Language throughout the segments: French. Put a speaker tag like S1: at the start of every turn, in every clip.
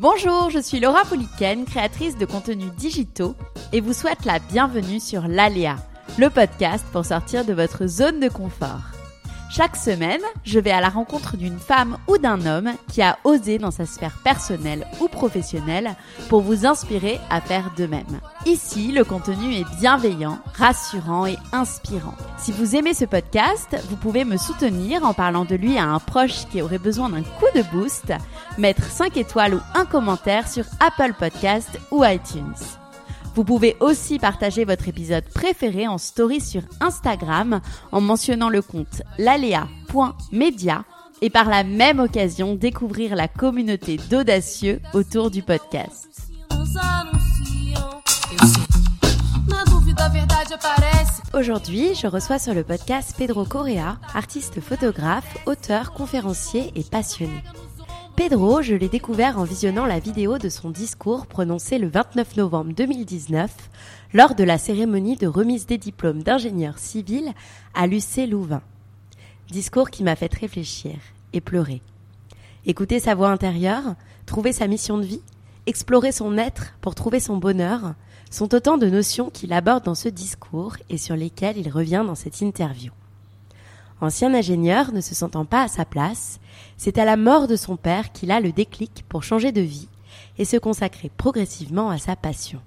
S1: Bonjour, je suis Laura Poliken, créatrice de contenus digitaux et vous souhaite la bienvenue sur l'Aléa, le podcast pour sortir de votre zone de confort. Chaque semaine, je vais à la rencontre d'une femme ou d'un homme qui a osé dans sa sphère personnelle ou professionnelle pour vous inspirer à faire de même. Ici, le contenu est bienveillant, rassurant et inspirant. Si vous aimez ce podcast, vous pouvez me soutenir en parlant de lui à un proche qui aurait besoin d'un coup de boost, mettre 5 étoiles ou un commentaire sur Apple Podcast ou iTunes. Vous pouvez aussi partager votre épisode préféré en story sur Instagram en mentionnant le compte lalea.media et par la même occasion découvrir la communauté d'audacieux autour du podcast. Aujourd'hui, je reçois sur le podcast Pedro Correa, artiste photographe, auteur, conférencier et passionné. Pedro, je l'ai découvert en visionnant la vidéo de son discours prononcé le 29 novembre 2019 lors de la cérémonie de remise des diplômes d'ingénieur civil à l'UC Louvain. Discours qui m'a fait réfléchir et pleurer. Écouter sa voix intérieure, trouver sa mission de vie, explorer son être pour trouver son bonheur, sont autant de notions qu'il aborde dans ce discours et sur lesquelles il revient dans cette interview. Ancien ingénieur, ne se sentant pas à sa place, c'est à la mort de son père qu'il a le déclic pour changer de vie et se consacrer progressivement à sa passion.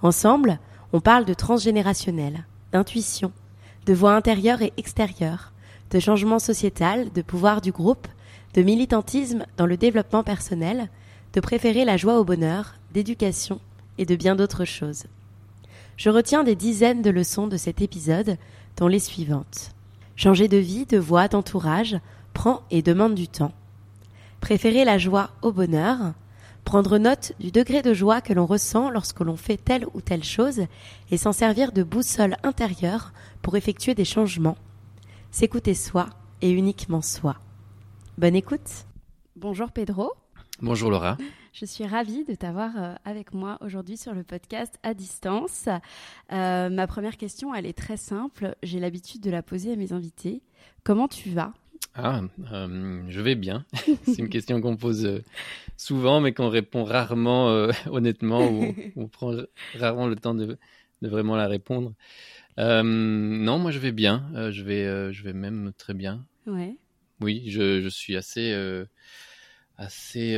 S1: Ensemble, on parle de transgénérationnel, d'intuition, de voix intérieure et extérieure, de changement sociétal, de pouvoir du groupe, de militantisme dans le développement personnel, de préférer la joie au bonheur, d'éducation et de bien d'autres choses. Je retiens des dizaines de leçons de cet épisode, dont les suivantes. Changer de vie, de voix, d'entourage prend et demande du temps. Préférer la joie au bonheur, prendre note du degré de joie que l'on ressent lorsque l'on fait telle ou telle chose et s'en servir de boussole intérieure pour effectuer des changements. S'écouter soi et uniquement soi. Bonne écoute. Bonjour Pedro.
S2: Bonjour Laura.
S1: Je suis ravie de t'avoir euh, avec moi aujourd'hui sur le podcast à distance. Euh, ma première question, elle est très simple. J'ai l'habitude de la poser à mes invités. Comment tu vas?
S2: Ah, euh, je vais bien. C'est une question qu'on pose souvent, mais qu'on répond rarement honnêtement, ou on prend rarement le temps de, vraiment la répondre. non, moi je vais bien. je vais, je vais même très bien.
S1: Ouais.
S2: Oui, je, je suis assez, assez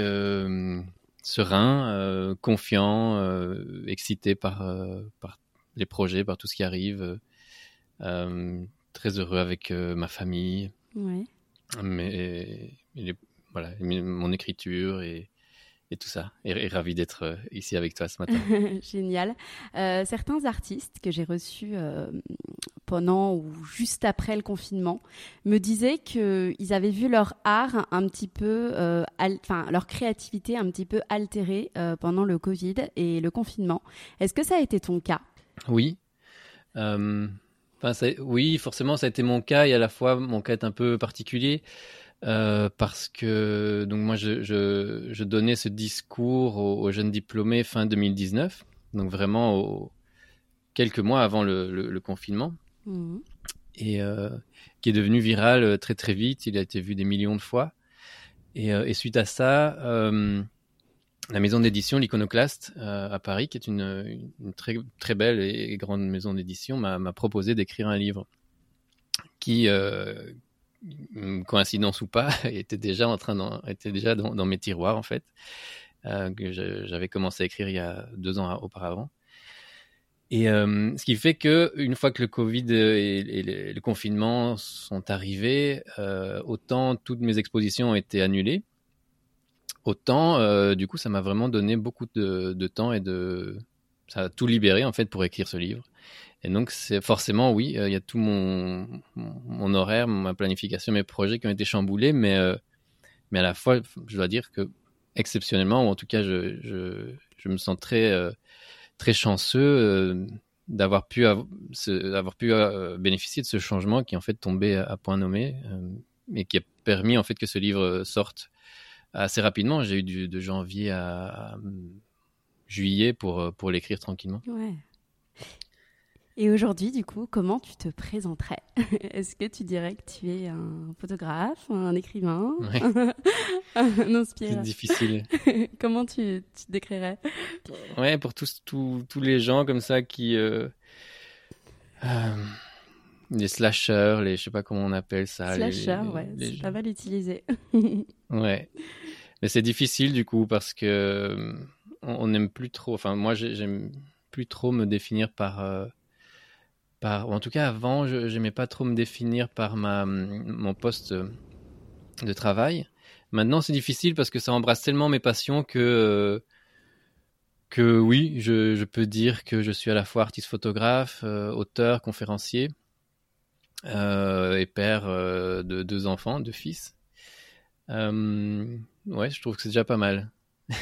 S2: serein, euh, confiant, euh, excité par, euh, par les projets, par tout ce qui arrive. très heureux avec ma famille. Mais, voilà, mon écriture et, et tout ça. Et, ravi d'être ici avec toi ce matin.
S1: Génial. certains artistes que j'ai reçus pendant ou juste après le confinement, me disaient qu'ils avaient vu leur art un petit peu, euh, enfin leur créativité un petit peu altérée euh, pendant le Covid et le confinement. Est-ce que ça a été ton cas?
S2: Oui. Euh, oui, forcément, ça a été mon cas et à la fois mon cas est un peu particulier. parce que donc moi je, je, donnais ce discours aux, jeunes diplômés fin 2019, donc vraiment quelques mois avant le confinement. Mhm. Et euh, qui est devenu viral euh, très très vite. Il a été vu des millions de fois. Et, euh, suite à ça, la maison d'édition, l'Iconoclaste à Paris, qui est une, très, très belle et grande maison d'édition, m'a proposé d'écrire un livre qui, coïncidence ou pas, était déjà en train était déjà dans, dans, mes tiroirs en fait, que j'avais commencé à écrire il y a deux ans auparavant. Et euh, ce qui fait que une fois que le Covid et, le confinement sont arrivés, euh, autant toutes mes expositions ont été annulées, autant euh, du coup ça m'a vraiment donné beaucoup de, temps et de ça a tout libéré en fait pour écrire ce livre. Et donc c'est forcément oui, il y a tout mon, horaire, ma planification, mes projets qui ont été chamboulés, mais mais à la fois, je dois dire que exceptionnellement, ou en tout cas, je, je, me sens très, euh, très chanceux euh, d'avoir pu, avoir pu euh, bénéficier de ce changement qui est en fait tombé à, point nommé et qui a permis en fait que ce livre sorte assez rapidement. J'ai eu du, de janvier à, juillet pour, pour l'écrire tranquillement.
S3: Ouais. Et aujourd'hui, du coup, comment tu te présenterais? Est-ce que tu dirais que tu es un photographe, un écrivain, un inspirateur
S2: C'est difficile.
S3: comment tu, tu, te décrirais?
S2: Ouais, pour tous, tous, tous les gens comme ça qui... Euh, euh, les slashers, les, je sais pas comment on appelle ça.
S3: Slashers, ouais, c'est pas mal utilisé.
S2: ouais. Mais c'est difficile du coup parce que on n'aime plus trop, enfin moi j'aime plus trop me définir par... Euh, en tout cas avant, je n'aimais pas trop me définir par ma, mon poste de travail. Maintenant, c'est difficile parce que ça embrasse tellement mes passions que que oui, je, je, peux dire que je suis à la fois artiste photographe, euh, auteur, conférencier euh, et père euh, de deux enfants, deux fils. ouais, je trouve que c'est déjà pas mal.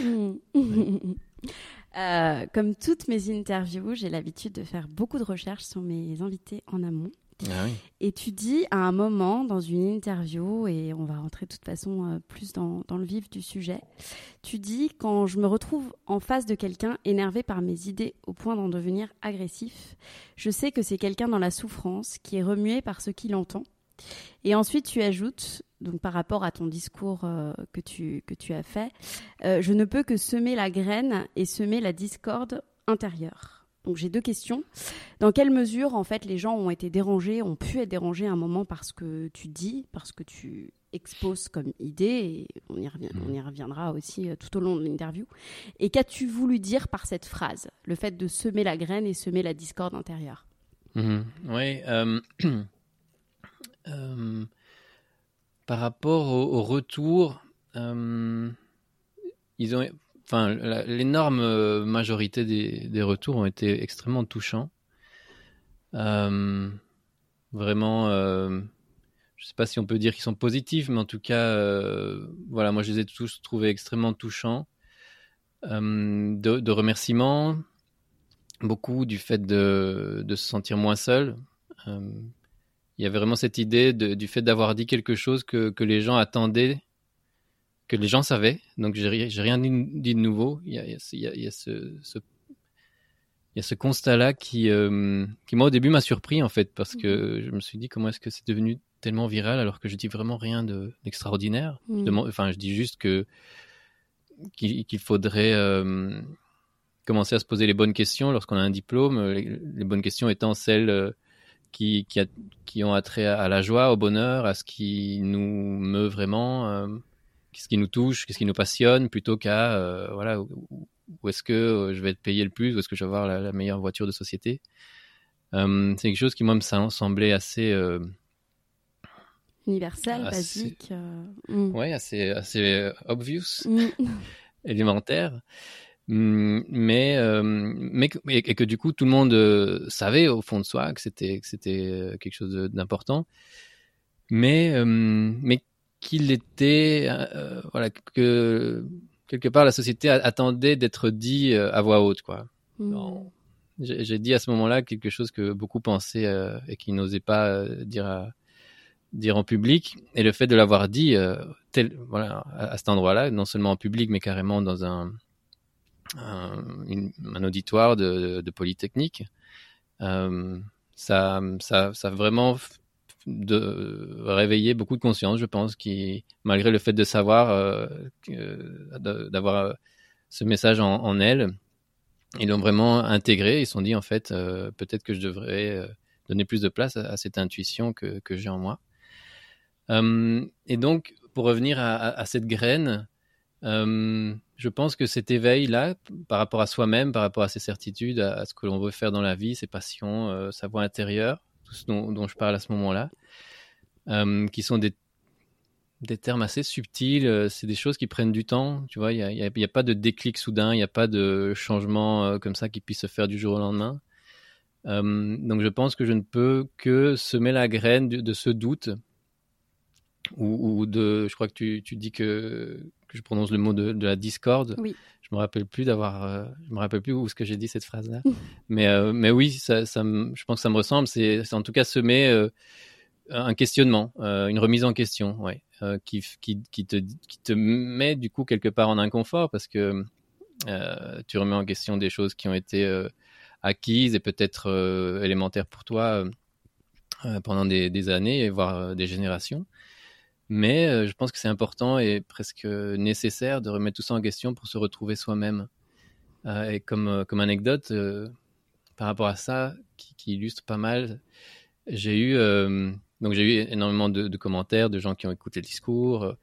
S3: Euh, comme toutes mes interviews, j'ai l'habitude de faire beaucoup de recherches sur mes invités en amont.
S2: Ah
S3: et tu dis à un moment dans une interview, et on va rentrer de toute façon euh, plus dans, dans, le vif du sujet, tu dis quand je me retrouve en face de quelqu'un énervé par mes idées au point d'en devenir agressif, je sais que c'est quelqu'un dans la souffrance qui est remué par ce qu'il entend. Et ensuite tu ajoutes donc par rapport à ton discours euh, que, tu, que tu as fait, euh, je ne peux que semer la graine et semer la discorde intérieure. Donc j'ai deux questions. Dans quelle mesure en fait les gens ont été dérangés, ont pu être dérangés à un moment parce que tu dis, parce que tu exposes comme idée, et on y, revient, on y reviendra aussi euh, tout au long de l'interview. Et qu'as-tu voulu dire par cette phrase, le fait de semer la graine et semer la discorde intérieure?
S2: Mmh Oui. par rapport au, retour, euh, ils ont, enfin, l'énorme euh, majorité des, retours ont été extrêmement touchants. Euh, vraiment, je ne sais pas si on peut dire qu'ils sont positifs, mais en tout cas, voilà, moi je les ai tous trouvés extrêmement touchants. De, remerciements, beaucoup du fait de, se sentir moins seul il y avait vraiment cette idée du fait d'avoir dit quelque chose que, les gens attendaient, que les gens savaient. Donc, j'ai rien dit de nouveau. Il y a, il y a, il y a ce, ce, il y a ce constat-là qui, euh, qui, moi, au début, m'a surpris, en fait, parce que je me suis dit, comment est-ce que c'est devenu tellement viral alors que je dis vraiment rien d'extraordinaire? De, mm. enfin, je dis juste que qu'il faudrait euh, commencer à se poser les bonnes questions lorsqu'on a un diplôme. Les, les, bonnes questions étant celles euh, qui, qui, a, qui, ont attrait à, la joie, au bonheur, à ce qui nous meut vraiment, euh, ce qui nous touche, ce qui nous passionne, plutôt qu'à euh, voilà où, est-ce que euh, je vais être payé le plus, où est-ce que je vais avoir la, meilleure voiture de société. c'est quelque chose qui moi me semblait assez
S3: universel, basique.
S2: Mm. Ouais, assez assez obvious, mm. élémentaire. Mmh, mais, euh, mais et que du coup tout le monde euh, savait au fond de soi que c'était que c'était euh, quelque chose d'important mais mais qu'il était voilà que quelque part la société attendait d'être dit à voix haute quoi mmh. j'ai dit à ce moment-là quelque chose que beaucoup pensaient et qui n'osaient pas dire à, dire en public et le fait de l'avoir dit tel voilà à cet endroit-là non seulement en public mais carrément dans un un, un auditoire de, de Polytechnique. Euh, ça, ça, ça vraiment de réveiller beaucoup de conscience, je pense, qui, malgré le fait de savoir, euh, d'avoir ce message en, elles, ils l'ont vraiment intégré. Ils se sont dit, en fait, euh, peut-être que je devrais euh, donner plus de place à, cette intuition que, j'ai en moi. Euh, et donc, pour revenir à, à, cette graine, euh, je pense que cet éveil-là, par rapport à soi-même, par rapport à ses certitudes, à, ce que l'on veut faire dans la vie, ses passions, euh, sa voix intérieure, tout ce dont, je parle à ce moment-là, euh, qui sont des, des termes assez subtils, c'est des choses qui prennent du temps, tu vois, il n'y a, a, pas de déclic soudain, il n'y a pas de changement comme ça qui puisse se faire du jour au lendemain. donc je pense que je ne peux que semer la graine de ce doute ou, de, je crois que tu, tu dis que, que, je prononce le mot de, de la discorde.
S3: Oui.
S2: Je me rappelle plus d'avoir, euh, je me rappelle plus où ce que j'ai dit cette phrase-là. mais, euh, mais oui, ça, ça je pense que ça me ressemble. C'est, en tout cas semer euh, un questionnement, une remise en question, ouais, qui, qui, qui, te, qui te met du coup quelque part en inconfort parce que tu remets en question des choses qui ont été acquises et peut-être élémentaires pour toi pendant des, des, années, voire des générations. Mais euh, je pense que c'est important et presque nécessaire de remettre tout ça en question pour se retrouver soi-même. Euh, et comme, euh, comme anecdote, par rapport à ça, qui, illustre pas mal, j'ai eu, eu énormément de, de, commentaires de gens qui ont écouté le discours.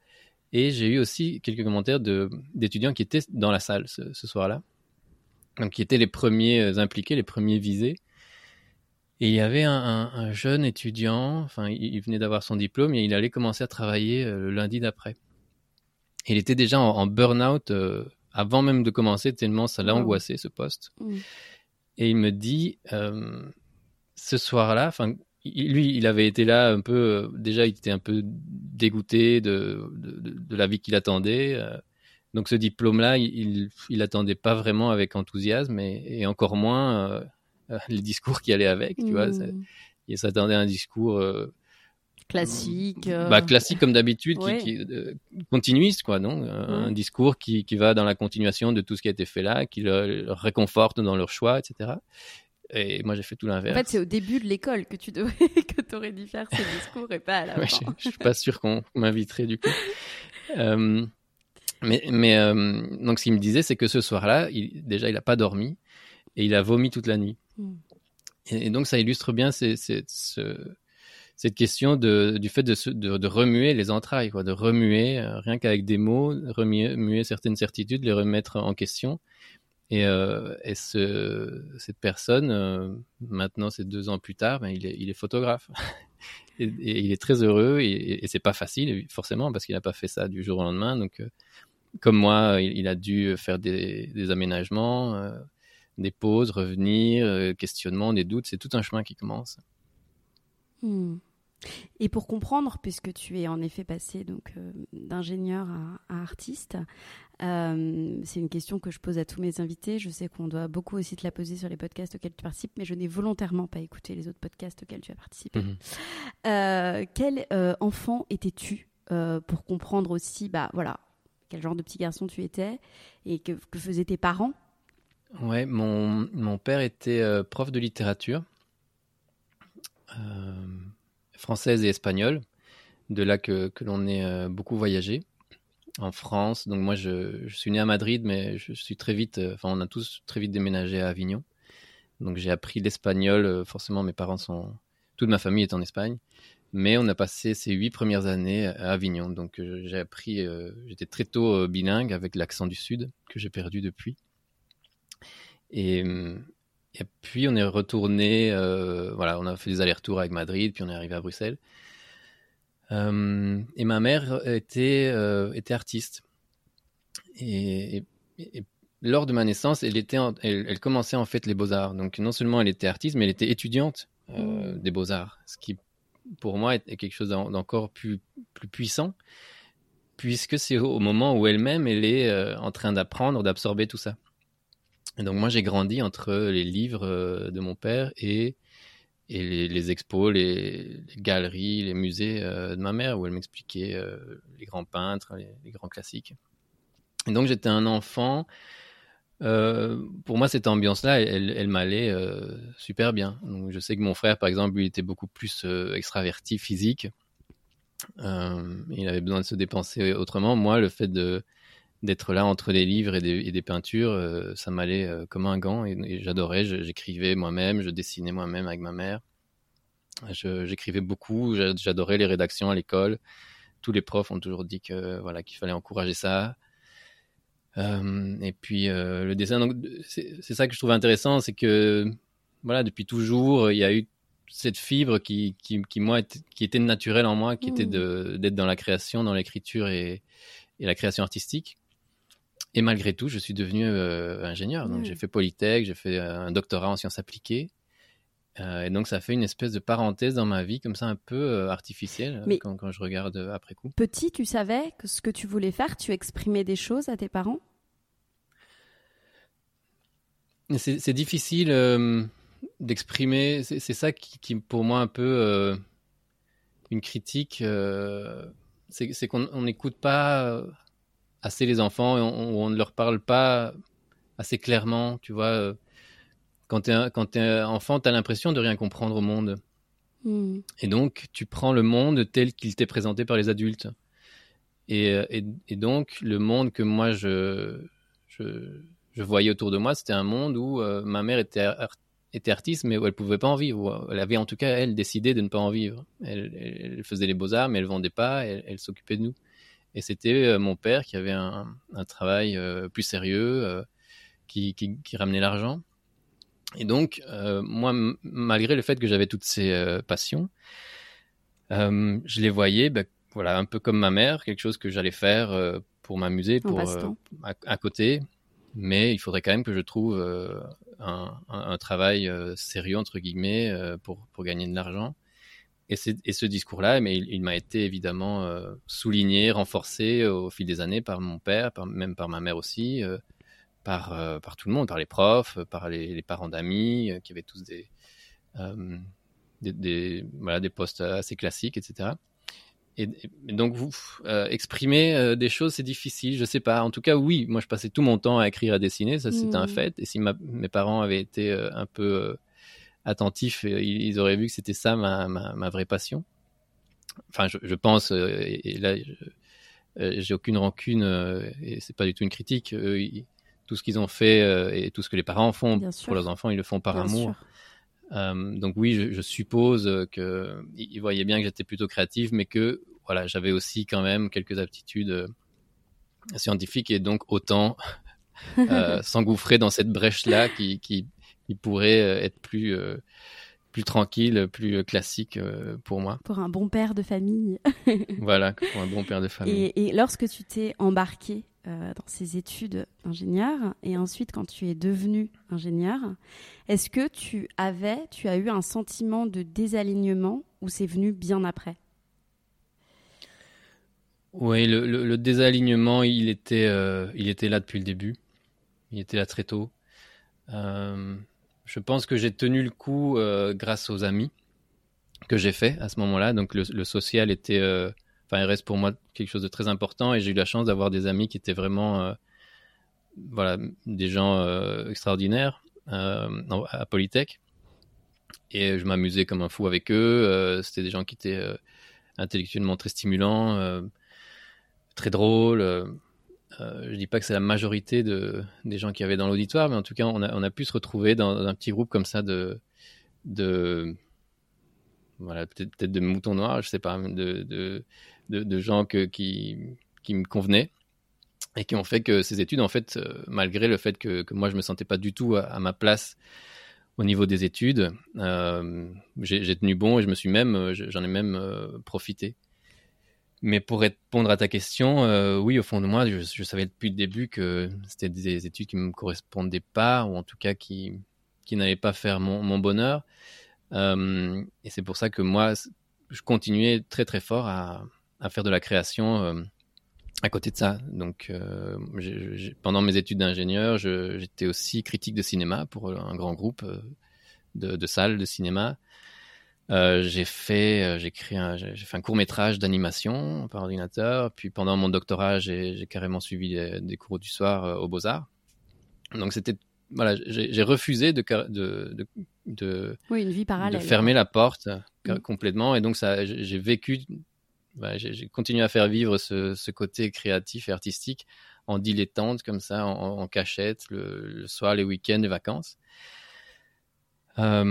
S2: et j'ai eu aussi quelques commentaires d'étudiants qui étaient dans la salle ce, ce soir-là. Donc qui étaient les premiers impliqués, les premiers visés. Et il y avait un, jeune étudiant, enfin, il, venait d'avoir son diplôme et il allait commencer à travailler euh, le lundi d'après. Il était déjà en, burn-out euh, avant même de commencer, tellement ça l'a angoissé ce poste. Mmh. Et il me dit, euh, ce soir-là, enfin, lui, il avait été là un peu, déjà, il était un peu dégoûté de, de, la vie qu'il attendait. donc ce diplôme-là, il, il, attendait pas vraiment avec enthousiasme et, et encore moins les discours qui allaient avec, tu vois. Hmm. Il s'attendait à un discours euh,
S3: classique. Euh.
S2: Bah, classique comme d'habitude, qui, continuiste, quoi, non Un discours qui, qui, va dans la continuation de tout ce qui a été fait là, qui le, réconforte dans leur choix, etc. Et moi, j'ai fait tout l'inverse.
S3: En fait, c'est au début de l'école que tu devrais, que aurais dû faire ce discours et pas à la fin.
S2: Je, ne suis pas sûr qu'on m'inviterait du coup. mais, mais donc, ce qu'il me disait, c'est que ce soir-là, il, déjà, il n'a pas dormi et il a vomi toute la nuit. Et, donc ça illustre bien cette question du fait de, remuer les entrailles, de remuer, euh, rien qu'avec des mots, remuer certaines certitudes, les remettre en question. Et, euh, cette personne, euh, maintenant, c'est deux ans plus tard, ben, il, est, photographe. et, il est très heureux, et, c'est pas facile, forcément, parce qu'il n'a pas fait ça du jour au lendemain. Donc, comme moi, il, a dû faire des aménagements, des pauses, revenir, euh, questionnement, des doutes, c'est tout un chemin qui commence.
S3: Hmm. Et pour comprendre, puisque tu es en effet passé donc euh, d'ingénieur à, artiste, euh, c'est une question que je pose à tous mes invités. Je sais qu'on doit beaucoup aussi te la poser sur les podcasts auxquels tu participes, mais je n'ai volontairement pas écouté les autres podcasts auxquels tu as participé. Mhm. quel enfant étais-tu pour comprendre aussi, bah voilà, quel genre de petit garçon tu étais et que faisaient tes parents
S2: Ouais, mon, père était euh, prof de littérature euh, française et espagnole, de là que, que l'on ait euh, beaucoup voyagé en France. Donc moi, je, je, suis né à Madrid, mais je suis très vite, enfin on a tous très vite déménagé à Avignon. Donc j'ai appris l'espagnol, forcément mes parents sont, toute ma famille est en Espagne. Mais on a passé ces huit premières années à Avignon. Donc j'ai appris, j'étais très tôt bilingue avec l'accent du Sud que j'ai perdu depuis. Et, et puis on est retourné, euh, voilà, on a fait des allers-retours avec Madrid, puis on est arrivé à Bruxelles. Euh, et ma mère était, euh, était artiste. Et, lors de ma naissance, elle, était elle, commençait en fait les beaux-arts. Donc non seulement elle était artiste, mais elle était étudiante mmh. des beaux-arts. Ce qui, pour moi, est quelque chose d'encore plus, plus puissant, puisque c'est au moment où elle-même, elle est en train d'apprendre, d'absorber tout ça. Et donc moi j'ai grandi entre les livres euh, de mon père et, et les, expos, les, galeries, les musées euh, de ma mère où elle m'expliquait euh, les grands peintres, les, grands classiques. Et donc j'étais un enfant. pour moi cette ambiance-là, elle, m'allait super bien. Je sais que mon frère par exemple lui était beaucoup plus extraverti, physique. il avait besoin de se dépenser autrement. Moi le fait de d'être là entre des livres et des, peintures, euh, ça m'allait euh, comme un gant et, j'adorais. J'écrivais moi-même, je dessinais moi-même avec ma mère. J'écrivais beaucoup, j'adorais les rédactions à l'école. Tous les profs ont toujours dit que voilà qu'il fallait encourager ça. Euh, et puis le dessin, c'est ça que je trouve intéressant, c'est que voilà depuis toujours il y a eu cette fibre qui, qui, moi qui était naturelle en moi, qui était mmh. d'être dans la création, dans l'écriture et, et la création artistique. Et malgré tout, je suis devenu euh, ingénieur. Donc, j'ai fait Polytech, j'ai fait un doctorat en sciences appliquées. et donc ça fait une espèce de parenthèse dans ma vie, comme ça un peu artificielle, quand, quand, je regarde après coup.
S3: Petit, tu savais que ce que tu voulais faire, tu exprimais des choses à tes parents?
S2: C'est difficile euh, d'exprimer. C'est ça qui, qui, pour moi, un peu euh, une critique. Euh, c'est qu'on n'écoute pas assez les enfants et on, ne leur parle pas assez clairement. Tu vois, quand tu es, es, enfant, tu as l'impression de rien comprendre au monde. Hmm. Et donc, tu prends le monde tel qu'il t'est présenté par les adultes. Et, et, et, donc, le monde que moi, je, je je voyais autour de moi, c'était un monde où euh, ma mère était, était artiste, mais où elle pouvait pas en vivre. Elle avait en tout cas, elle, décidé de ne pas en vivre. Elle, faisait les beaux-arts, mais elle vendait pas, elle, s'occupait de nous. Et c'était euh, mon père qui avait un, travail euh, plus sérieux, qui, qui, ramenait l'argent. Et donc, moi, malgré le fait que j'avais toutes ces passions, je les voyais, ben, voilà, un peu comme ma mère, quelque chose que j'allais faire pour m'amuser, pour à, côté mais il faudrait quand même que je trouve euh, un, travail euh, sérieux entre guillemets euh, pour, pour gagner de l'argent. Et, et, ce discours-là, mais il, m'a été évidemment souligné, renforcé au fil des années par mon père, même par ma mère aussi, par, par tout le monde, par les profs, par les, parents d'amis qui avaient tous des, des, des, voilà, des postes assez classiques, etc. Et, donc, vous euh, exprimer euh, des choses, c'est difficile. Je sais pas. En tout cas, oui, moi, je passais tout mon temps à écrire, à dessiner. Ça, c'était un mmh. fait. Et si mes parents avaient été euh, un peu attentifs, ils, auraient vu que c'était ça ma, ma, vraie passion. Enfin, je, je pense. Et, là, j'ai aucune rancune. et c'est pas du tout une critique. tout ce qu'ils ont fait et tout ce que les parents font pour leurs enfants, ils le font par amour. Euh, donc oui, je, je suppose qu'ils voyaient bien que j'étais plutôt créatif, mais que voilà, j'avais aussi quand même quelques aptitudes euh, scientifiques et donc autant euh, s'engouffrer dans cette brèche-là qui, qui, qui, pourrait être plus, plus tranquille, plus classique pour moi.
S3: Pour un bon père de famille.
S2: voilà, pour un bon père de famille.
S3: Et, et lorsque tu t'es embarqué euh, dans ces études d'ingénieur et ensuite quand tu es devenu ingénieur, est-ce que tu avais, tu as eu un sentiment de désalignement ou c'est venu bien après?
S2: Oui, le, désalignement, il était, euh, il était là depuis le début. Il était là très tôt. Euh, je pense que j'ai tenu le coup grâce aux amis que j'ai fait à ce moment-là. Donc le social était enfin, il reste pour moi quelque chose de très important et j'ai eu la chance d'avoir des amis qui étaient vraiment, euh, voilà, des gens euh, extraordinaires euh, à Polytech. Et je m'amusais comme un fou avec eux. C'était des gens qui étaient intellectuellement très stimulants, très drôles. Je dis pas que c'est la majorité de, des gens qui avaient dans l'auditoire, mais en tout cas, on a, pu se retrouver dans, un petit groupe comme ça de, voilà, peut-être de moutons noirs, je sais pas, de, gens qui, me convenaient et qui ont fait que ces études, en fait, euh, malgré le fait que, moi je me sentais pas du tout à, ma place au niveau des études, euh, j'ai tenu bon et je me suis même, euh, j'en ai même profité. Mais pour répondre à ta question, oui, au fond de moi, je, savais depuis le début que c'était des études qui me correspondaient pas, ou en tout cas qui, qui n'allaient pas faire mon, bonheur. et c'est pour ça que moi, je continuais très très fort à, faire de la création euh, à côté de ça. Donc, euh, pendant mes études d'ingénieur, j'étais aussi critique de cinéma pour un grand groupe euh, de, salles de cinéma. J'ai fait, j'ai créé, j'ai fait un court métrage d'animation par ordinateur. Puis pendant mon doctorat, j'ai carrément suivi des, cours du soir aux Beaux Arts. Donc c'était, voilà, j'ai refusé de, de, de,
S3: une vie parallèle.
S2: de fermer la porte mmh. complètement. Et donc ça, j'ai vécu bah, j'ai continué à faire vivre ce, côté créatif et artistique en dilettante, comme ça, en, cachette, le, soir, les week-ends, les vacances. Euh,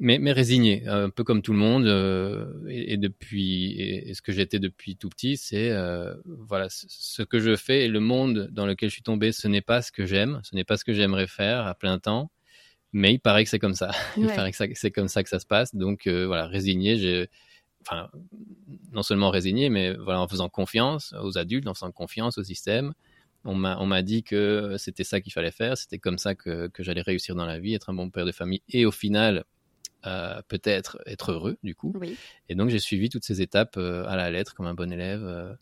S2: mais, mais résigné, un peu comme tout le monde. Euh, et, depuis, et, ce que j'étais depuis tout petit, c'est euh, voilà, ce que je fais et le monde dans lequel je suis tombé, ce n'est pas ce que j'aime, ce n'est pas ce que j'aimerais faire à plein temps. Mais il paraît que c'est comme ça. Il paraît que c'est comme ça que ça se passe. Donc voilà, résigné, j'ai enfin, non seulement résigné, mais voilà, en faisant confiance aux adultes, en faisant confiance au système. On m'a dit que c'était ça qu'il fallait faire, c'était comme ça que, que j'allais réussir dans la vie, être un bon père de famille et au final peut-être être heureux du coup. Et donc j'ai suivi toutes ces étapes à la lettre comme un bon élève.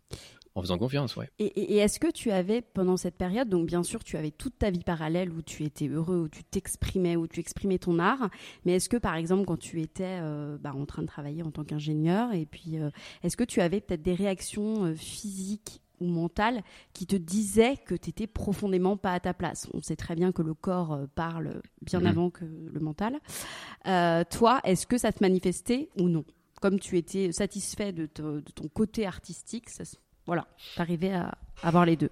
S2: En faisant confiance, oui.
S3: Et, est-ce que tu avais, pendant cette période, donc bien sûr, tu avais toute ta vie parallèle où tu étais heureux, où tu t'exprimais, où tu exprimais ton art, mais est-ce que, par exemple, quand tu étais euh, bah, en train de travailler en tant qu'ingénieur, et puis, euh, est-ce que tu avais peut-être des réactions euh, physiques ou qui te disaient que tu étais profondément pas à ta place On sait très bien que le corps parle bien mhm. avant que le mental. toi, est-ce que ça te manifestait ou non? Comme tu étais satisfait de, de ton côté artistique, ça, voilà, t'arrivais à avoir les deux.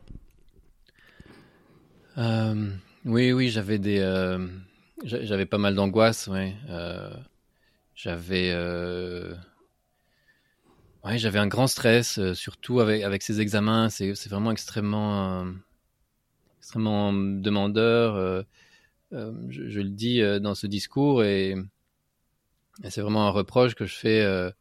S2: Euh, oui, oui, j'avais des, euh, j'avais pas mal d'angoisse, ouais. Euh, j'avais, ouais, j'avais un grand stress, surtout avec ces examens. C'est c'est vraiment extrêmement, extrêmement demandeur. Je, je, le dis dans ce discours et, c'est vraiment un reproche que je fais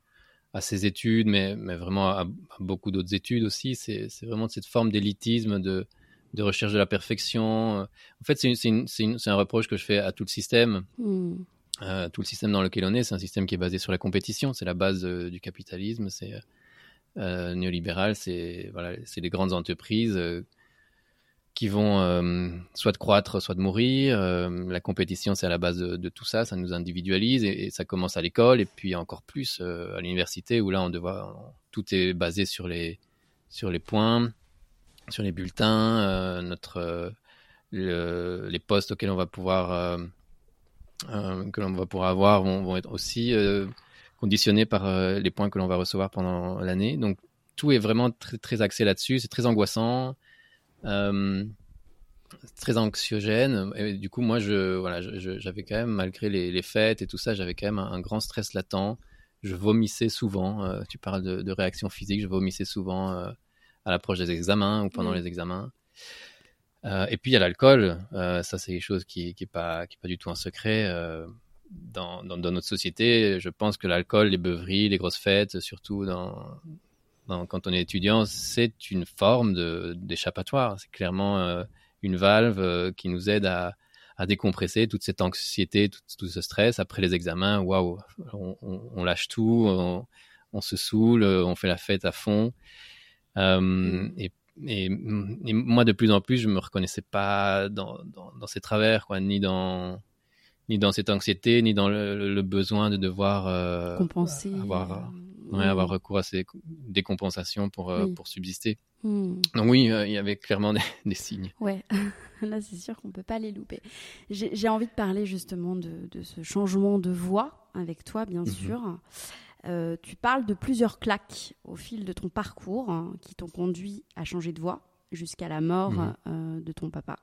S2: à ces études, mais, vraiment à, beaucoup d'autres études aussi. C'est vraiment cette forme d'élitisme, de, de, recherche de la perfection. En fait, c'est un reproche que je fais à tout le système. Hmm. Euh, tout le système dans lequel on est, c'est un système qui est basé sur la compétition. C'est la base euh, du capitalisme. C'est euh, néolibéral. C'est voilà, les grandes entreprises qui vont soit de croître, soit de mourir. La compétition, c'est à la base de, tout ça, ça nous individualise et, ça commence à l'école et puis encore plus à l'université où là, on devoir, tout est basé sur les, sur les points, sur les bulletins, notre, les postes auxquels on va pouvoir, que l'on va pouvoir avoir vont, vont être aussi conditionnés par les points que l'on va recevoir pendant l'année. Donc tout est vraiment très, très axé là-dessus. C'est très angoissant. Euh, très anxiogène. Et du coup, moi, je, voilà, j'avais quand même, malgré les, fêtes et tout ça, j'avais quand même un, grand stress latent. Je vomissais souvent. Euh, tu parles de, de réaction physique, je vomissais souvent euh, à l'approche des examens ou pendant les examens. Et puis il y a l'alcool. ça, c'est quelque chose qui, qui est pas, du tout un secret. Dans, dans, notre société, je pense que l'alcool, les beuveries, les grosses fêtes, surtout quand on est étudiant, c'est une forme d'échappatoire. C'est clairement euh, une valve euh, qui nous aide à, décompresser toute cette anxiété, tout, ce stress. Après les examens, waouh, on, lâche tout, on, se saoule, on fait la fête à fond. Euh, et, moi, de plus en plus, je me reconnaissais pas dans, ces travers, quoi, ni dans ni dans cette anxiété, ni dans le, besoin de devoir
S3: compenser,
S2: avoir avoir mm. recours à ces décompensations pour, euh, pour subsister. Mm. Donc oui, euh, il y avait clairement des, signes.
S3: Ouais, là c'est sûr qu'on ne peut pas les louper. J'ai envie de parler justement de, de, ce changement de voix avec toi, bien mhm. sûr. Euh, tu parles de plusieurs claques au fil de ton parcours hein, qui t'ont conduit à changer de voix jusqu'à la mort mhm. de ton papa,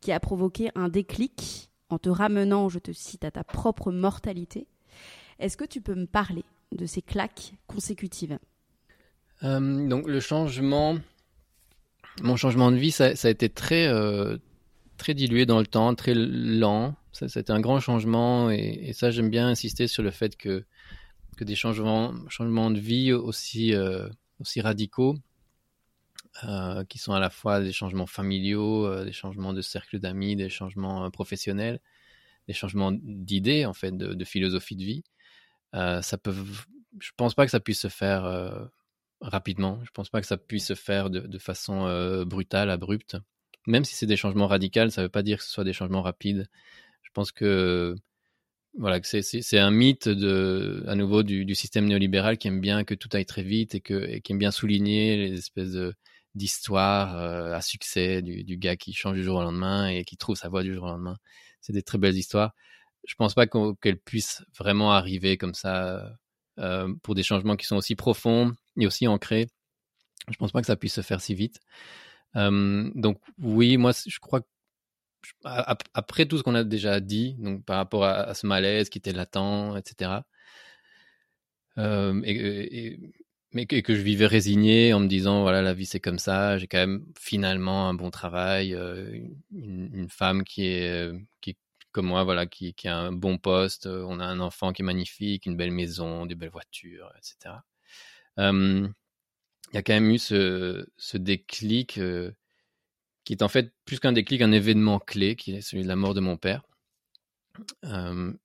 S3: qui a provoqué un déclic en te ramenant, je te cite, à ta propre mortalité. Est-ce que tu peux me parler de ces claques consécutives?
S2: Euh, Donc le changement, mon changement de vie, ça, a été très, euh, très dilué dans le temps, très lent. Ça, c'était un grand changement et, ça j'aime bien insister sur le fait que, que des changements, changements de vie aussi, euh, aussi radicaux, qui sont à la fois des changements familiaux, des changements de cercle d'amis, des changements professionnels, des changements d'idées en fait, de, philosophie de vie. Euh, ça peut, je pense pas que ça puisse se faire euh, rapidement. Je pense pas que ça puisse se faire de, façon euh, brutale, abrupte. Même si c'est des changements radicaux, ça veut pas dire que ce soit des changements rapides. Je pense que voilà, c'est un mythe à nouveau du, système néolibéral qui aime bien que tout aille très vite et, qui aime bien souligner les espèces d'histoires à succès du, gars qui change du jour au lendemain et qui trouve sa voie du jour au lendemain. C'est des très belles histoires je pense pas qu'elle puisse vraiment arriver comme ça euh, pour des changements qui sont aussi profonds et aussi ancrés. Je pense pas que ça puisse se faire si vite. Euh, donc oui, moi je crois que après tout ce qu'on a déjà dit, donc par rapport à, ce malaise qui était latent, etc. Euh, et, que, je vivais résigné en me disant voilà la vie c'est comme ça, j'ai quand même finalement un bon travail, une, une, femme qui est qui, comme moi, voilà, qui, qui, a un bon poste, euh, on a un enfant qui est magnifique, une belle maison, des belles voitures, etc. il y a quand même eu ce, ce déclic euh, qui est en fait plus qu'un déclic, un événement clé, qui est celui de la mort de mon père.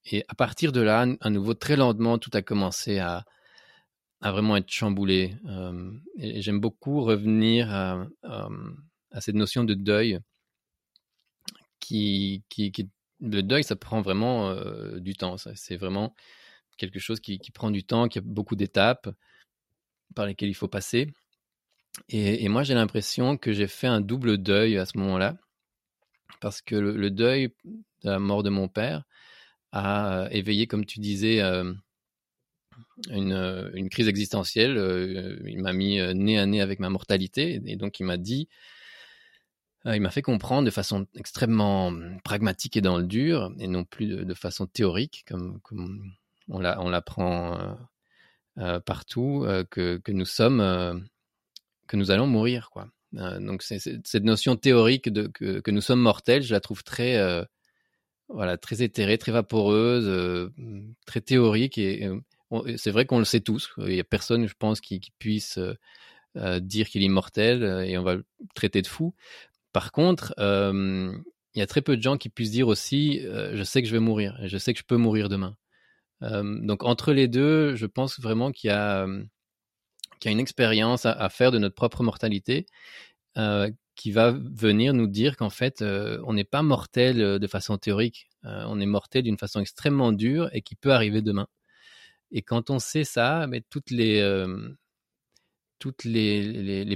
S2: et à partir de là, à nouveau, très lentement, tout a commencé à, à vraiment être chamboulé. et j'aime beaucoup revenir à, à, cette notion de deuil qui, qui, qui, le deuil, ça prend vraiment du temps. C'est vraiment quelque chose qui, qui, prend du temps, qui a beaucoup d'étapes par lesquelles il faut passer. Et, moi, j'ai l'impression que j'ai fait un double deuil à ce moment-là, parce que le, deuil de la mort de mon père a éveillé, comme tu disais, euh, une, euh, une, crise existentielle. Euh, il m'a mis nez à nez avec ma mortalité, et donc il m'a dit, il m'a fait comprendre de façon extrêmement pragmatique et dans le dur, et non plus de, façon théorique, comme, on l'apprend partout, que, nous sommes que nous allons mourir, quoi. Euh, donc cette notion théorique de que, nous sommes mortels, je la trouve très euh, voilà très éthérée, très vaporeuse, euh, très théorique et, c'est vrai qu'on le sait tous. Il y a personne, je pense, qui, qui puisse dire qu'il est immortel et on va le traiter de fou. Par contre, il y a très peu de gens qui puissent dire aussi, je sais que je vais mourir, je sais que je peux mourir demain. donc entre les deux, je pense vraiment qu'il y a qui a une expérience à, faire de notre propre mortalité, euh, qui va venir nous dire qu'en fait, euh, on n'est pas mortel euh, de façon théorique, on est mortel d'une façon extrêmement dure et qui peut arriver demain. Et quand on sait ça, toutes les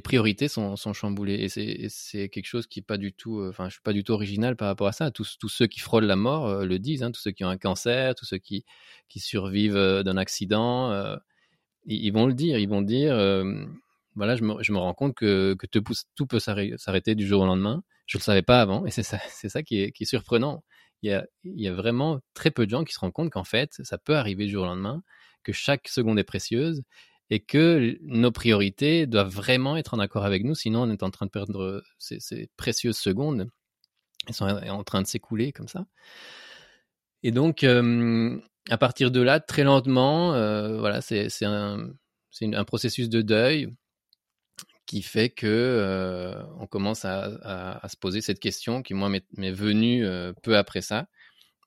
S2: priorités sont, chamboulées. Et c'est quelque chose qui n'est pas du tout, enfin, je suis pas du tout original par rapport à ça. Tous, ceux qui frôlent la mort le disent, hein, tous ceux qui ont un cancer, tous ceux qui survivent d'un accident, ils vont le dire, ils vont dire, euh, voilà, je me, rends compte que, tout peut s'arrêter du jour au lendemain. Je ne le savais pas avant, et c'est ça, qui est, surprenant. Il y, a, vraiment très peu de gens qui se rendent compte qu'en fait, ça peut arriver du jour au lendemain, que chaque seconde est précieuse, et que nos priorités doivent vraiment être en accord avec nous, sinon on est en train de perdre ces, ces précieuses secondes. Elles sont en train de s'écouler comme ça. Et donc, euh, à partir de là, très lentement, euh, voilà, c'est un, processus de deuil qui fait que euh, on commence à, se poser cette question qui m'est venue euh, peu après ça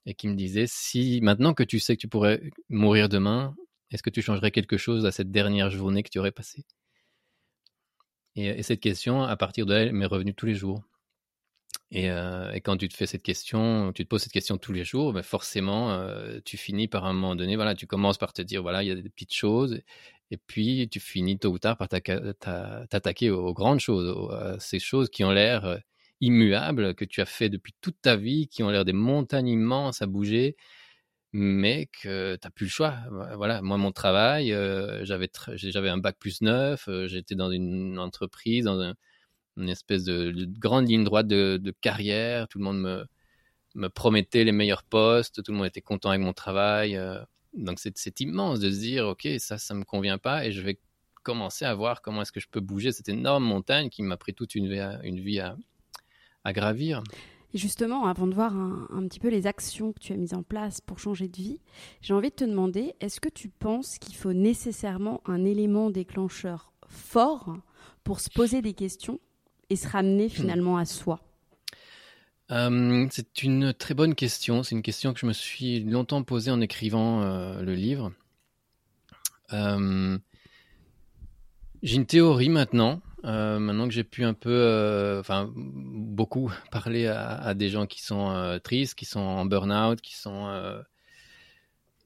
S2: et qui me disait si maintenant que tu sais que tu pourrais mourir demain, est-ce que tu changerais quelque chose à cette dernière journée que tu aurais passée? Et, et, cette question, à partir de là, m'est revenue tous les jours. Euh, et, quand tu te fais cette question, tu te poses cette question tous les jours, ben forcément, euh, tu finis par un moment donné, voilà, tu commences par te dire, voilà, il y a des petites choses, et puis tu finis tôt ou tard par t'attaquer aux, grandes choses, à ces choses qui ont l'air euh, immuables, que tu as fait depuis toute ta vie, qui ont l'air des montagnes immenses à bouger, mais que tu n'as plus le choix. Voilà, moi, mon travail, j'avais j'avais un bac plus neuf, j'étais dans une entreprise, dans un une espèce de, grande ligne droite de, carrière. Tout le monde me, me promettait les meilleurs postes, tout le monde était content avec mon travail. Euh. donc c'est immense de se dire, ok, ça, ça me convient pas et je vais commencer à voir comment est-ce que je peux bouger cette énorme montagne qui m'a pris toute une vie à, gravir.
S3: Et justement, avant de voir un, petit peu les actions que tu as mises en place pour changer de vie, j'ai envie de te demander, est-ce que tu penses qu'il faut nécessairement un élément déclencheur fort pour se poser des questions et se ramener hmm. finalement à soi
S2: euh, c'est une très bonne question. C'est une question que je me suis longtemps posée en écrivant euh, le livre. Euh, j'ai une théorie maintenant, maintenant que j'ai pu un peu, enfin beaucoup parler à, à, des gens qui sont tristes, qui sont en burn-out, qui sont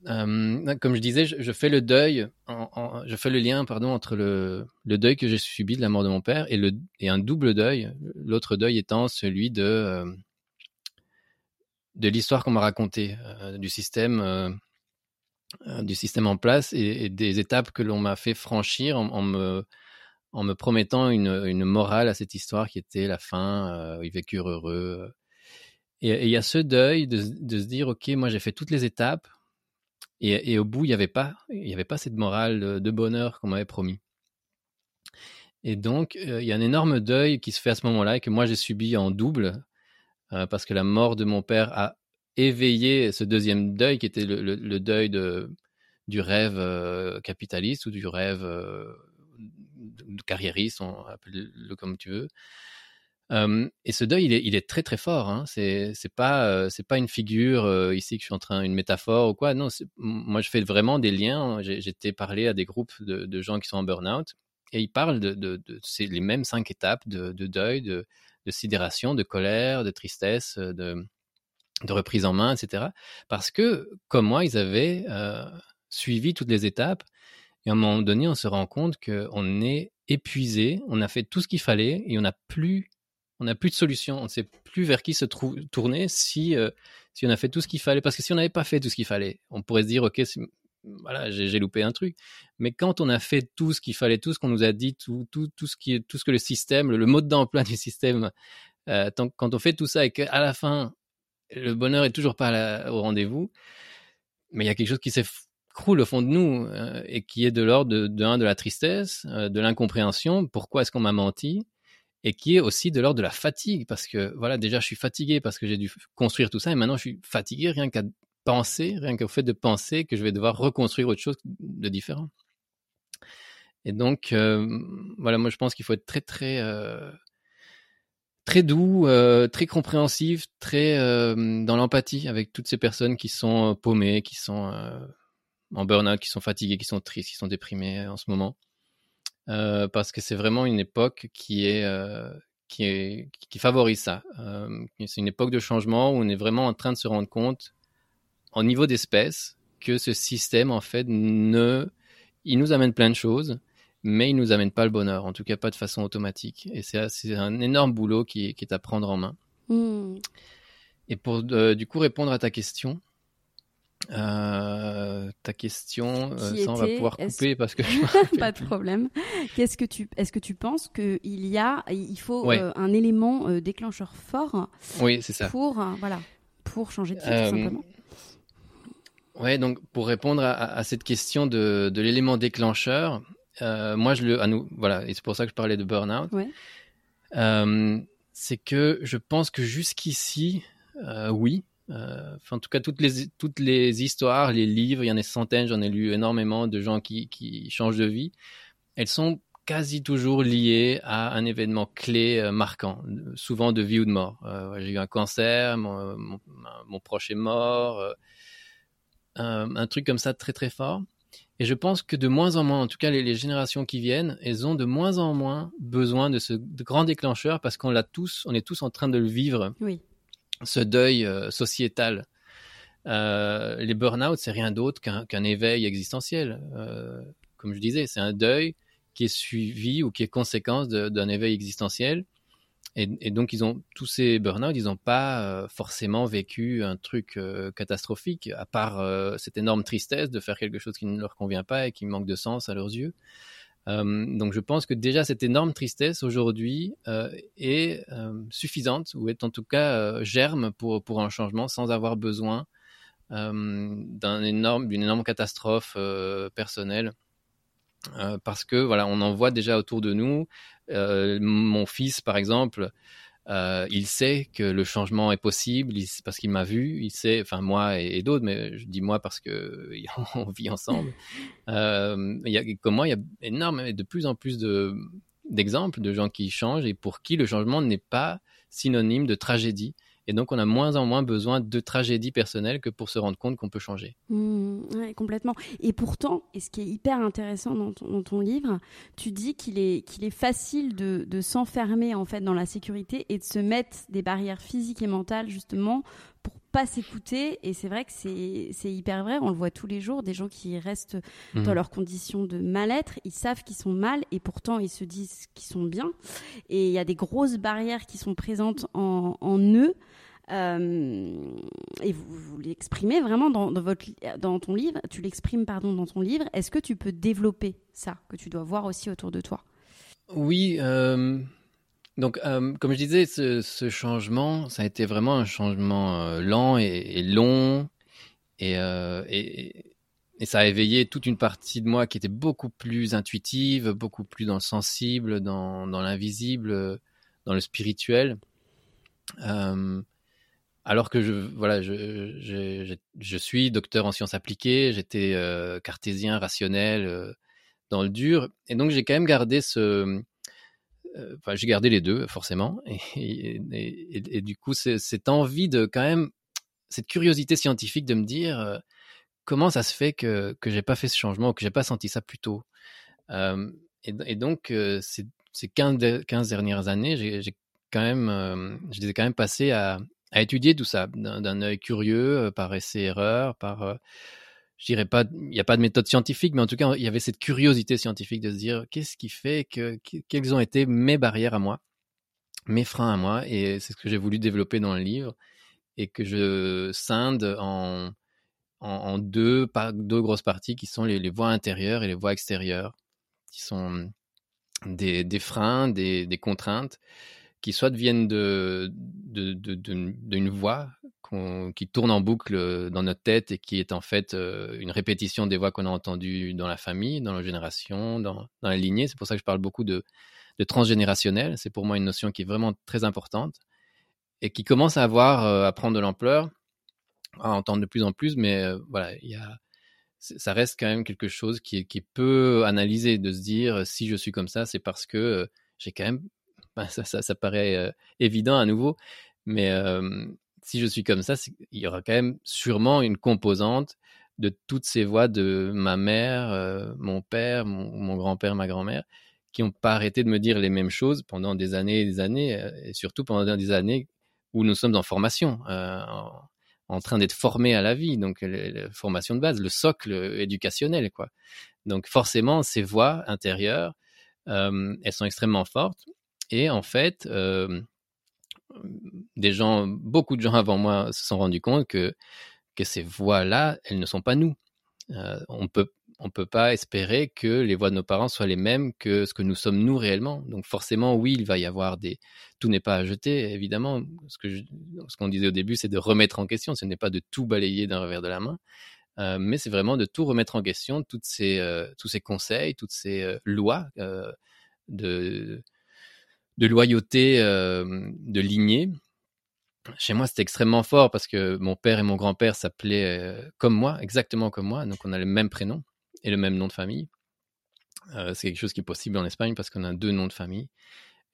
S2: euh, comme je disais, je, fais le deuil, je fais le lien, pardon, entre le, deuil que j'ai subi de la mort de mon père et, un double deuil. L'autre deuil étant celui de euh, l'histoire qu'on m'a racontée, euh, du système, du système en place et, des étapes que l'on m'a fait franchir en, me promettant une, morale à cette histoire qui était la fin, ils vécurent heureux. Et il y a ce deuil de, de se dire, ok, moi j'ai fait toutes les étapes et, au bout, il n'y avait, pas, il y avait pas cette morale de bonheur qu'on m'avait promis. Et donc, euh, il y a un énorme deuil qui se fait à ce moment-là et que moi j'ai subi en double, euh, parce que la mort de mon père a éveillé ce deuxième deuil qui était le, deuil de, du rêve euh, capitaliste ou du rêve carriériste, on appelle-le comme tu veux. Et ce deuil, il est, très très fort. Hein. C'est pas c'est pas une figure ici que je suis en train une métaphore ou quoi. Non, moi je fais vraiment des liens. J'étais parlé à des groupes de, gens qui sont en burn-out et ils parlent de, de, de les mêmes cinq étapes de, de deuil, de, sidération, de colère, de tristesse, de reprise en main, etc. Parce que, comme moi, ils avaient suivi toutes les étapes. Et à un moment donné, on se rend compte qu'on est épuisé, on a fait tout ce qu'il fallait et on n'a plus, on n'a plus de solution. On ne sait plus vers qui se tourner si, euh, si on a fait tout ce qu'il fallait. Parce que si on n'avait pas fait tout ce qu'il fallait, on pourrait se dire, OK, voilà, j'ai loupé un truc. Mais quand on a fait tout ce qu'il fallait, tout ce qu'on nous a dit, tout, tout, tout, ce qui, tout ce que le système, le, mode d'emploi du système, euh, quand on fait tout ça et qu'à la fin, le bonheur est toujours pas au rendez-vous, mais il y a quelque chose qui s'écroule au fond de nous euh, et qui est de l'ordre de, de, la tristesse, de l'incompréhension, pourquoi est-ce qu'on m'a menti, et qui est aussi de l'ordre de la fatigue, parce que voilà, déjà je suis fatigué parce que j'ai dû construire tout ça, et maintenant je suis fatigué rien qu'à penser, rien qu'au fait de penser que je vais devoir reconstruire autre chose de différent. Et donc, euh, voilà, moi je pense qu'il faut être très très très doux, euh, très compréhensif, très euh, dans l'empathie avec toutes ces personnes qui sont euh, paumées, qui sont en burn-out, qui sont fatiguées, qui sont tristes, qui sont déprimées en ce moment. Parce que c'est vraiment une époque qui est qui est qui favorise ça. c'est une époque de changement où on est vraiment en train de se rendre compte, au niveau d'espèce, que ce système en fait ne, il nous amène plein de choses, mais il nous amène pas le bonheur, en tout cas pas de façon automatique. Et c'est un énorme boulot qui, est à prendre en main. Hmm. Et pour du coup répondre à ta question, euh, ta question, euh, ça on va pouvoir couper parce que
S3: pas de problème. Qu'est-ce que tu, est-ce que tu penses qu'il y a, il faut un élément déclencheur fort
S2: Oui, c'est ça.
S3: Pour voilà, pour changer de vie tout simplement?
S2: Ouais, donc pour répondre à, cette question de, de l'élément déclencheur, euh, moi, je le, à nous, voilà, et c'est pour ça que je parlais de burn-out. Euh, c'est que je pense que jusqu'ici, euh, oui. en tout cas, toutes les, histoires, les livres, il y en a centaines, j'en ai lu énormément de gens qui, changent de vie. Elles sont quasi toujours liées à un événement clé marquant, souvent de vie ou de mort. J'ai eu un cancer, mon, mon, proche est mort, un truc comme ça très très fort. Et je pense que de moins en moins, en tout cas les, générations qui viennent, elles ont de moins en moins besoin de ce grand déclencheur parce qu'on l'a tous, on est tous en train de le vivre.
S3: Oui.
S2: Ce deuil euh, sociétal. Euh, les burn-out, c'est rien d'autre qu'un éveil existentiel. Euh, comme je disais, c'est un deuil qui est suivi ou qui est conséquence d'un éveil existentiel. Et, donc, ils ont tous ces burn-out, ils n'ont pas forcément vécu un truc catastrophique, à part cette énorme tristesse de faire quelque chose qui ne leur convient pas et qui manque de sens à leurs yeux. Donc, je pense que déjà cette énorme tristesse aujourd'hui est suffisante ou est en tout cas germe pour pour un changement sans avoir besoin d'un énorme d'une énorme catastrophe personnelle. parce que voilà, on en voit déjà autour de nous. Euh, mon fils, par exemple, euh, il sait que le changement est possible parce qu'il m'a vu, il sait, enfin moi et, d'autres, mais je dis moi parce que on vit ensemble. Euh, il y a, comme moi, il y a énormément, de plus en plus de d'exemples de gens qui changent et pour qui le changement n'est pas synonyme de tragédie. Et donc, on a moins en moins besoin de tragédies personnelles que pour se rendre compte qu'on peut changer.
S3: Mmh, complètement. Et pourtant, et ce qui est hyper intéressant dans ton, livre, tu dis qu'il est, est facile de, de s'enfermer en fait dans la sécurité et de se mettre des barrières physiques et mentales justement pour pas s'écouter. Et c'est vrai que c'est hyper vrai. On le voit tous les jours. Des gens qui restent mmh. dans leurs conditions de mal-être, ils savent qu'ils sont mal et pourtant ils se disent qu'ils sont bien. Et il y a des grosses barrières qui sont présentes en, en eux. Euh, et vous, vous l'exprimez vraiment dans, votre, dans ton livre, tu l'exprimes pardon dans ton livre. Est-ce que tu peux développer ça que tu dois voir aussi autour de toi?
S2: Oui. Euh, donc, euh, comme je disais, ce, changement, ça a été vraiment un changement lent et, long, et, et, ça a éveillé toute une partie de moi qui était beaucoup plus intuitive, beaucoup plus dans le sensible, dans, l'invisible, dans le spirituel. Euh, alors que je, voilà, je, suis docteur en sciences appliquées, j'étais euh, cartésien, rationnel, euh, dans le dur, et donc j'ai quand même gardé ce, enfin, j'ai gardé les deux forcément, et, et, du coup, cette envie de quand même, cette curiosité scientifique de me dire comment ça se fait que que j'ai pas fait ce changement, que j'ai pas senti ça plus tôt. et, donc, ces, ces 15, 15, dernières années, j'ai quand même, je les ai quand même passées à, à étudier tout ça d'un œil curieux, par essai-erreur, par je dirais pas, il n'y a pas de méthode scientifique, mais en tout cas, il y avait cette curiosité scientifique de se dire qu'est-ce qui fait que, quelles ont été mes barrières à moi, mes freins à moi, et c'est ce que j'ai voulu développer dans le livre et que je scinde en, en, deux, deux grosses parties qui sont les, voies intérieures et les voies extérieures, qui sont des, des freins, des, des, contraintes qui soit viennent de, d'une de, de, voix qui tourne en boucle euh, dans notre tête et qui est en fait euh, une répétition des voix qu'on a entendues dans la famille, dans la génération, dans, dans la lignée. C'est pour ça que je parle beaucoup de, de transgénérationnel. C'est pour moi une notion qui est vraiment très importante et qui commence à avoir, euh, à prendre de l'ampleur, à entendre de plus en plus, mais voilà, il y a, ça reste quand même quelque chose qui est, qui est peu analysé, de se dire si je suis comme ça, c'est parce que j'ai quand même ça, ça, ça, paraît évident à nouveau, mais si je suis comme ça, il y aura quand même sûrement une composante de toutes ces voix de ma mère, mon père, mon, grand-père, ma grand-mère, qui n'ont pas arrêté de me dire les mêmes choses pendant des années et des années, et surtout pendant des années où nous sommes en formation, en, train d'être formés à la vie, donc la formation de base, le socle éducationnel, quoi. Donc forcément, ces voix intérieures, elles sont extrêmement fortes et en fait, euh, des gens, beaucoup de gens avant moi se sont rendus compte que, que ces voix-là, elles ne sont pas nous. Euh, on peut on peut pas espérer que les voix de nos parents soient les mêmes que ce que nous sommes nous réellement. Donc forcément, oui, il va y avoir des... Tout n'est pas à jeter, évidemment. Ce que ce qu'on disait au début, c'est de remettre en question. Ce n'est pas de tout balayer d'un revers de la main, euh, mais c'est vraiment de tout remettre en question, toutes ces, tous ces conseils, toutes ces lois de de loyauté euh, de lignée. Chez moi, c'était extrêmement fort parce que mon père et mon grand-père s'appelaient euh, comme moi, exactement comme moi. Donc, on a le même prénom et le même nom de famille. Euh, c'est quelque chose qui est possible en Espagne parce qu'on a deux noms de famille.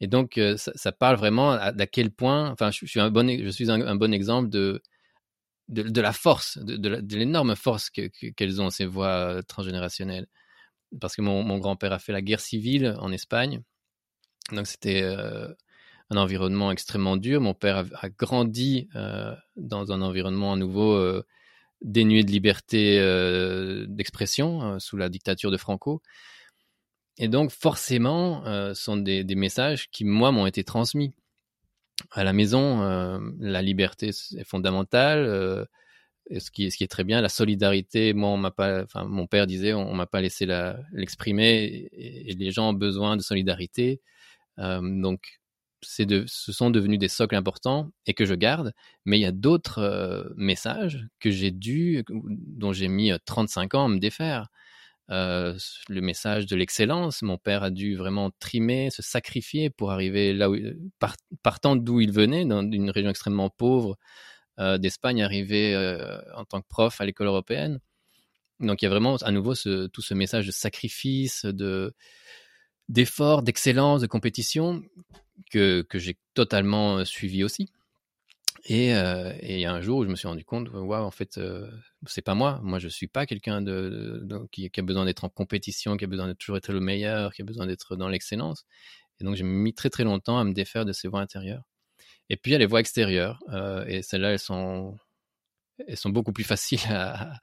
S2: Et donc, ça, parle vraiment d'à quel point, enfin, je, suis un bon, je suis un, bon exemple de, de, la force, de, l'énorme force qu'elles ont, ces voix transgénérationnelles. Parce que mon grand-père a fait la guerre civile en Espagne donc c'était euh, un environnement extrêmement dur. Mon père a, grandi euh, dans un environnement à nouveau euh, dénué de liberté d'expression sous la dictature de Franco. Et donc forcément, ce sont des, messages qui, moi, m'ont été transmis. À la maison, la liberté est fondamentale. ce, qui, est très bien, la solidarité, moi, on pas, mon père disait, on, m'a pas laissé l'exprimer, et, les gens ont besoin de solidarité donc, ce sont devenus des socles importants et que je garde, mais il y a d'autres messages que j'ai dû, dont j'ai mis 35 ans à me défaire. le message de l'excellence, mon père a dû vraiment trimer, se sacrifier pour arriver là où, partant d'où il venait, dans une région extrêmement pauvre d'Espagne, arriver en tant que prof à l'école européenne. Donc il y a vraiment à nouveau tout ce message de sacrifice, de d'efforts, d'excellence, de compétition que, que j'ai totalement euh, suivi aussi. Et, euh, et un jour où je me suis rendu compte, waouh, en fait, euh, c'est pas moi. Moi, je suis pas quelqu'un de, qui, a besoin d'être en compétition, qui a besoin de toujours être le meilleur, qui a besoin d'être dans l'excellence. Et donc, j'ai mis très très longtemps à me défaire de ces voix intérieures. Et puis, il y a les voix extérieures. et celles-là, elles sont, elles sont beaucoup plus faciles à,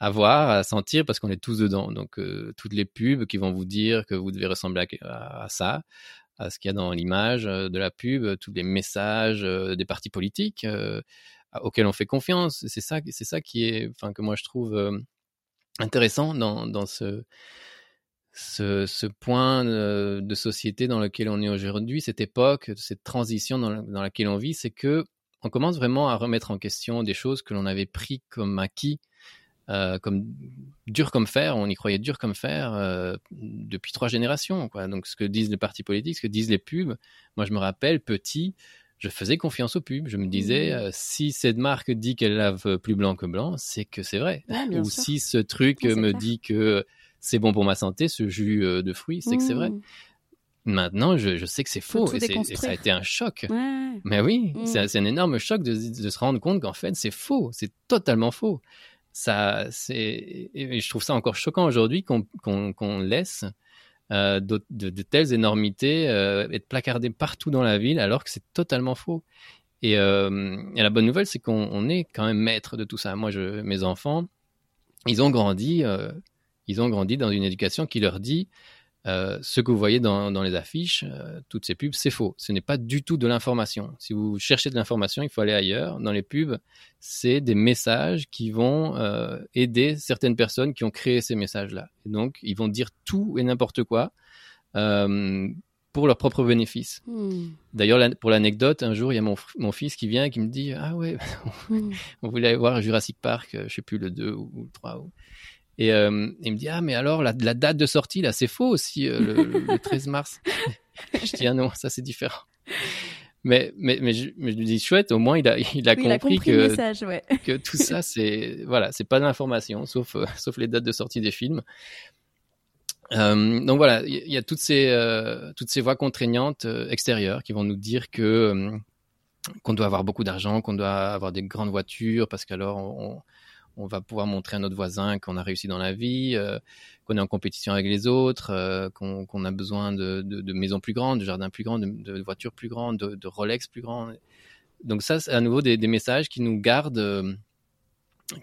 S2: à voir, à sentir, parce qu'on est tous dedans. Donc, euh, toutes les pubs qui vont vous dire que vous devez ressembler à, ça, à ce qu'il y a dans l'image euh, de la pub, tous les messages euh, des partis politiques auxquels on fait confiance. C'est ça, c'est ça qui est, enfin, que moi je trouve intéressant dans, dans ce, ce, ce, point de société dans lequel on est aujourd'hui, cette époque, cette transition dans, dans laquelle on vit, c'est que on commence vraiment à remettre en question des choses que l'on avait pris comme acquis euh, comme dur comme fer, on y croyait dur comme fer euh, depuis trois générations. Quoi. Donc ce que disent les partis politiques, ce que disent les pubs, moi je me rappelle petit, je faisais confiance aux pubs. Je me disais, mmh. euh, si cette marque dit qu'elle lave plus blanc que blanc, c'est que c'est vrai. Ou si ce truc me dit que c'est bon pour ma santé, ce jus de fruits, c'est que c'est vrai. Mmh. Maintenant, je, sais que c'est faux et, ça a été un choc. Mais oui, mm. c'est un énorme choc de, se rendre compte qu'en fait, c'est faux, c'est totalement faux. Je trouve ça encore choquant aujourd'hui qu'on laisse euh, de, telles énormités euh, être placardées partout dans la ville alors que c'est totalement faux. Et, euh, la bonne nouvelle, c'est qu'on est quand même maître de tout ça. Moi, mes enfants, ils ont grandi, ils ont grandi dans une éducation qui leur dit euh, ce que vous voyez dans, les affiches, euh, toutes ces pubs, c'est faux. Ce n'est pas du tout de l'information. Si vous cherchez de l'information, il faut aller ailleurs. Dans les pubs, c'est des messages qui vont euh, aider certaines personnes qui ont créé ces messages-là. donc, ils vont dire tout et n'importe quoi pour leur propre bénéfice. Hmm. D'ailleurs, pour l'anecdote, un jour, il y a mon, fils qui vient et qui me dit Ah ouais, hmm. on voulait aller voir Jurassic Park, je ne sais plus, le 2 ou le 3. Et euh, il me dit ah mais alors la, date de sortie là c'est faux aussi euh, le, 13 mars. je dis ah non ça c'est différent. Mais mais mais je, me dis chouette au moins il a il a, compris, que que tout ça c'est voilà c'est pas de l'information sauf euh, sauf les dates de sortie des films. donc voilà il y, a toutes ces toutes ces voix contraignantes extérieures qui vont nous dire que qu'on doit avoir beaucoup d'argent qu'on doit avoir des grandes voitures parce qu'alors on on va pouvoir montrer à notre voisin qu'on a réussi dans la vie, euh, qu'on est en compétition avec les autres, euh, qu'on a besoin de, maisons plus grandes, de jardins plus grands, de, voitures plus grandes, de, Rolex plus grands. Donc ça, c'est à nouveau des, messages qui nous gardent, euh,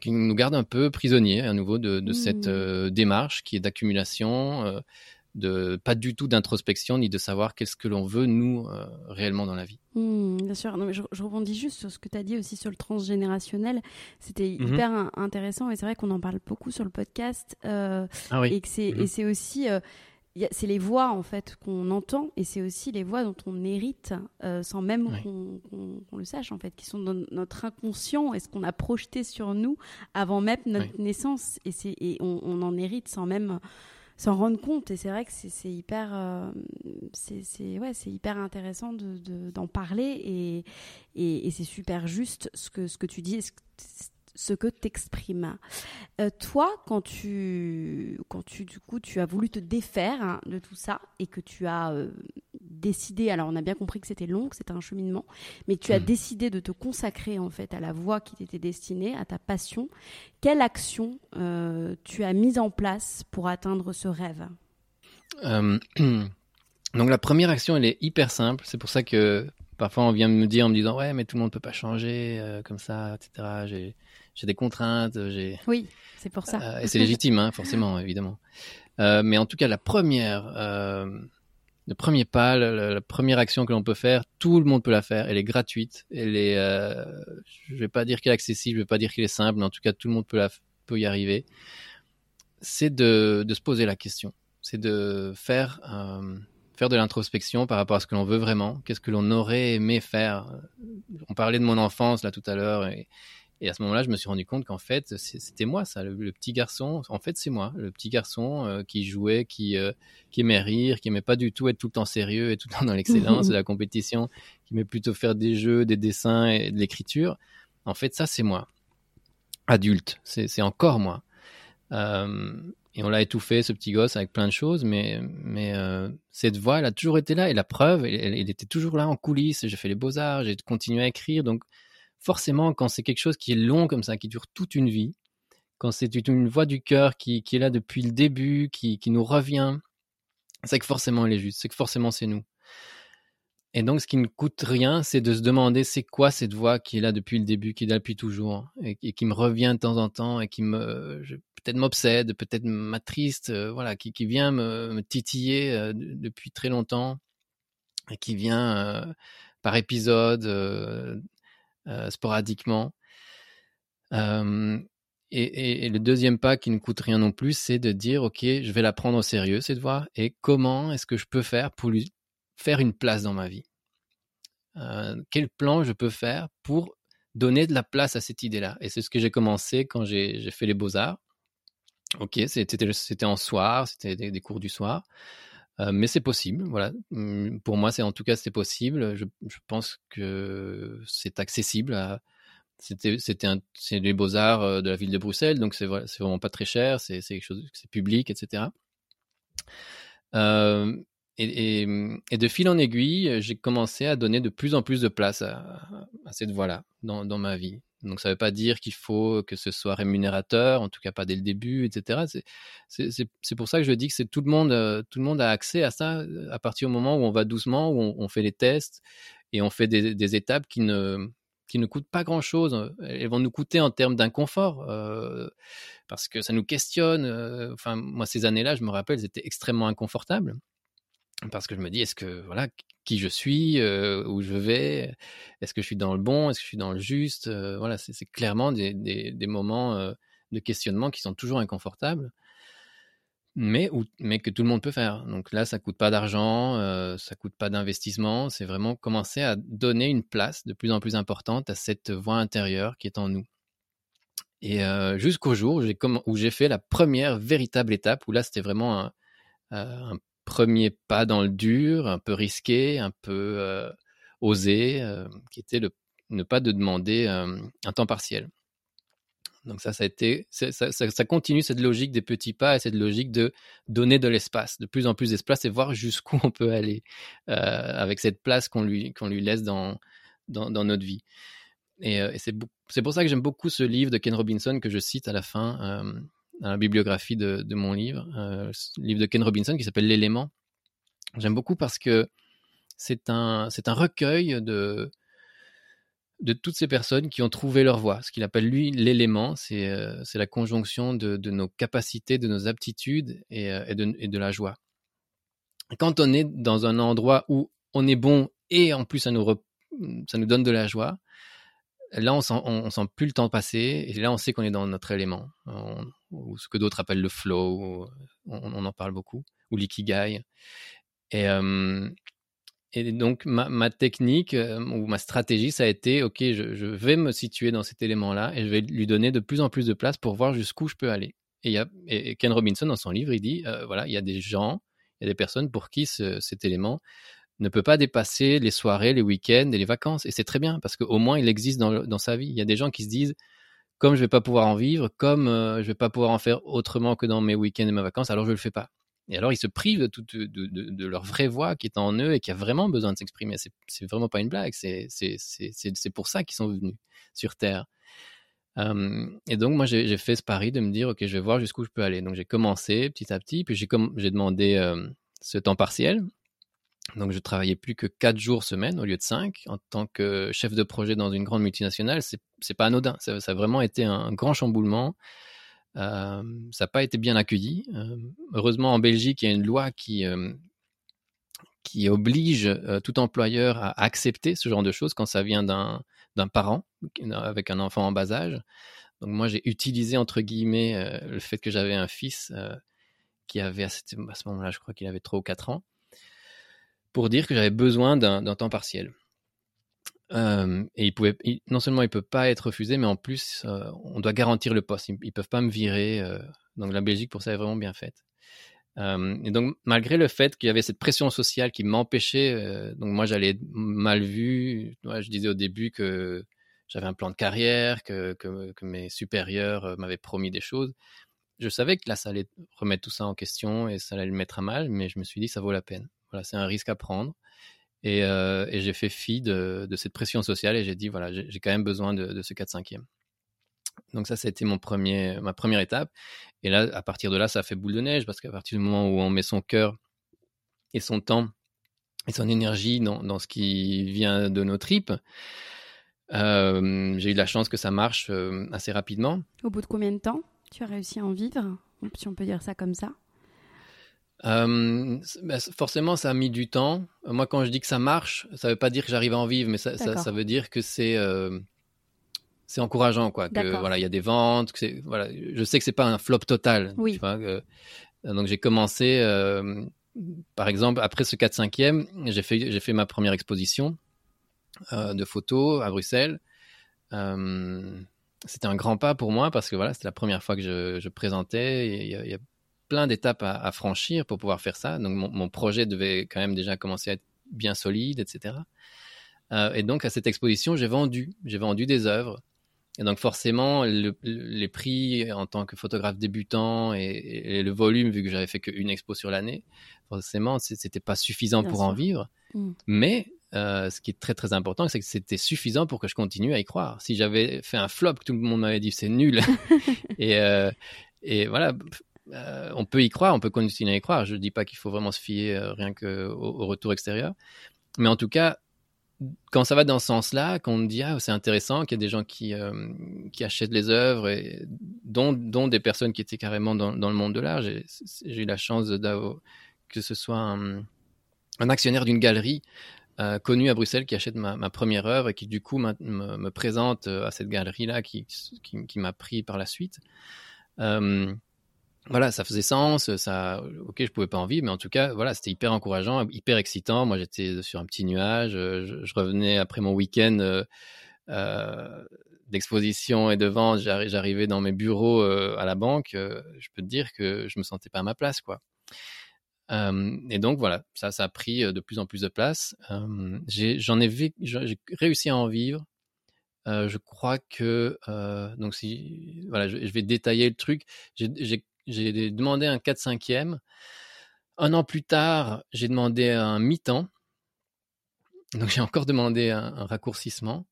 S2: qui nous gardent un peu prisonniers, à nouveau de, cette mmh. démarche qui est d'accumulation de pas du tout d'introspection ni de savoir qu'est-ce que l'on veut nous euh, réellement dans la vie.
S3: Mmh, bien sûr, non, mais je, rebondis juste sur ce que tu as dit aussi sur le transgénérationnel. C'était mmh hyper intéressant et c'est vrai qu'on en parle beaucoup sur le podcast. Euh, ah oui. Et c'est mmh aussi euh, c'est les voix en fait qu'on entend et c'est aussi les voix dont on hérite sans même qu'on le sache en fait, qui sont dans notre inconscient et ce qu'on a projeté sur nous avant même notre naissance et, et on, on, en hérite sans même s'en rendre compte. Et c'est vrai que c'est hyper, euh, c'est ouais, c'est hyper intéressant d'en de, parler et, et, et c'est super juste ce que ce que tu dis ce que t'exprimes. Euh, toi, quand tu, quand tu, du coup, tu as voulu te défaire hein, de tout ça et que tu as euh, décidé, alors on a bien compris que c'était long, que c'était un cheminement, mais tu as hmm. décidé de te consacrer en fait à la voie qui t'était destinée, à ta passion. Quelle action euh, tu as mise en place pour atteindre ce rêve?
S2: Donc la première action, elle est hyper simple. C'est pour ça que parfois on vient me dire en me disant ouais mais tout le monde peut pas changer comme ça, etc. J'ai des contraintes, j'ai.
S3: Oui, c'est pour ça.
S2: Euh, et c'est légitime, hein, forcément, évidemment. Euh, mais en tout cas, la première, euh, le premier pas, la, première action que l'on peut faire, tout le monde peut la faire. Elle est gratuite. Elle est, euh, je vais pas dire qu'elle est accessible, je vais pas dire qu'elle est simple, mais en tout cas, tout le monde peut la, peut y arriver. C'est de, de se poser la question. C'est de faire, euh, faire de l'introspection par rapport à ce que l'on veut vraiment. Qu'est-ce que l'on aurait aimé faire? On parlait de mon enfance là tout à l'heure et, et à ce moment-là, je me suis rendu compte qu'en fait, c'était moi, ça, le, petit garçon. En fait, c'est moi, le petit garçon euh, qui jouait, qui, euh, qui aimait rire, qui aimait pas du tout être tout le temps sérieux et tout le temps dans l'excellence de la compétition, qui aimait plutôt faire des jeux, des dessins et de l'écriture. En fait, ça, c'est moi. Adulte, c'est encore moi. Euh, et on l'a étouffé, ce petit gosse, avec plein de choses, mais, mais cette voix, elle a toujours été là. Et la preuve, elle, elle était toujours là en coulisses. J'ai fait les beaux-arts, j'ai continué à écrire. Donc, forcément, quand c'est quelque chose qui est long comme ça, qui dure toute une vie, quand c'est une voix du cœur qui, est là depuis le début, qui, nous revient, c'est que forcément elle est juste, c'est que forcément c'est nous. Et donc, ce qui ne coûte rien, c'est de se demander c'est quoi cette voix qui est là depuis le début, qui est là depuis toujours, et, qui me revient de temps en temps, et qui me, peut-être m'obsède, peut-être m'attriste, euh, voilà, qui, vient me, titiller euh, depuis très longtemps, et qui vient euh, par épisode, sporadiquement. Et, le deuxième pas qui ne coûte rien non plus, c'est de dire, OK, je vais la prendre au sérieux, cette voix, et comment est-ce que je peux faire pour lui faire une place dans ma vie? Euh, Quel plan je peux faire pour donner de la place à cette idée-là? Et c'est ce que j'ai commencé quand j'ai fait les beaux-arts. OK, c'était en soir, c'était des, cours du soir. Euh, mais c'est possible, voilà. Mmh, pour moi, c'est en tout cas c'est possible. Je, pense que c'est accessible. C'était c'était c'est les beaux arts euh, de la ville de Bruxelles, donc c'est vraiment pas très cher. C'est c'est chose c'est public, etc. Euh, et, de fil en aiguille, j'ai commencé à donner de plus en plus de place à, cette voie-là dans, ma vie. Donc ça ne veut pas dire qu'il faut que ce soit rémunérateur, en tout cas pas dès le début, etc. C'est pour ça que je dis que c'est tout le monde, euh, tout le monde a accès à ça à partir du moment où on va doucement, où on, fait les tests et on fait des, étapes qui ne qui ne coûtent pas grand-chose. Elles vont nous coûter en termes d'inconfort euh, parce que ça nous questionne. Euh, enfin, moi, ces années-là, je me rappelle, c'était extrêmement inconfortable parce que je me dis est-ce que voilà qui je suis où je vais? Est-ce que je suis dans le bon? Est-ce que je suis dans le juste? Voilà c'est clairement des, moments de questionnement qui sont toujours inconfortables mais mais que tout le monde peut faire. Donc là ça coûte pas d'argent ça coûte pas d'investissement. C'est vraiment commencer à donner une place de plus en plus importante à cette voix intérieure qui est en nous. Et jusqu'au jour où j'ai fait la première véritable étape où là c'était vraiment un premier pas dans le dur, un peu risqué, un peu euh, osé, euh, qui était le, ne pas de demander euh, un temps partiel. Donc ça, ça a été, ça, continue cette logique des petits pas et cette logique de donner de l'espace, de plus en plus d'espace et voir jusqu'où on peut aller avec cette place qu'on lui, qu'on lui laisse dans, dans, dans notre vie. Et, et c'est pour ça que j'aime beaucoup ce livre de Ken Robinson que je cite à la fin, dans la bibliographie de, mon livre, euh, livre de Ken Robinson qui s'appelle L'élément. J'aime beaucoup parce que c'est un, c'est un recueil de, de toutes ces personnes qui ont trouvé leur voie. Ce qu'il appelle lui l'élément, c'est, euh, c'est la conjonction de, de, nos capacités, de nos aptitudes et, euh, et, de, et de la joie. Quand on est dans un endroit où on est bon et en plus ça nous, ça nous donne de la joie, là, on sent, sent plus le temps passer, et là, on sait qu'on est dans notre élément, ou ce que d'autres appellent le flow, on, en parle beaucoup, ou l'ikigai. Et, euh, donc, ma, technique euh, ou ma stratégie, ça a été, OK, je, vais me situer dans cet élément-là, et je vais lui donner de plus en plus de place pour voir jusqu'où je peux aller. Et Ken Robinson, dans son livre, il dit, euh, voilà, il y a des gens, il y a des personnes pour qui cet élément ne peut pas dépasser les soirées, les week-ends et les vacances. Et c'est très bien parce qu'au moins il existe dans, sa vie. Il y a des gens qui se disent, comme je vais pas pouvoir en vivre, comme euh, je vais pas pouvoir en faire autrement que dans mes week-ends et mes vacances, alors je le fais pas. Et alors ils se privent de, leur vraie voix qui est en eux et qui a vraiment besoin de s'exprimer. C'est vraiment pas une blague. C'est pour ça qu'ils sont venus sur Terre. et donc moi j'ai fait ce pari de me dire ok je vais voir jusqu'où je peux aller. Donc j'ai commencé petit à petit, puis j'ai demandé ce temps partiel donc, je travaillais plus que quatre jours semaine au lieu de cinq. En tant que chef de projet dans une grande multinationale, c'est, c'est pas anodin. Ça, a vraiment été un grand chamboulement. Ça n'a pas été bien accueilli. Heureusement, en Belgique, il y a une loi qui, oblige tout employeur à accepter ce genre de choses quand ça vient d'un, parent avec un enfant en bas âge. Donc, moi, j'ai utilisé, entre guillemets, le fait que j'avais un fils qui avait, à, ce moment-là, je crois qu'il avait 3 ou 4 ans pour dire que j'avais besoin d'un temps partiel. Euh, et non seulement il peut pas être refusé, mais en plus euh, on doit garantir le poste. Ils, ne peuvent pas me virer. Euh, donc la Belgique pour ça est vraiment bien faite. et donc malgré le fait qu'il y avait cette pression sociale qui m'empêchait, donc moi j'allais mal vu. je disais au début que j'avais un plan de carrière, que mes supérieurs m'avaient promis des choses. Je savais que là ça allait remettre tout ça en question et ça allait le mettre à mal, mais je me suis dit ça vaut la peine c'est un risque à prendre. Et, euh, j'ai fait fi de, cette pression sociale et j'ai dit, voilà, j'ai quand même besoin de, ce 4-5e. Donc ça, ça a été mon premier, ma première étape. Et là, à partir de là, ça a fait boule de neige parce qu'à partir du moment où on met son cœur et son temps et son énergie dans, ce qui vient de nos tripes, euh, j'ai eu la chance que ça marche euh, assez rapidement.
S3: Au bout de combien de temps tu as réussi à en vivre, si on peut dire ça comme ça
S2: euh, forcément, ça a mis du temps. Moi, quand je dis que ça marche, ça veut pas dire que j'arrive à en vivre, mais ça, ça, veut dire que c'est euh, c'est encourageant, quoi. Que voilà, il y a des ventes. Que voilà, je sais que c'est pas un flop total.
S3: Oui.
S2: donc j'ai commencé, euh, par exemple, après ce 4-5e, j'ai fait j'ai fait ma première exposition de photos à Bruxelles. c'était un grand pas pour moi parce que voilà, c'était la première fois que je, je présentais. Il y, a plein d'étapes à, franchir pour pouvoir faire ça. Donc mon, projet devait quand même déjà commencer à être bien solide, etc. Euh, et donc à cette exposition, j'ai vendu, j'ai vendu des œuvres. Et donc forcément, les prix en tant que photographe débutant et, le volume, vu que j'avais fait qu'une expo sur l'année, forcément, c'était pas suffisant pour en vivre. Mm. Mais euh, ce qui est très très important, c'est que c'était suffisant pour que je continue à y croire. Si j'avais fait un flop, tout le monde m'avait dit c'est nul. et, euh, et voilà, euh, on peut y croire, on peut continuer à y croire. Je ne dis pas qu'il faut vraiment se fier rien qu'au au retour extérieur. Mais en tout cas, quand ça va dans ce sens-là, qu'on dit ah c'est intéressant, qu'il y a des gens qui, qui achètent les œuvres, et, dont, des personnes qui étaient carrément dans, le monde de l'art, j'ai eu la chance que ce soit un, actionnaire d'une galerie euh, connu à Bruxelles qui achète ma, première œuvre et qui du coup me, présente euh, à cette galerie-là qui, qui, m'a pris par la suite. Euh, voilà, ça faisait sens, ça, ok, je pouvais pas en vivre, mais en tout cas, voilà, c'était hyper encourageant, hyper excitant. Moi, j'étais sur un petit nuage, je, revenais après mon week-end d'exposition et de vente, j'arrivais dans mes bureaux à la banque, je peux te dire que je me sentais pas à ma place, quoi et donc voilà, ça, ça a pris de plus en plus de place. J'en ai, j'ai réussi à en vivre. je crois que donc si voilà, je, vais détailler le truc. J'ai demandé un 4 5 e Un an plus tard, j'ai demandé un mi-temps. Donc j'ai encore demandé un, un, raccourcissement.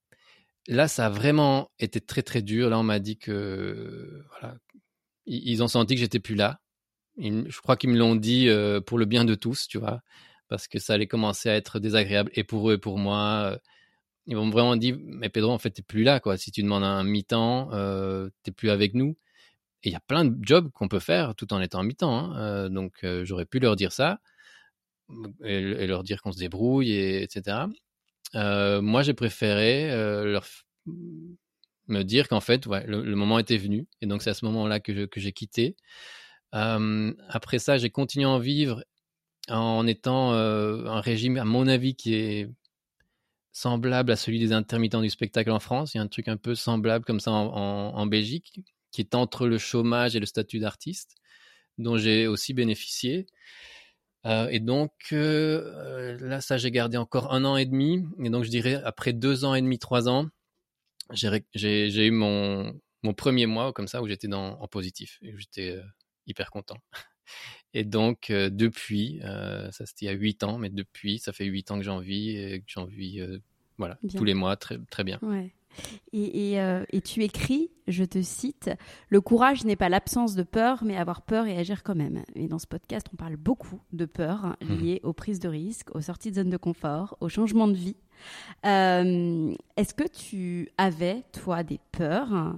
S2: Là, ça a vraiment été très très dur. Là, on m'a dit que voilà, ils ont senti que j'étais plus là je crois qu'ils me l'ont dit euh, pour le bien de tous, tu vois, parce que ça allait commencer à être désagréable et pour eux et pour moi. Euh, ils m'ont vraiment dit, mais Pedro, en fait, t'es plus là, quoi. Si tu demandes un mi-temps, euh, t'es plus avec nous. Et il y a plein de jobs qu'on peut faire tout en étant en mi-temps. Hein. Euh, donc, j'aurais pu leur dire ça et, leur dire qu'on se débrouille, et, etc. moi, j'ai préféré leur me dire qu'en fait, ouais, le, moment était venu. Et donc, c'est à ce moment-là que j'ai quitté après ça, j'ai continué à en vivre en étant un régime, à mon avis, qui est semblable à celui des intermittents du spectacle en France. Il y a un truc un peu semblable comme ça en, Belgique, qui est entre le chômage et le statut d'artiste, dont j'ai aussi bénéficié. et donc là, ça, j'ai gardé encore un an et demi. Et donc, je dirais, après deux ans et demi, trois ans, j'ai eu mon, mon premier mois comme ça où j'étais en positif. Et j'étais hyper content. Et donc, depuis, ça c'était il y a 8 ans, mais depuis, ça fait 8 ans que j'en vis et que j'en vis voilà, tous les mois très, très bien.
S3: Ouais. Et, et, tu écris, je te cite, Le courage n'est pas l'absence de peur, mais avoir peur et agir quand même. Et dans ce podcast, on parle beaucoup de peur hein, mmh. liées aux prises de risques, aux sorties de zone de confort, au changement de vie. Est-ce que tu avais, toi, des peurs?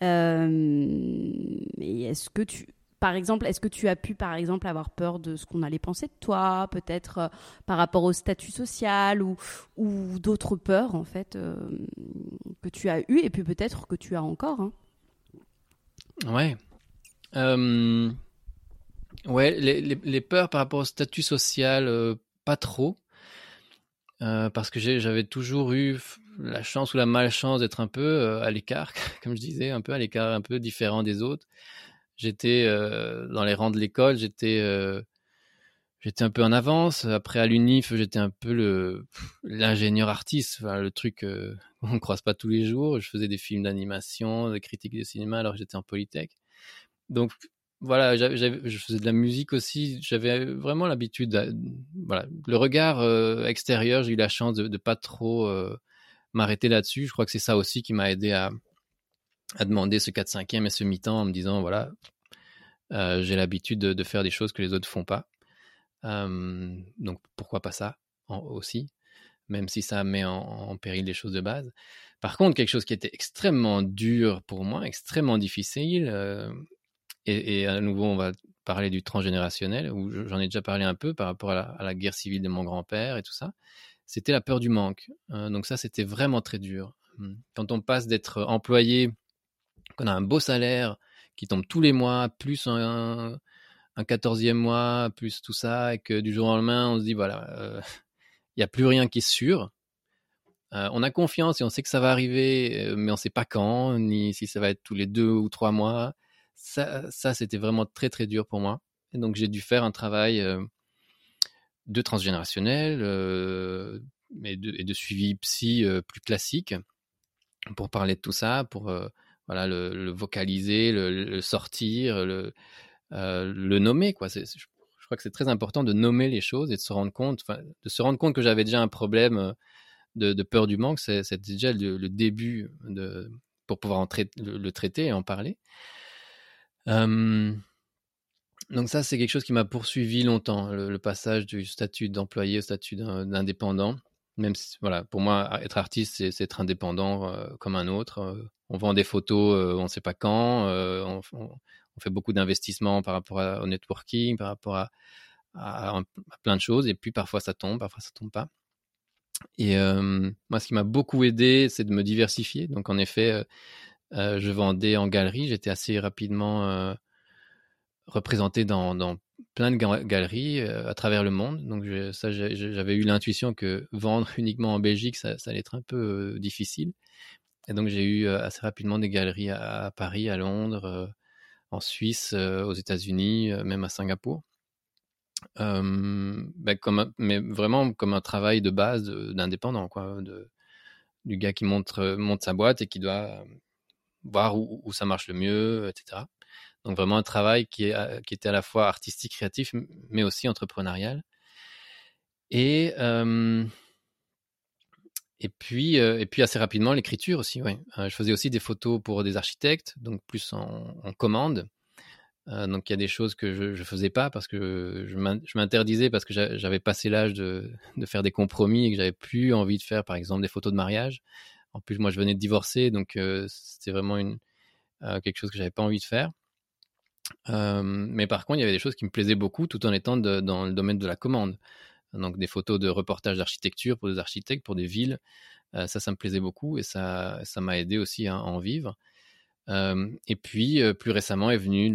S3: Et est-ce que tu par exemple, est-ce que tu as pu, par exemple, avoir peur de ce qu'on allait penser de toi, peut-être euh, par rapport au statut social ou, d'autres peurs, en fait, euh, que tu as eues et puis peut-être que tu as encore hein?
S2: Ouais. Euh, ouais, les, peurs par rapport au statut social, pas trop. parce que j'avais toujours eu la chance ou la malchance d'être un peu à l'écart, comme je disais, un peu à l'écart, un peu différent des autres j'étais dans les rangs de l'école, j'étais j'étais un peu en avance. Après à l'UNIF, j'étais un peu l'ingénieur artiste, enfin, le truc euh, on ne croise pas tous les jours. Je faisais des films d'animation, des critiques de cinéma alors que j'étais en polytech. Donc voilà, je faisais de la musique aussi. J'avais vraiment l'habitude, voilà, le regard extérieur. J'ai eu la chance de, de pas trop m'arrêter là-dessus. Je crois que c'est ça aussi qui m'a aidé à, à demander ce 4-5e et ce mi-temps en me disant voilà, euh, j'ai l'habitude de, faire des choses que les autres font pas. Euh, donc pourquoi pas ça aussi, même si ça met en, péril les choses de base. Par contre, quelque chose qui était extrêmement dur pour moi, extrêmement difficile, euh, et, à nouveau on va parler du transgénérationnel, où j'en ai déjà parlé un peu par rapport à la, guerre civile de mon grand-père et tout ça, c'était la peur du manque. donc ça, c'était vraiment très dur. Quand on passe d'être employé qu'on a un beau salaire qui tombe tous les mois, plus un, un 14e mois, plus tout ça, et que du jour au lendemain, on se dit, voilà, euh, il n'y a plus rien qui est sûr. Euh, on a confiance et on sait que ça va arriver, euh, mais on ne sait pas quand, ni si ça va être tous les deux ou trois mois. Ça, c'était vraiment très, très dur pour moi. Et donc, j'ai dû faire un travail de transgénérationnel mais de, et de suivi psy plus classique pour parler de tout ça, pour voilà, le, vocaliser, le, sortir, le, euh, le nommer. Quoi. Je, crois que c'est très important de nommer les choses et de se rendre compte, de se rendre compte que j'avais déjà un problème de, peur du manque. C'est déjà le, début de, pour pouvoir en le, traiter et en parler. donc ça, c'est quelque chose qui m'a poursuivi longtemps, le, passage du statut d'employé au statut d'indépendant. Même voilà, pour moi, être artiste, c'est être indépendant comme un autre. On vend des photos, on ne sait pas quand. On, on, fait beaucoup d'investissements par rapport au networking, par rapport à, plein de choses. Et puis parfois ça tombe, parfois ça tombe pas. Et moi, ce qui m'a beaucoup aidé, c'est de me diversifier. Donc, en effet, je vendais en galerie. J'étais assez rapidement représenté dans, plein de galeries à travers le monde. Donc, j'avais eu l'intuition que vendre uniquement en Belgique, ça allait être un peu difficile. Et donc, j'ai eu assez rapidement des galeries à, Paris, à Londres, en Suisse, aux États-Unis, même à Singapour. Comme mais vraiment comme un travail de base d'indépendant, quoi, du gars qui monte, sa boîte et qui doit voir où, ça marche le mieux, etc. Donc vraiment un travail qui était à la fois artistique, créatif, mais aussi entrepreneurial. Et, et, puis, et puis assez rapidement, l'écriture aussi. Ouais. je faisais aussi des photos pour des architectes, donc plus en, commande. Euh, donc il y a des choses que je ne faisais pas parce que je m'interdisais parce que j'avais passé l'âge de, faire des compromis et que j'avais plus envie de faire par exemple des photos de mariage. En plus moi je venais de divorcer donc euh, c'était vraiment euh, quelque chose que j'avais pas envie de faire. mais par contre il y avait des choses qui me plaisaient beaucoup tout en étant dans le domaine de la commande. Donc des photos de reportages d'architecture pour des architectes, pour des villes. ça ça me plaisait beaucoup et ça ça m'a aidé aussi à en vivre et puis, plus récemment est venue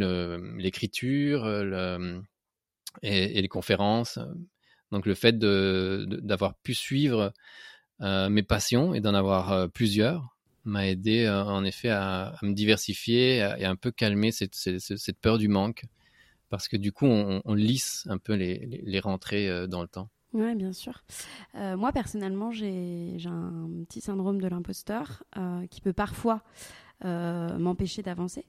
S2: l'écriture et, les conférences. Donc, le fait d'avoir pu suivre mes passions et d'en avoir plusieurs m'a aidé en effet à, me diversifier et à un peu calmer cette, peur du manque. Parce que du coup, on, lisse un peu les, rentrées dans le temps.
S3: Oui, bien sûr. moi, personnellement, j'ai un petit syndrome de l'imposteur qui peut parfois euh, m'empêcher d'avancer.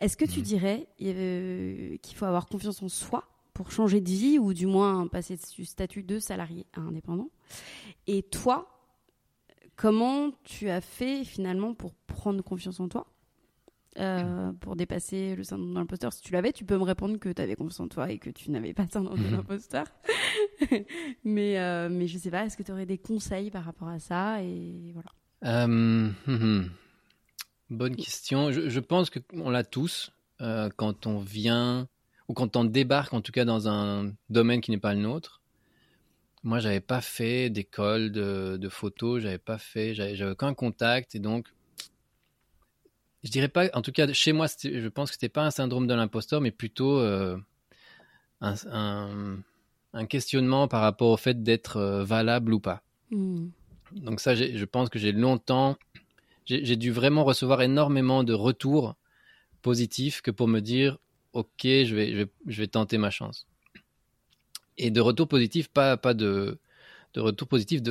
S3: Est-ce que tu mmh. dirais euh, qu'il faut avoir confiance en soi pour changer de vie ou du moins passer du statut de salarié à indépendant? Et toi, comment tu as fait finalement pour prendre confiance en toi? Euh, pour dépasser le syndrome de l'imposteur. Si tu l'avais, tu peux me répondre que tu avais confiance en toi et que tu n'avais pas de syndrome de l'imposteur. mais, euh, mais je sais pas, est-ce que tu aurais des conseils par rapport à ça et voilà.
S2: Hum, hum. Bonne question. Je, pense qu'on l'a tous euh, quand on vient ou quand on débarque en tout cas dans un domaine qui n'est pas le nôtre. Moi, j'avais pas fait d'école de, de photo, j'avais pas fait, j'avais aucun contact et donc je dirais pas, en tout cas chez moi, je pense que c'était pas un syndrome de l'imposteur, mais plutôt euh, un, questionnement par rapport au fait d'être euh, valable ou pas. Hmm. Donc ça, je pense que j'ai longtemps j'ai dû vraiment recevoir énormément de retours positifs que pour me dire ok je vais, je vais, je vais tenter ma chance et de retours positifs pas pas de de retours positifs de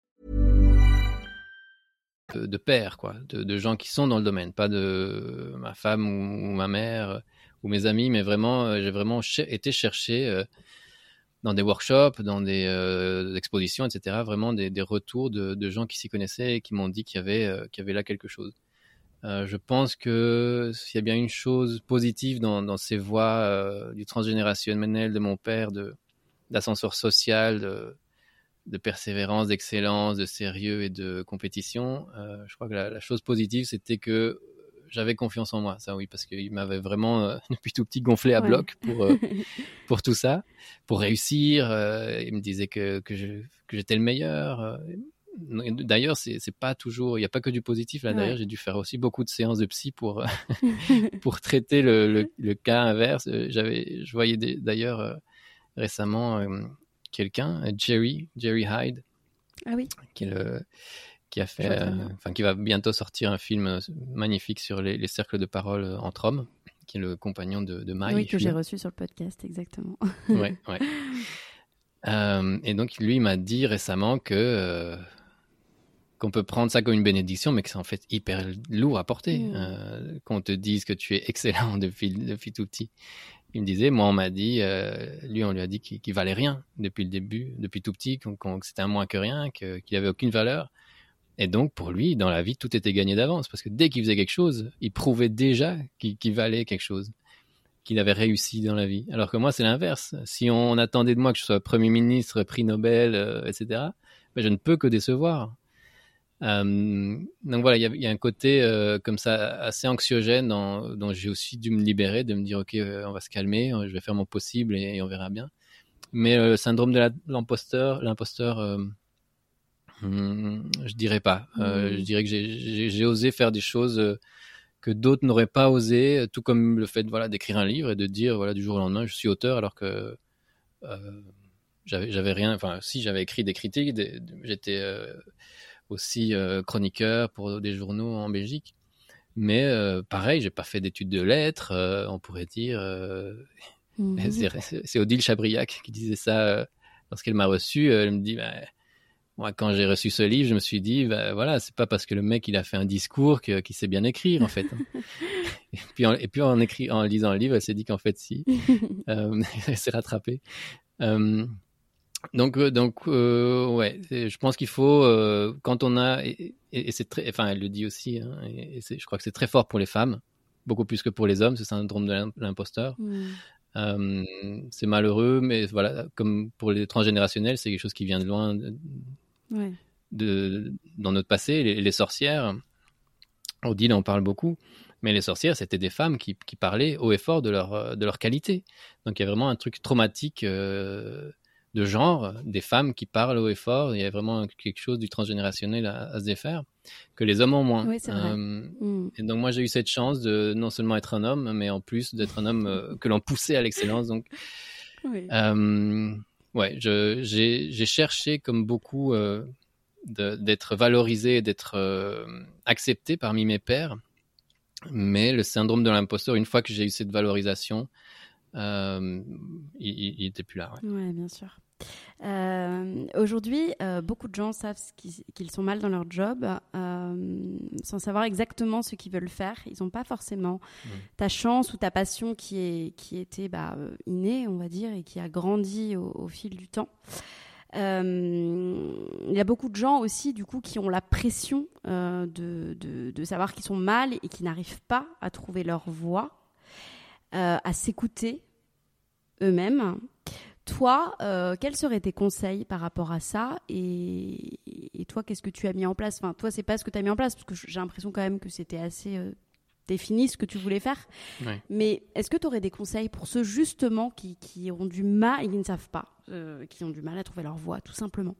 S2: De, de pairs, quoi, de, gens qui sont dans le domaine, pas de ma femme ou, ma mère ou mes amis, mais vraiment, euh, j'ai vraiment été chercher. Euh, dans des workshops, dans des euh, expositions, etc. Vraiment des, des retours de, gens qui s'y connaissaient et qui m'ont dit qu'il y avait euh, y avait là quelque chose. Euh, je pense que s'il y a bien une chose positive dans, ces voies euh, du transgénérationnel de mon père, d'ascenseur social, de, de persévérance, d'excellence, de sérieux et de compétition, euh, je crois que la, la chose positive, c'était que j'avais confiance en moi, ça oui, parce qu'il m'avait vraiment euh, depuis tout petit gonflé à bloc pour euh, pour tout ça, pour réussir. Euh, il me disait que que j'étais le meilleur. d'ailleurs, c'est pas toujours, il n'y a pas que du positif là. D'ailleurs, j'ai dû faire aussi beaucoup de séances de psy pour pour traiter le, le, cas inverse. J'avais, je voyais d'ailleurs récemment quelqu'un, Jerry, Jerry Hyde,
S3: ah oui.
S2: qui, le, qui a fait, enfin qui va bientôt sortir un film magnifique sur les, les cercles de parole entre hommes qui est le compagnon de, de
S3: Oui, que j'ai reçu sur le podcast, exactement.
S2: ouais, ouais. Euh, et donc, lui, il m'a dit récemment que euh, qu'on peut prendre ça comme une bénédiction, mais que c'est en fait hyper lourd à porter. Mm. Euh, qu'on te dise que tu es excellent depuis, depuis tout petit. Il me disait, moi, on m'a dit, lui, on lui a dit qu'il valait rien depuis le début, depuis tout petit, que c'était un moins que rien, qu'il avait aucune valeur. Et donc, pour lui, dans la vie, tout était gagné d'avance. Parce que dès qu'il faisait quelque chose, il prouvait déjà qu'il valait quelque chose, qu'il avait réussi dans la vie. Alors que moi, c'est l'inverse. Si on attendait de moi que je sois Premier ministre, prix Nobel, euh, etc., ben, je ne peux que décevoir. Euh, donc voilà, il y, a un côté euh, comme ça assez anxiogène dont j'ai aussi dû me libérer, de me dire, OK, on va se calmer, je vais faire mon possible et, on verra bien. Mais le syndrome de l'imposteur, l'imposteur Hmm, je dirais pas. Euh, hmm. Je dirais que j'ai osé faire des choses euh, que d'autres n'auraient pas osé, tout comme le fait voilà d'écrire un livre et de dire voilà du jour au lendemain je suis auteur alors que euh, j'avais rien. Enfin, si j'avais écrit des critiques, j'étais aussi chroniqueur pour des journaux en Belgique. Mais pareil, j'ai pas fait d'études de lettres. on pourrait dire. Hmm. C'est Odile Chabriac qui disait ça lorsqu'elle m'a reçu. Elle me dit. Bah, moi, quand j'ai reçu ce livre, je me suis dit, bah, voilà, c'est pas parce que le mec il a fait un discours qu'il sait bien écrire en fait. et puis, en, et puis en, écrit, en lisant le livre, elle s'est dit qu'en fait si, euh, elle s'est rattrapée. Donc, euh, donc, euh, ouais, je pense qu'il faut euh, quand on a et, et, c'est très, enfin, elle le dit aussi, hein, et, je crois que c'est très fort pour les femmes, beaucoup plus que pour les hommes, ce syndrome de l'imposteur. Mm. c'est malheureux, mais voilà, comme pour les transgénérationnels, c'est quelque chose qui vient de loin, de, dans notre passé, les, sorcières, Odile en parle beaucoup, mais les sorcières, c'était des femmes qui, parlaient haut et fort de leur, de leur qualité. Donc il y a vraiment un truc traumatique euh, de genre, des femmes qui parlent haut et fort. Il y a vraiment quelque chose du transgénérationnel à, se défaire, que les hommes ont moins.
S3: Euh, mm.
S2: Et donc moi, j'ai eu cette chance de non seulement être un homme, mais en plus d'être un homme euh, que l'on poussait à l'excellence. Donc, ouais, j'ai cherché, comme beaucoup, euh, d'être valorisé, d'être euh, accepté parmi mes pairs. Mais le syndrome de l'imposteur, une fois que j'ai eu cette valorisation, euh, il n'était plus là.
S3: Oui, ouais, bien sûr. Euh, aujourd'hui, euh, beaucoup de gens savent qu'ils sont mal dans leur job euh, sans savoir exactement ce qu'ils veulent faire. Ils n'ont pas forcément ta chance ou ta passion qui, est, qui était bah, innée, on va dire, et qui a grandi au, fil du temps. Il y a beaucoup de gens aussi, du coup, qui ont la pression de, de, de, savoir qu'ils sont mal et qui n'arrivent pas à trouver leur voix, à s'écouter eux-mêmes. Toi, euh, quels seraient tes conseils par rapport à ça et, toi, qu'est-ce que tu as mis en place? Enfin, toi, c'est pas ce que tu as mis en place, parce que j'ai l'impression quand même que c'était assez euh, défini ce que tu voulais faire. Mais est-ce que tu aurais des conseils pour ceux justement qui, ont du mal et qui ne savent pas, euh, qui ont du mal à trouver leur voie, tout simplement?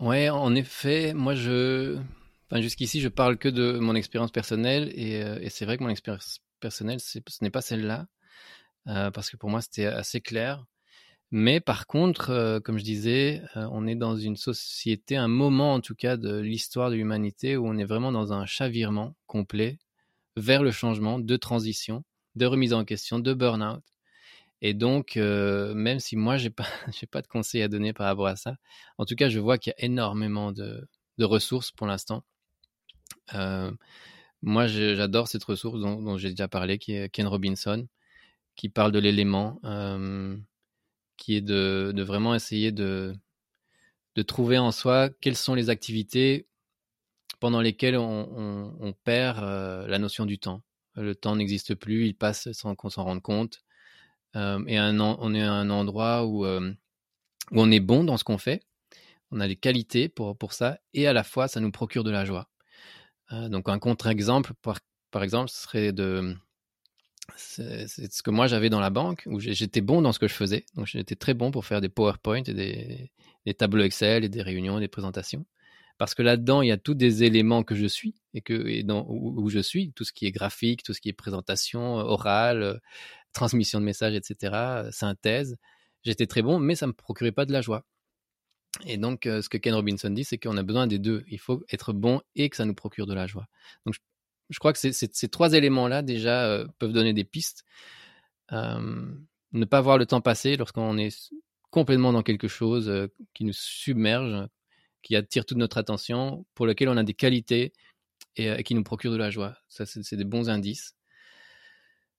S2: Ouais, en effet, moi, je. Enfin, jusqu'ici, je parle que de mon expérience personnelle et, c'est vrai que mon expérience personnelle, ce n'est pas celle-là. parce que pour moi, c'était assez clair. Mais par contre, euh, comme je disais, euh, on est dans une société, un moment en tout cas de l'histoire de l'humanité où on est vraiment dans un chavirement complet vers le changement, de transition, de remise en question, de burn-out. Et donc, euh, même si moi, j'ai pas, j'ai pas de conseils à donner par rapport à ça, en tout cas, je vois qu'il y a énormément de, de ressources pour l'instant. Moi, j'adore cette ressource dont, j'ai déjà parlé, qui est Ken Robinson, qui parle de l'élément qui est de, vraiment essayer de, de trouver en soi quelles sont les activités pendant lesquelles on, perd euh, la notion du temps. Le temps n'existe plus, il passe sans qu'on s'en rende compte. Euh, et on est à un endroit où, euh, où on est bon dans ce qu'on fait, on a les qualités pour, pour ça, et à la fois ça nous procure de la joie. Donc un contre-exemple, par, par exemple, ce serait de, c'est ce que moi j'avais dans la banque, où j'étais bon dans ce que je faisais. Donc j'étais très bon pour faire des PowerPoint et des, tableaux Excel et des réunions et des présentations. parce que là-dedans, il y a tous des éléments que je suis et que et dans, où, je suis, tout ce qui est graphique, tout ce qui est présentation, orale, transmission de messages, etc., synthèse. J'étais très bon, mais ça me procurait pas de la joie. Et donc, ce que Ken Robinson dit, c'est qu'on a besoin des deux. Il faut être bon et que ça nous procure de la joie. Donc, je, crois que ces trois éléments-là, déjà, peuvent donner des pistes. ne pas voir le temps passer lorsqu'on est complètement dans quelque chose qui nous submerge, qui attire toute notre attention, pour lequel on a des qualités et, qui nous procure de la joie. Ça, c'est des bons indices.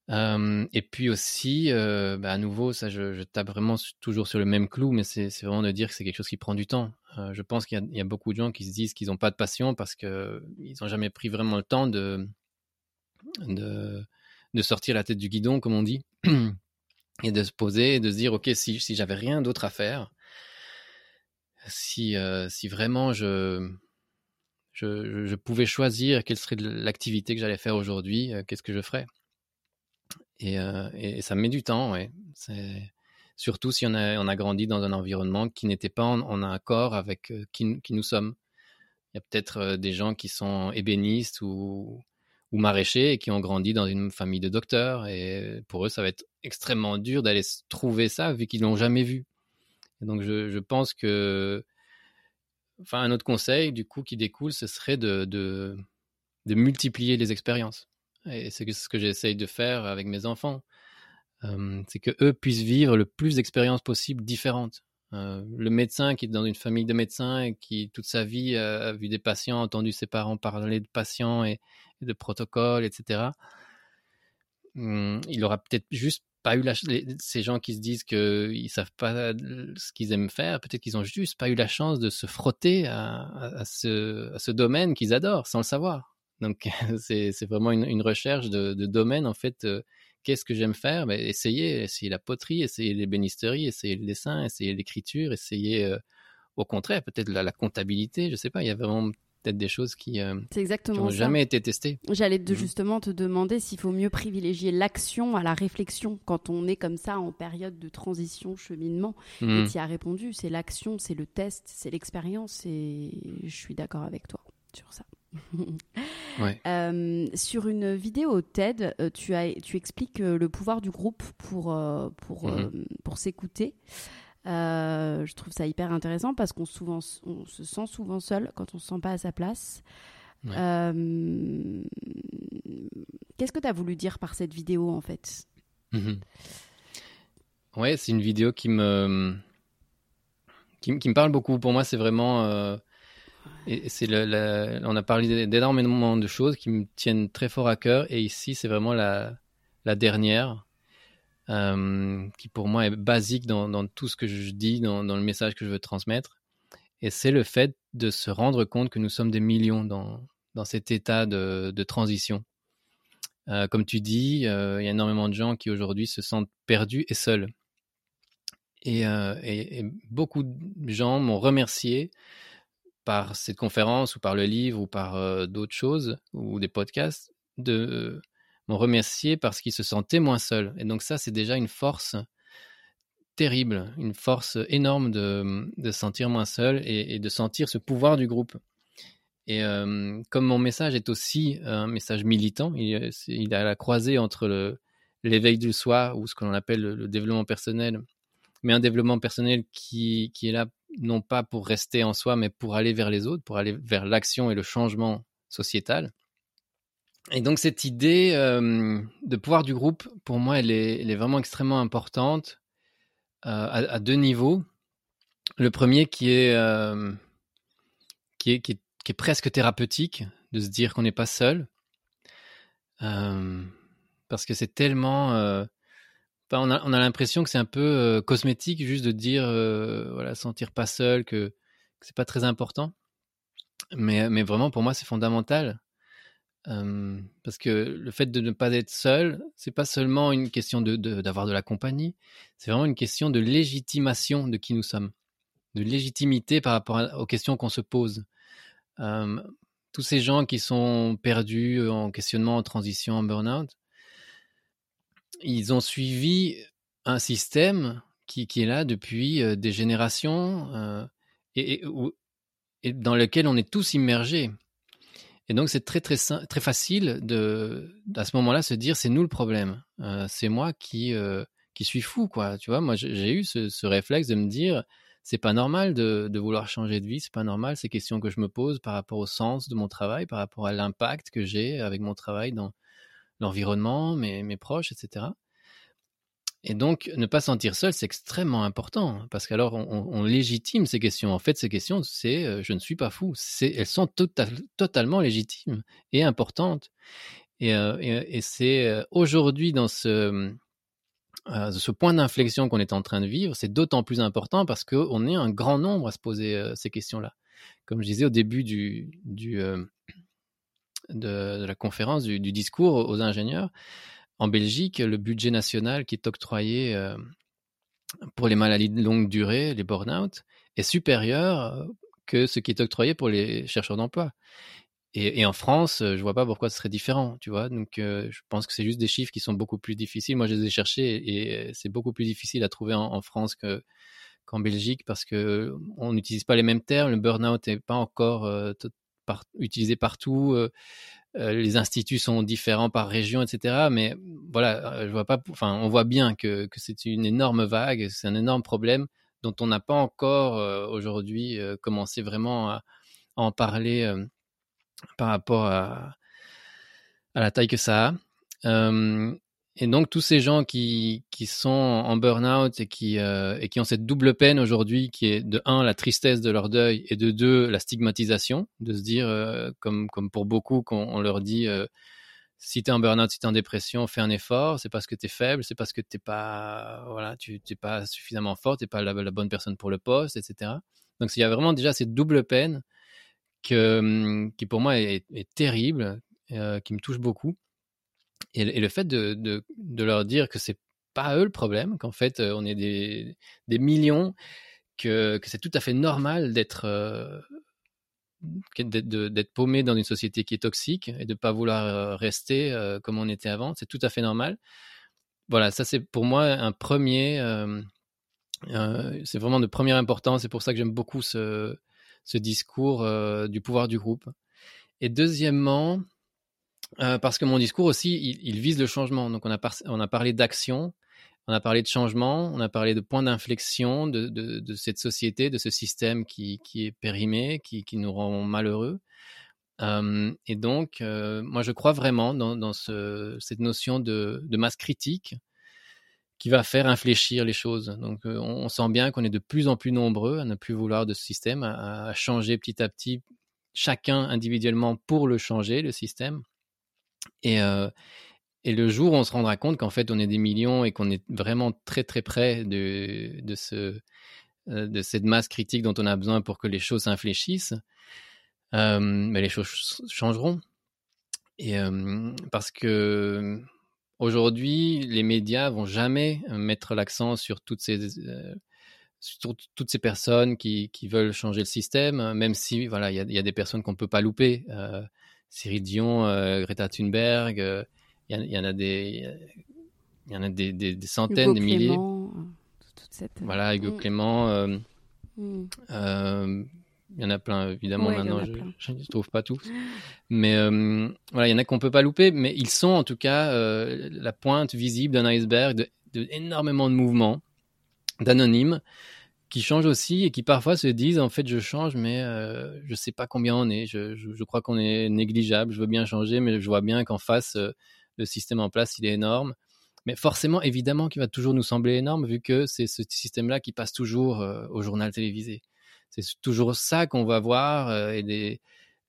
S2: Et puis aussi, bah, à nouveau, ça, je, tape vraiment toujours sur le même clou, mais c'est vraiment de dire que c'est quelque chose qui prend du temps. je pense qu'il y, a beaucoup de gens qui se disent qu'ils n'ont pas de passion parce qu'ils n'ont jamais pris vraiment le temps de, de, sortir la tête du guidon, comme on dit, et de se poser et de se dire, OK, si, si j'avais rien d'autre à faire, si, si vraiment je, je, pouvais choisir quelle serait l'activité que j'allais faire aujourd'hui, qu'est-ce que je ferais? Et, et, ça met du temps, ouais. Surtout si on a, grandi dans un environnement qui n'était pas en, accord avec qui, qui, nous sommes. Il y a peut-être des gens qui sont ébénistes ou, maraîchers et qui ont grandi dans une famille de docteurs. Et pour eux, ça va être extrêmement dur d'aller trouver ça vu qu'ils l'ont jamais vu donc je, pense que, enfin, un autre conseil du coup qui découle, ce serait de, multiplier les expériences. Et c'est ce que j'essaye de faire avec mes enfants. c'est que eux puissent vivre le plus d'expériences possibles différentes. le médecin qui est dans une famille de médecins et qui toute sa vie a vu des patients, entendu ses parents parler de patients et, de protocoles, etc. Mmh, il aura peut-être juste pas eu la ces gens qui se disent qu'ils savent pas ce qu'ils aiment faire, peut-être qu'ils ont juste pas eu la chance de se frotter à, ce, domaine qu'ils adorent sans le savoir. Donc c'est vraiment une, recherche de, domaine en fait. Euh, qu'est-ce que j'aime faire? Ben, Essayer, essayer la poterie, essayer l'ébénisterie, essayer le dessin, essayer l'écriture, essayer euh, au contraire peut-être la, la, comptabilité. Je sais pas. Il y a vraiment peut-être des choses qui n'ont euh, jamais été testées.
S3: J'allais mhm. justement te demander s'il faut mieux privilégier l'action à la réflexion quand on est comme ça en période de transition, cheminement. Et mhm. tu as répondu, c'est l'action, c'est le test, c'est l'expérience et je suis d'accord avec toi sur ça. Euh, sur une vidéo TED, euh, tu, as, tu expliques le pouvoir du groupe pour, pour, mhm. pour s'écouter. Euh, je trouve ça hyper intéressant parce qu'on souvent, on se sent souvent seul quand on se sent pas à sa place. Euh, qu'est-ce que tu as voulu dire par cette vidéo en fait?
S2: Mhm. Ouais, c'est une vidéo qui me, qui, me parle beaucoup. Pour moi, c'est vraiment. On a parlé d'énormément de choses qui me tiennent très fort à cœur. Et ici, c'est vraiment la, dernière. Euh, qui pour moi est basique dans, tout ce que je dis, dans, le message que je veux transmettre. Et c'est le fait de se rendre compte que nous sommes des millions dans, dans cet état de, transition. Euh, comme tu dis, euh, il y a énormément de gens qui aujourd'hui se sentent perdus et seuls. Et beaucoup de gens m'ont remercié par cette conférence ou par le livre ou par d'autres choses ou des podcasts de m'ont remercié parce qu'ils se sentaient moins seuls. Et donc ça, c'est déjà une force terrible, une force énorme de, de sentir moins seul et, de sentir ce pouvoir du groupe. Et comme mon message est aussi un message militant, il, il a la croisée entre l'éveil du soi ou ce que l'on appelle le, développement personnel, mais un développement personnel qui, est là non pas pour rester en soi, mais pour aller vers les autres, pour aller vers l'action et le changement sociétal. Et donc cette idée euh, de pouvoir du groupe, pour moi, elle est, vraiment extrêmement importante euh, à, deux niveaux. Le premier euh, qui est, qui est, qui est presque thérapeutique, de se dire qu'on n'est pas seul, parce que c'est tellement, on a, on a l'impression que c'est un peu cosmétique juste de dire, voilà, sentir pas seul, que, que c'est pas très important. Mais, vraiment, pour moi, c'est fondamental parce que le fait de ne pas être seul, c'est pas seulement une question de, d'avoir de, la compagnie, c'est vraiment une question de légitimation de qui nous sommes, de légitimité par rapport aux questions qu'on se pose. tous ces gens qui sont perdus en questionnement, en transition, en burn-out, ils ont suivi un système qui, est là depuis des générations et, et dans lequel on est tous immergés. Et donc c'est très très très facile de à ce moment-là se dire c'est nous le problème, euh, c'est moi qui euh, qui suis fou quoi. Tu vois, moi j'ai eu ce, ce, réflexe de me dire c'est pas normal de, de, vouloir changer de vie, c'est pas normal ces questions que je me pose par rapport au sens de mon travail, par rapport à l'impact que j'ai avec mon travail dans l'environnement, mes, proches, etc. Et donc, ne pas sentir seul, c'est extrêmement important, parce qu'alors on, légitime ces questions. En fait, ces questions, c'est euh, je ne suis pas fou. Elles sont tota-, totalement légitimes et importantes. Et, euh, c'est euh, aujourd'hui dans ce, ce point d'inflexion qu'on est en train de vivre, c'est d'autant plus important parce qu'on est un grand nombre à se poser ces questions-là. Comme je disais au début du, du de, la conférence, du, discours aux ingénieurs, en Belgique, le budget national qui est octroyé euh, pour les maladies de longue durée, les burn-out, est supérieur que ce qui est octroyé pour les chercheurs d'emploi. Et, en France, je vois pas pourquoi ce serait différent, tu vois. Donc, euh, je pense que c'est juste des chiffres qui sont beaucoup plus difficiles. Moi, je les ai cherchés et c'est beaucoup plus difficile à trouver en, France que qu'en Belgique parce que on n'utilise pas les mêmes termes. Le burn-out n'est pas encore euh, par, utilisé partout. Euh, euh, les instituts sont différents par région, etc. Mais voilà, je vois pas. Enfin, on voit bien que, c'est une énorme vague, c'est un énorme problème dont on n'a pas encore aujourd'hui commencé vraiment à, en parler par rapport à, la taille que ça a. Euh, et donc tous ces gens qui, qui sont en burn-out et qui, euh, et qui ont cette double peine aujourd'hui, qui est de un la tristesse de leur deuil et de deux la stigmatisation, de se dire euh, comme comme pour beaucoup qu'on on leur dit euh, si tu es en burn-out, si tu es en dépression, fais un effort, c'est parce que tu es faible, c'est parce que t'es pas voilà, tu t'es pas suffisamment fort, t'es pas la, bonne personne pour le poste, etc. Donc il y a vraiment déjà cette double peine que, hum, qui pour moi est, terrible, qui me touche beaucoup. Et, le fait de, leur dire que c'est pas eux le problème, qu'en fait euh, on est des, millions, que, c'est tout à fait normal d'être euh, d'être paumé dans une société qui est toxique et de pas vouloir euh, rester comme on était avant, c'est tout à fait normal. Voilà, ça c'est pour moi un premier, c'est vraiment de première importance. C'est pour ça que j'aime beaucoup ce, discours du pouvoir du groupe. Et deuxièmement, euh, parce que mon discours aussi, il, vise le changement. Donc on a, parlé d'action, on a parlé de changement, on a parlé de points d'inflexion de, cette société, de ce système qui, est périmé, qui, nous rend malheureux. Euh, et donc, euh, moi, je crois vraiment dans, dans ce, cette notion de, masse critique qui va faire infléchir les choses. Donc on, sent bien qu'on est de plus en plus nombreux à ne plus vouloir de ce système, à, changer petit à petit, chacun individuellement pour le changer, le système. Et, et le jour où on se rendra compte qu'en fait on est des millions et qu'on est vraiment très très près de, de, ce, de cette masse critique dont on a besoin pour que les choses s'infléchissent, mais les choses changeront. Et parce que Aujourd'hui, les médias vont jamais mettre l'accent sur toutes ces sur toutes ces personnes qui, qui, veulent changer le système, même si voilà, il y y a, des personnes qu'on peut pas louper. Euh, Cyril Dion, euh, Greta Thunberg, euh, il y, y, en a des il y en a des, des, des centaines,
S3: Hugo
S2: des milliers.
S3: Clément, toute cette...
S2: Voilà, Hugo
S3: Mm.
S2: Clément.
S3: Mm.
S2: il y en a plein, évidemment,
S3: Ouais,
S2: maintenant, je ne trouve pas tous. Mais euh, voilà, il y en a qu'on peut pas louper, mais ils sont en tout cas euh, la pointe visible d'un iceberg de, de, énormément de mouvements, d'anonymes, qui changent aussi et qui parfois se disent en fait je change, mais euh, je sais pas combien on est. Je, je, crois qu'on est négligeable. Je veux bien changer, mais je vois bien qu'en face euh, le système en place il est énorme. Mais forcément, évidemment, qu'il va toujours nous sembler énorme vu que c'est ce système-là qui passe toujours euh, au journal télévisé. C'est toujours ça qu'on va voir et des,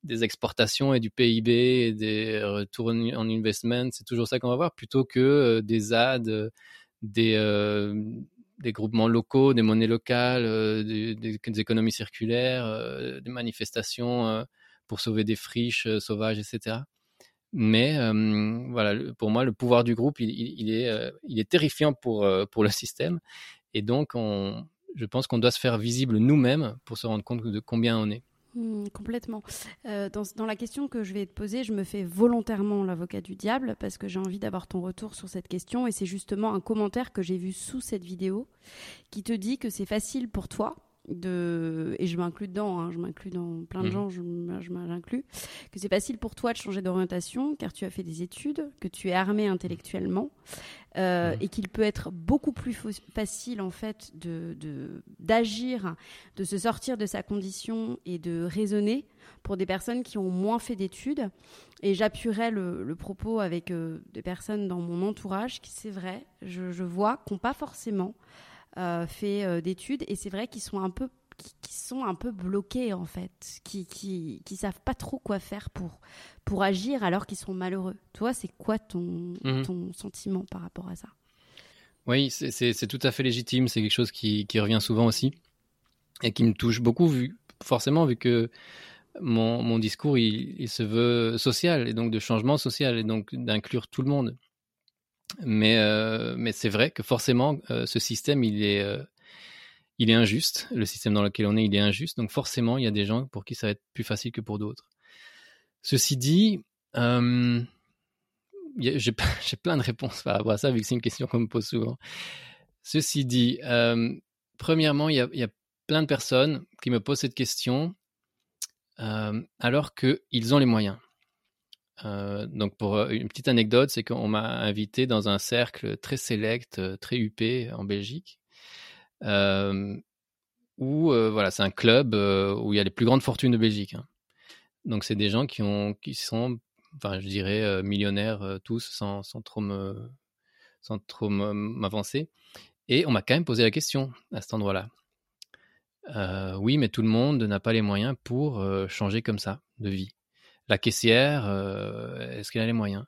S2: des, exportations et du PIB et des retours en investment, c'est toujours ça qu'on va voir plutôt que des ads, des, des groupements locaux, des monnaies locales, euh, des, économies circulaires, euh, des manifestations euh, pour sauver des friches sauvages, etc. Mais voilà, pour moi, le pouvoir du groupe, il, est, il est terrifiant pour, pour le système. Et donc, on, je pense qu'on doit se faire visible nous-mêmes pour se rendre compte de combien on est.
S3: Mmh, complètement. Euh, dans, dans, la question que je vais te poser, je me fais volontairement l'avocat du diable parce que j'ai envie d'avoir ton retour sur cette question et c'est justement un commentaire que j'ai vu sous cette vidéo qui te dit que c'est facile pour toi de et je m'inclus dedans, hein, je m'inclus dans plein de
S2: Mhm.
S3: gens, je m'inclus, que c'est facile pour toi de changer d'orientation car tu as fait des études, que tu es armé intellectuellement euh,
S2: Mhm.
S3: et qu'il peut être beaucoup plus facile en fait de d'agir, de, se sortir de sa condition et de raisonner pour des personnes qui ont moins fait d'études. Et j'appuierai le, le propos avec euh, des personnes dans mon entourage qui, c'est vrai, je, je vois, qui n'ont pas forcément fait euh, d'études et c'est vrai qu'ils sont un peu qui, qui sont un peu bloqués en fait, qui, qui qui savent pas trop quoi faire pour pour agir alors qu'ils sont malheureux. Toi, c'est quoi ton
S2: Mhm.
S3: ton sentiment par rapport à ça?
S2: Oui, c'est- tout à fait légitime. C'est quelque chose qui, qui revient souvent aussi et qui me touche beaucoup, vu, forcément, vu que mon, mon discours, il, il se veut social et donc de changement social et donc d'inclure tout le monde. Mais, euh, mais c'est vrai que forcément, euh, ce système, il est, euh, il est injuste. Le système dans lequel on est, il est injuste. Donc forcément, il y a des gens pour qui ça va être plus facile que pour d'autres. Ceci dit, j'ai plein de réponses par rapport à ça, vu que c'est une question qu'on me pose souvent. Ceci dit, premièrement, il y, a, plein de personnes qui me posent cette question alors qu'ils ont les moyens. Euh, donc, pour euh, une petite anecdote, c'est qu'on m'a invité dans un cercle très sélect, euh, très huppé en Belgique, où voilà, c'est un club où il y a les plus grandes fortunes de Belgique. hein. Donc, c'est des gens qui ont, qui sont, enfin, je dirais millionnaires tous, sans, trop me, sans trop m'avancer. Et on m'a quand même posé la question à cet endroit-là. Oui, mais tout le monde n'a pas les moyens pour changer comme ça de vie. La caissière, euh, est-ce qu'elle a les moyens?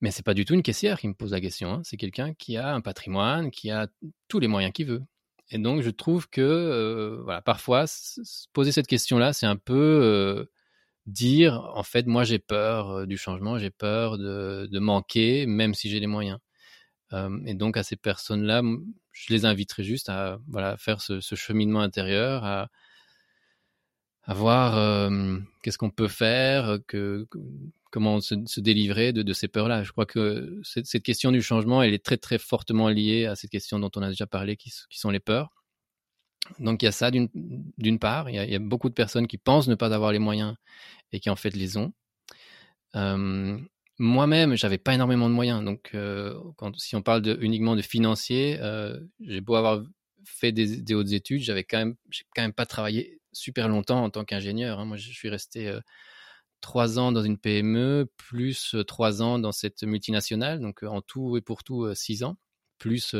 S2: Mais c'est pas du tout une caissière qui me pose la question. hein. C'est quelqu'un qui a un patrimoine, qui a tous les moyens qu'il veut. Et donc, je trouve que, euh, voilà, parfois, poser cette question-là, c'est un peu euh, dire, en fait, moi, j'ai peur euh, du changement, j'ai peur de, manquer, même si j'ai les moyens. Et donc, à ces personnes-là, je les inviterai juste à voilà, faire ce, ce cheminement intérieur, à, à voir euh, qu'est-ce qu'on peut faire, que, comment se, délivrer de, ces peurs-là. Je crois que cette, question du changement, elle est très très fortement liée à cette question dont on a déjà parlé, qui, sont les peurs. Donc il y a ça d'une part, il y, a, beaucoup de personnes qui pensent ne pas avoir les moyens et qui en fait les ont. Euh, Moi-même, j'avais pas énormément de moyens, donc euh, si on parle uniquement de financier, euh, j'ai beau avoir fait des, des hautes études, j'avais quand même, j'ai quand même pas travaillé super longtemps en tant qu'ingénieur. hein. Moi, je suis resté trois ans dans une PME, plus trois ans dans cette multinationale, donc en tout et pour tout six ans, plus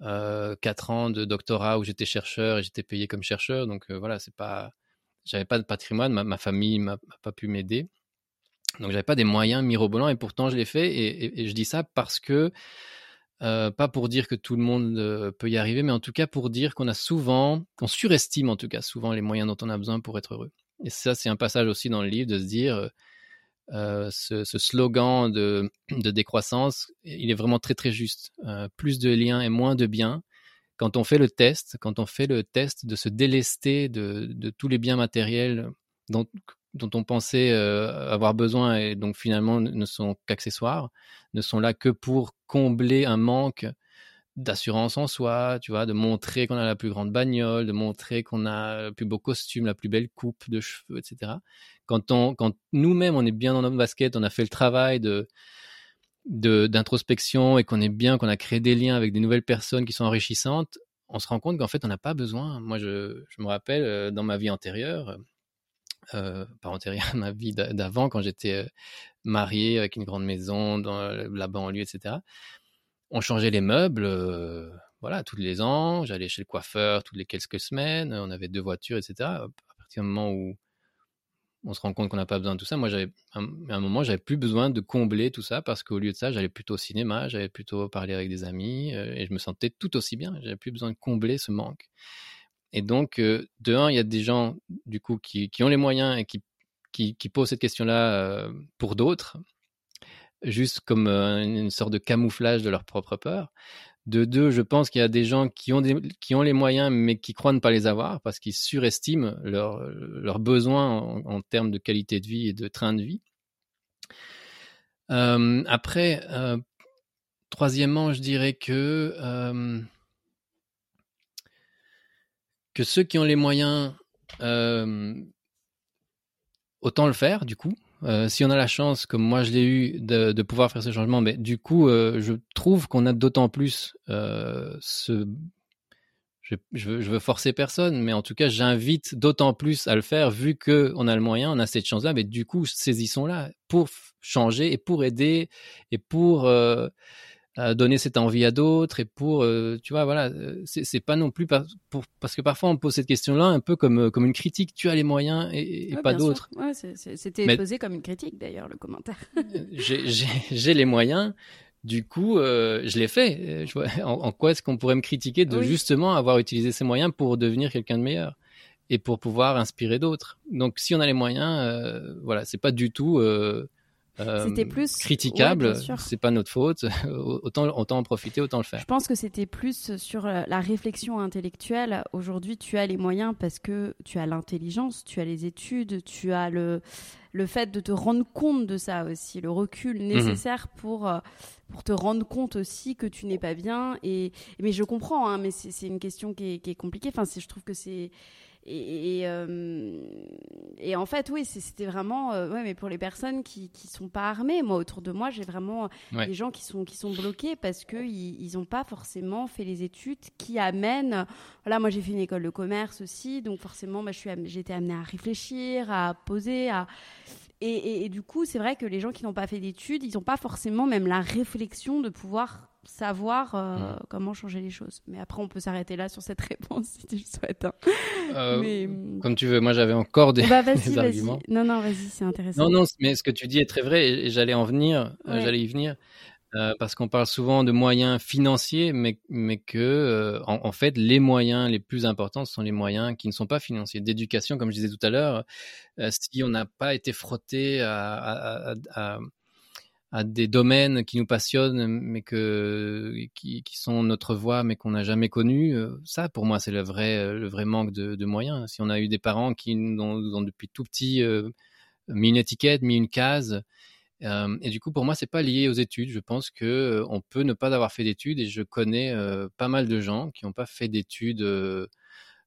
S2: quatre ans de doctorat où j'étais chercheur et j'étais payé comme chercheur. Donc voilà, c'est pas, j'avais pas de patrimoine, ma, famille m'a pas pu m'aider. Donc j'avais pas des moyens mirobolants et pourtant je l'ai fait et je dis ça parce que euh, pas pour dire que tout le monde euh, peut y arriver, mais en tout cas pour dire qu'on a souvent, qu'on surestime en tout cas souvent les moyens dont on a besoin pour être heureux. Et ça c'est un passage aussi dans le livre de se dire euh, ce, slogan de, décroissance, il est vraiment très très juste. Plus de liens et moins de biens. Quand on fait le test, quand on fait le test de se délester de, de tous les biens matériels dont, dont on pensait euh, avoir besoin et donc finalement ne sont qu'accessoires, ne sont là que pour combler un manque d'assurance en soi, tu vois, de montrer qu'on a la plus grande bagnole, de montrer qu'on a le plus beau costume, la plus belle coupe de cheveux, etc. Quand, on, quand nous-mêmes, on est bien dans notre basket, on a fait le travail de de- d'introspection et qu'on est bien, qu'on a créé des liens avec des nouvelles personnes qui sont enrichissantes, on se rend compte qu'en fait, on n'a pas besoin. Moi, je, je me rappelle, euh, dans ma vie antérieure, euh, pas antérieure, ma vie d'a- d'avant, quand j'étais euh, marié avec une grande maison dans la banlieue, etc., on changeait les meubles, euh, voilà, tous les ans. J'allais chez le coiffeur toutes les quelques semaines. On avait deux voitures, etc. À partir du moment où on se rend compte qu'on n'a pas besoin de tout ça, moi, j'avais, à un moment, j'avais plus besoin de combler tout ça parce qu'au lieu de ça, j'allais plutôt au cinéma, j'allais plutôt parler avec des amis euh, et je me sentais tout aussi bien. J'avais plus besoin de combler ce manque. Et donc, euh, de un, il y a des gens, du coup, qui, ont les moyens et qui, posent cette question-là euh, pour d'autres, juste comme euh, une sorte de camouflage de leur propre peur. De deux, je pense qu'il y a des gens qui ont, qui ont les moyens, mais qui croient ne pas les avoir parce qu'ils surestiment leurs leurs besoins en, termes de qualité de vie et de train de vie. Après, troisièmement, je dirais que que ceux qui ont les moyens, autant le faire, du coup. si on a la chance, comme moi je l'ai eu, de, pouvoir faire ce changement, mais du coup, je trouve qu'on a d'autant plus ce je, veux, veux, forcer personne, mais en tout cas, j'invite d'autant plus à le faire vu que on a le moyen, on a cette chance-là. Mais du coup, saisissons-la pour changer et pour aider et pour euh, donner cette envie à d'autres et pour, euh, tu vois, voilà, euh, c'est pas non plus pour, parce que parfois on pose cette question-là un peu comme comme une critique. Tu as les moyens et, pas d'autres.
S3: Ouais, C'était posé comme une critique d'ailleurs le commentaire.
S2: J'ai les moyens. Du coup, euh, je l'ai fait. Euh, en, quoi est-ce qu'on pourrait me critiquer de justement avoir utilisé ces moyens pour devenir quelqu'un de meilleur et pour pouvoir inspirer d'autres? Donc, si on a les moyens, euh, voilà, c'est pas du tout euh, c'était plus critiquable. c'est pas notre faute. autant, autant en profiter, autant le faire.
S3: Je pense que c'était plus sur la réflexion intellectuelle. Aujourd'hui, tu as les moyens parce que tu as l'intelligence, tu as les études, tu as le le fait de te rendre compte de ça aussi, le recul mhm. nécessaire pour, euh, pour te rendre compte aussi que tu n'es pas bien. Et, mais je comprends, hein, mais c'est une question qui est, qui est compliquée. Enfin, je trouve que c'est et, euh, et, en fait, oui, c'était vraiment, euh, ouais, mais pour les personnes qui qui sont pas armées, moi autour de moi, j'ai vraiment des gens qui sont qui sont bloqués parce que ils n'ont pas forcément fait les études qui amènent. Voilà, moi j'ai fait une école de commerce aussi, donc forcément, bah, je suis, été amenée à réfléchir, à poser, à et, et, du coup, c'est vrai que les gens qui n'ont pas fait d'études, ils n'ont pas forcément même la réflexion de pouvoir savoir euh, comment changer les choses. Mais après, on peut s'arrêter là sur cette réponse si tu le souhaites. Hein.
S2: Euh, hum. Comme tu veux, moi j'avais encore des,
S3: bah,
S2: arguments.
S3: Non, non, vas-y, c'est intéressant.
S2: Non, non, mais ce que tu dis est très vrai et, j'allais en venir, euh, j'allais y venir. Parce qu'on parle souvent de moyens financiers, mais, mais que, en, fait, les moyens les plus importants sont les moyens qui ne sont pas financiers. D'éducation, comme je disais tout à l'heure, si on n'a pas été frotté à, des domaines qui nous passionnent, mais que, qui, sont notre voie, mais qu'on n'a jamais connu. Euh, ça, pour moi, c'est le vrai, le vrai manque de, de, moyens. Si on a eu des parents qui nous ont, depuis tout petit euh, mis une étiquette, mis une case, et du coup, pour moi, c'est pas lié aux études. Je pense que on peut ne pas avoir fait d'études, et je connais pas mal de gens qui n'ont pas fait d'études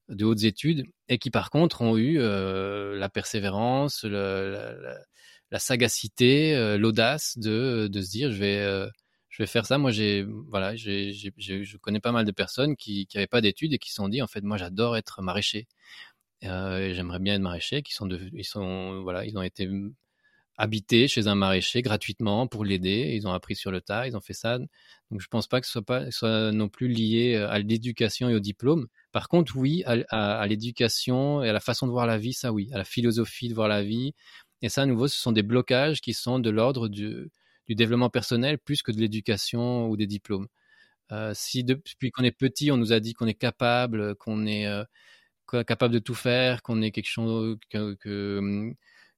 S2: de hautes études et qui par contre ont eu la persévérance, la, sagacité, l'audace de, se dire je vais je vais faire ça. Moi, j'ai voilà, je connais pas mal de personnes qui n'avaient pas d'études et qui se sont dit en fait moi j'adore être maraîcher. J'aimerais bien être maraîcher. Qui sont de, ils sont voilà, ils ont été habités chez un maraîcher gratuitement pour l'aider. Ils ont appris sur le tas, ils ont fait ça. Donc je pense pas que ce soit pas soit non plus lié à l'éducation et au diplôme. Par contre, oui, à, l'éducation et à la façon de voir la vie, ça oui, à la philosophie de voir la vie, et ça, à nouveau, ce sont des blocages qui sont de l'ordre du, développement personnel plus que de l'éducation ou des diplômes. Euh, si depuis qu'on est petit, on nous a dit qu'on est capable, qu'on est euh, capable de tout faire, qu'on est quelque chose que,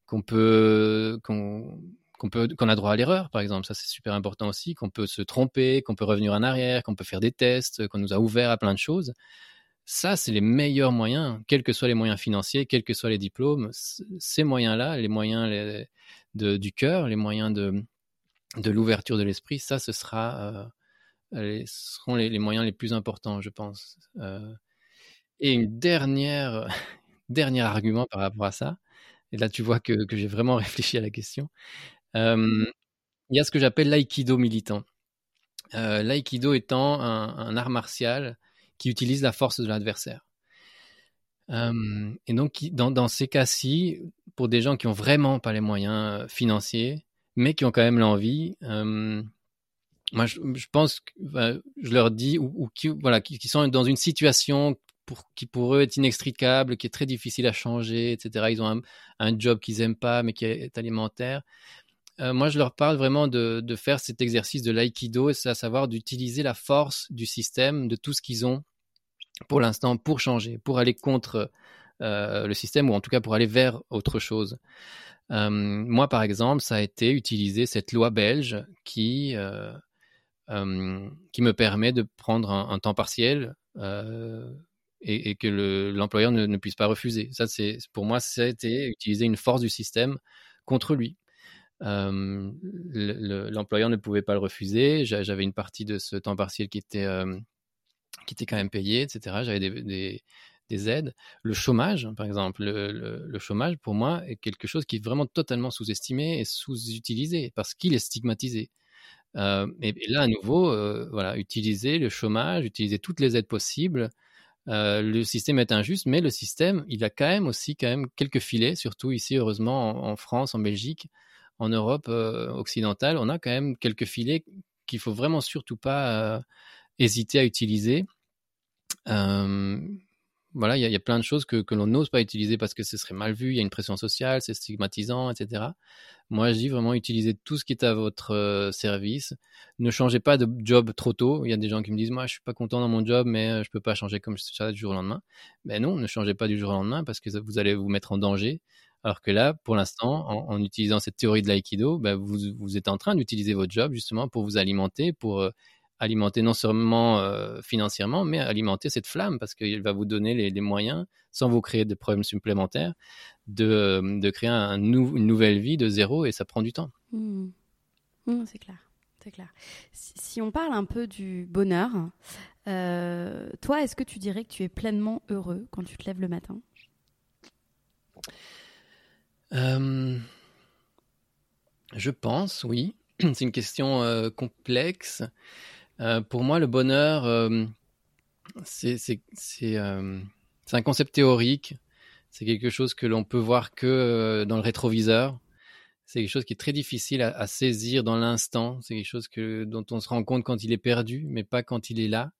S2: qu'on peut qu'on qu'on a droit à l'erreur, par exemple, ça c'est super important aussi, qu'on peut se tromper, qu'on peut revenir en arrière, qu'on peut faire des tests, qu'on nous a ouvert à plein de choses. Ça, c'est les meilleurs moyens, quels que soient les moyens financiers, quels que soient les diplômes. Ces moyens-là, les moyens du cœur, les moyens de, de l'ouverture de l'esprit, ça, ce sera, euh, seront les, moyens les plus importants, je pense. Euh, et une dernière, dernier argument par rapport à ça, et là tu vois que, j'ai vraiment réfléchi à la question. il y a ce que j'appelle l'aïkido militant. Euh, l'aïkido étant un, art martial qui utilise la force de l'adversaire. Euh, et donc, dans, ces cas-ci, pour des gens qui ont vraiment pas les moyens euh, financiers, mais qui ont quand même l'envie, moi, je, pense que je leur dis, ou, qui, voilà, qui, sont dans une situation qui pour eux est inextricable, qui est très difficile à changer, etc. Ils ont un, job qu'ils aiment pas, mais qui est alimentaire. moi, je leur parle vraiment de, faire cet exercice de l'aïkido, à savoir d'utiliser la force du système, de tout ce qu'ils ont pour l'instant pour changer, pour aller contre euh, le système ou en tout cas pour aller vers autre chose. Euh, moi, par exemple, ça a été utiliser cette loi belge qui, euh, qui me permet de prendre un, temps partiel et, que l'employeur ne, puisse pas refuser. Ça, c'est pour moi, été utiliser une force du système contre lui. L'employeur ne pouvait pas le refuser. J'avais une partie de ce temps partiel qui était qui était quand même payé, etc. J'avais des, des aides. Le chômage, par exemple, le, chômage, pour moi, est quelque chose qui est vraiment totalement sous-estimé et sous-utilisé parce qu'il est stigmatisé. Euh, et, là, à nouveau, voilà, utiliser le chômage, utiliser toutes les aides possibles. Euh, le système est injuste, mais le système, il a quand même aussi quand même quelques filets, surtout ici, heureusement, en, France, en Belgique, en Europe occidentale, on a quand même quelques filets qu'il faut vraiment surtout pas hésiter à utiliser voilà, il y, a plein de choses que, l'on n'ose pas utiliser parce que ce serait mal vu, il y a une pression sociale, c'est stigmatisant, etc. Moi, je dis vraiment utilisez tout ce qui est à votre service. Ne changez pas de job trop tôt. Il y a des gens qui me disent, moi, je suis pas content dans mon job, mais je peux pas changer comme ça du jour au lendemain. Mais non, ne changez pas du jour au lendemain parce que vous allez vous mettre en danger. Alors que là, pour l'instant, en, utilisant cette théorie de l'aïkido, ben, vous, vous êtes en train d'utiliser votre job justement pour vous alimenter, pour alimenter non seulement euh, financièrement, mais alimenter cette flamme parce qu'il va vous donner les, moyens, sans vous créer de problèmes supplémentaires, de, euh, de créer un une nouvelle vie de zéro et ça prend du temps.
S3: Mmh. Mmh, c'est clair. C'est clair. Si, on parle un peu du bonheur, euh, toi, est-ce que tu dirais que tu es pleinement heureux quand tu te lèves le matin?
S2: Je pense, oui. C'est une question complexe. Euh, pour moi, le bonheur, euh, c'est euh, un concept théorique. C'est quelque chose que l'on peut voir que dans le rétroviseur. C'est quelque chose qui est très difficile à, saisir dans l'instant. C'est quelque chose que, dont on se rend compte quand il est perdu, mais pas quand il est là.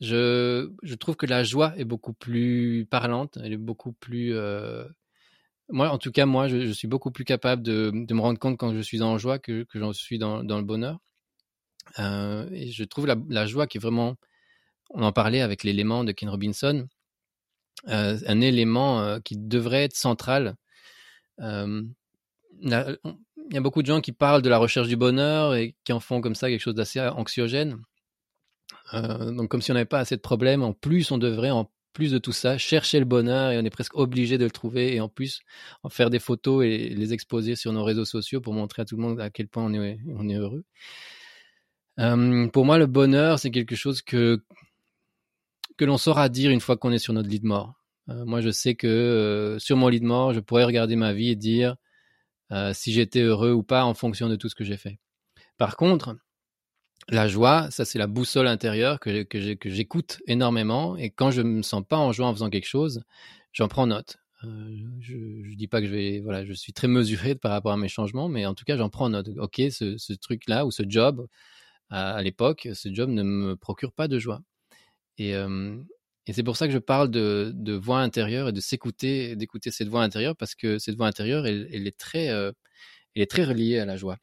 S2: je, trouve que la joie est beaucoup plus parlante. Elle est beaucoup plus moi, en tout cas, moi, je, suis beaucoup plus capable de, me rendre compte quand je suis en joie que, que j'en suis dans, le bonheur. Euh, je trouve la, joie qui est vraiment, on en parlait avec l'élément de Ken Robinson, euh, un élément euh, qui devrait être central. il y a beaucoup de gens qui parlent de la recherche du bonheur et qui en font comme ça quelque chose d'assez anxiogène. donc comme si on n'avait pas assez de problèmes, en plus on devrait en plus de tout ça chercher le bonheur et on est presque obligé de le trouver et en plus en faire des photos et les exposer sur nos réseaux sociaux pour montrer à tout le monde à quel point on est heureux. Euh, pour moi, le bonheur, c'est quelque chose que, que l'on saura dire une fois qu'on est sur notre lit de mort. Euh, moi, je sais que euh, sur mon lit de mort, je pourrais regarder ma vie et dire si j'étais heureux ou pas en fonction de tout ce que j'ai fait. Par contre, la joie, ça c'est la boussole intérieure que, que j'écoute énormément et quand je me sens pas en joie en faisant quelque chose, j'en prends note. je, ne dis pas que je vais, voilà, je suis très mesuré par rapport à mes changements, mais en tout cas j'en prends note. Ok, ce, ce truc-là ou ce job, à, l'époque, ce job ne me procure pas de joie. Et, c'est pour ça que je parle de, voix intérieure et de s'écouter, d'écouter cette voix intérieure, parce que cette voix intérieure, elle, est, très, elle est très reliée à la joie.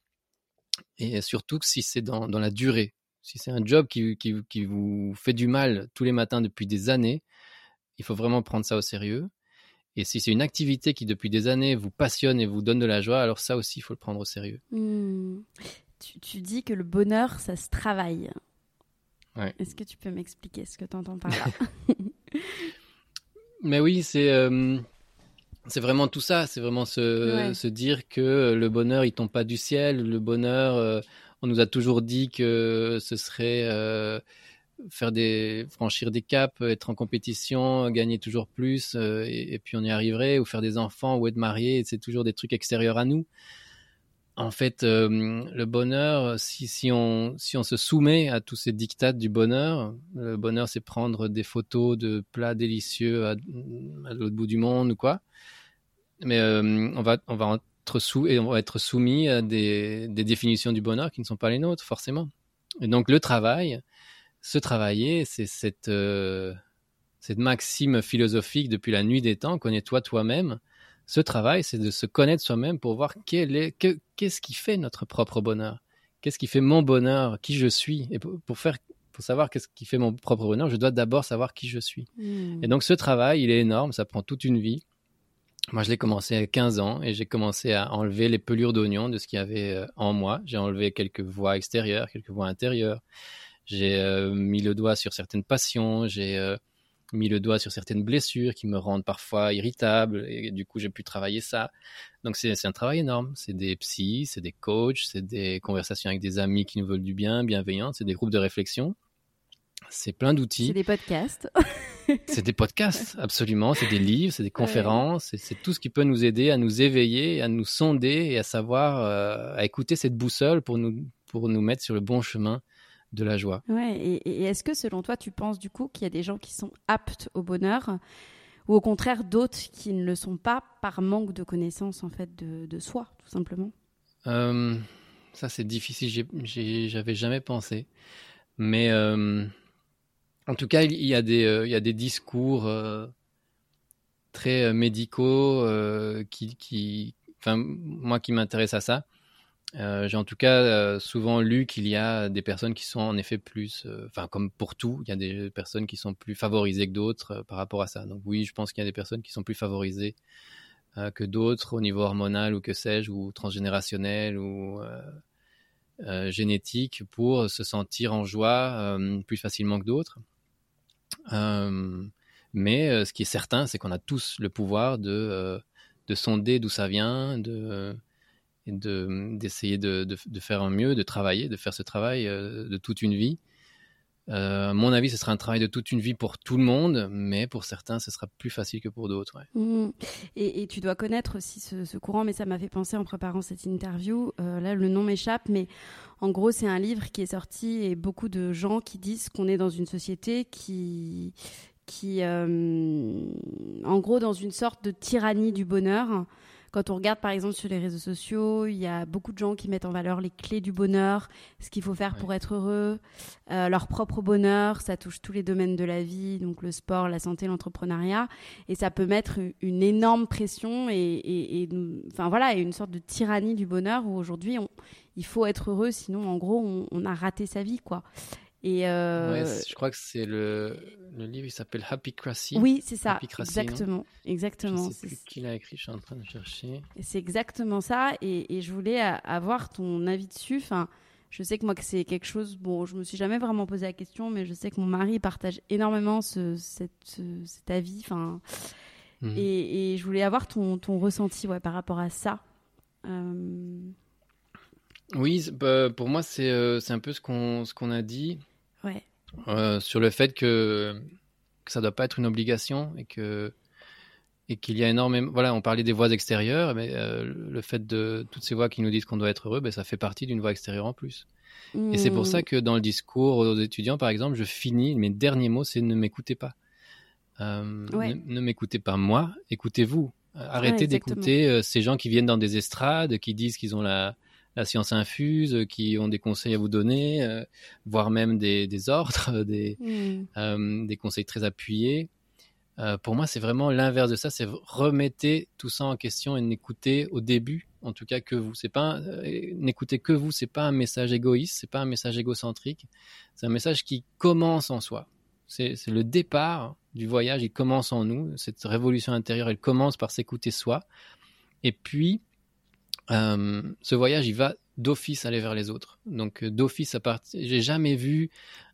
S2: Et surtout si c'est dans, la durée. Si c'est un job qui, vous fait du mal tous les matins depuis des années, il faut vraiment prendre ça au sérieux. Et si c'est une activité qui depuis des années vous passionne et vous donne de la joie, alors ça aussi, il faut le prendre au sérieux.
S3: Mmh tu, dis que le bonheur, ça se travaille. Est-ce que tu peux m'expliquer ce que tu entends par là
S2: Mais oui, c'est euh, c'est vraiment tout ça. C'est vraiment se, se, dire que le bonheur, il tombe pas du ciel. Le bonheur, euh, on nous a toujours dit que ce serait euh, faire des franchir des caps, être en compétition, gagner toujours plus, et, et, puis on y arriverait, ou faire des enfants, ou être marié. C'est toujours des trucs extérieurs à nous en fait, euh, le bonheur, si, on, se soumet à tous ces dictats du bonheur, le bonheur, c'est prendre des photos de plats délicieux à, l'autre bout du monde ou quoi. Mais euh, on, va, être soumis à des, définitions du bonheur qui ne sont pas les nôtres, forcément. Et donc, le travail, se travailler, c'est cette, euh, cette maxime philosophique depuis la nuit des temps, connais-toi toi-même ce travail, c'est de se connaître soi-même pour voir qu'est-ce qui fait notre propre bonheur, qu'est-ce qui fait mon bonheur, qui je suis? Et pour, faire, pour savoir qu'est-ce qui fait mon propre bonheur, je dois d'abord savoir qui je suis. Hmm. Et donc ce travail, il est énorme, ça prend toute une vie. Moi, je l'ai commencé à 15 ans et j'ai commencé à enlever les pelures d'oignon de ce qu'il y avait euh, en moi. J'ai enlevé quelques voix extérieures, quelques voix intérieures. J'ai euh, mis le doigt sur certaines passions. J'ai euh, mis le doigt sur certaines blessures qui me rendent parfois irritable et du coup j'ai pu travailler ça. Donc c'est un travail énorme. C'est des psys, c'est des coachs, c'est des conversations avec des amis qui nous veulent du bien, bienveillants, c'est des groupes de réflexion. C'est plein d'outils.
S3: C'est des podcasts.
S2: c'est des podcasts, absolument. C'est des livres, c'est des conférences. C'est tout ce qui peut nous aider à nous éveiller, à nous sonder et à savoir, euh, à écouter cette boussole pour nous, pour nous mettre sur le bon chemin de la joie.
S3: Ouais, et, est-ce que selon toi, tu penses du coup qu'il y a des gens qui sont aptes au bonheur ou au contraire d'autres qui ne le sont pas par manque de connaissance en fait de, de soi, tout simplement?
S2: Euh, Ça, c'est difficile. J'avais jamais pensé. Mais euh, en tout cas, il y a des, euh, il y a des discours très médicaux qui, qui, enfin, moi qui m'intéresse à ça. Euh, j'ai en tout cas euh, souvent lu qu'il y a des personnes qui sont en effet plus, euh, enfin comme pour tout, il y a des personnes qui sont plus favorisées que d'autres par rapport à ça. Donc oui, je pense qu'il y a des personnes qui sont plus favorisées que d'autres au niveau hormonal ou que sais-je, ou transgénérationnel ou génétique pour se sentir en joie plus facilement que d'autres. mais ce qui est certain, c'est qu'on a tous le pouvoir de, de sonder d'où ça vient, de et d'essayer de, de, faire un mieux, de travailler, de faire ce travail euh, de toute une vie. Euh, à mon avis, ce sera un travail de toute une vie pour tout le monde, mais pour certains, ce sera plus facile que pour d'autres.
S3: Mmh. Et, tu dois connaître aussi ce, courant, mais ça m'a fait penser en préparant cette interview. Euh, là, le nom m'échappe, mais en gros, c'est un livre qui est sorti et beaucoup de gens qui disent qu'on est dans une société qui, qui en gros, dans une sorte de tyrannie du bonheur. Quand on regarde par exemple sur les réseaux sociaux, il y a beaucoup de gens qui mettent en valeur les clés du bonheur, ce qu'il faut faire pour être heureux, euh, leur propre bonheur. Ça touche tous les domaines de la vie, donc le sport, la santé, l'entrepreneuriat, et ça peut mettre une énorme pression et, enfin voilà, une sorte de tyrannie du bonheur où aujourd'hui il faut être heureux, sinon en gros on, on a raté sa vie quoi.
S2: Et euh... je crois que c'est le, le livre, il s'appelle Happy Crassy.
S3: Oui, c'est ça. exactement. exactement.
S2: Je sais plus qui l'a écrit, je suis en train de chercher.
S3: C'est exactement ça. Et, et, je voulais avoir ton avis dessus. Enfin, je sais que moi, que c'est quelque chose. Bon, je me suis jamais vraiment posé la question, mais je sais que mon mari partage énormément ce, cette, cet avis. Enfin, mhm. et, et, je voulais avoir ton, ton ressenti ouais, par rapport à ça. Euh...
S2: Oui, bah, pour moi, c'est euh, un peu ce qu'on qu'on a dit.
S3: Ouais.
S2: Euh, sur le fait que, que ça doit pas être une obligation et que et qu'il y a énormément. Voilà, on parlait des voix extérieures, mais euh, le fait de toutes ces voix qui nous disent qu'on doit être heureux, ben, ça fait partie d'une voix extérieure en plus. Et c'est pour ça hmm. que dans le discours aux étudiants, par exemple, je finis, mes derniers mots, c'est ne m'écoutez pas. Euh, ne, m'écoutez pas moi, écoutez-vous. Arrêtez d'écouter ces gens qui viennent dans des estrades, qui disent qu'ils ont la, la science infuse, qui ont des conseils à vous donner, euh, voire même des, des ordres, des, mm. euh, des conseils très appuyés. Euh, pour moi, c'est vraiment l'inverse de ça. C'est remettez tout ça en question et n'écoutez au début, en tout cas, que vous. C'est pas n'écoutez que vous. C'est pas un message égoïste. C'est pas un message égocentrique. C'est un message qui commence en soi. C'est le départ du voyage. Il commence en nous. Cette révolution intérieure, elle commence par s'écouter soi. Et puis, euh, ce voyage, il va d'office aller vers les autres. Donc euh, d'office à partir, j'ai jamais vu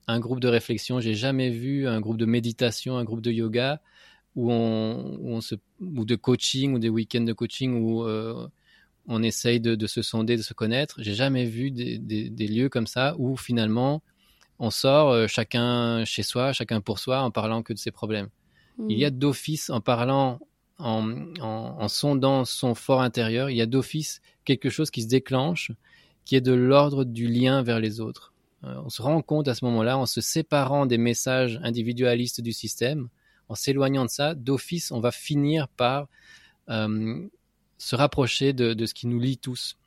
S2: un groupe de réflexion, j'ai jamais vu un groupe de méditation, un groupe de yoga où on, où on se, ou de coaching ou des week-ends de coaching où euh, on essaye de, de, se sonder, de se connaître. J'ai jamais vu des, des, des, lieux comme ça où finalement on sort chacun chez soi, chacun pour soi, en parlant que de ses problèmes. Il y a mmh. d'office en parlant en, sondant son fort intérieur, il y a d'office quelque chose qui se déclenche, qui est de l'ordre du lien vers les autres. Euh, on se rend compte à ce moment-là, en se séparant des messages individualistes du système, en s'éloignant de ça, d'office, on va finir par euh, se rapprocher de, ce qui nous lie tous.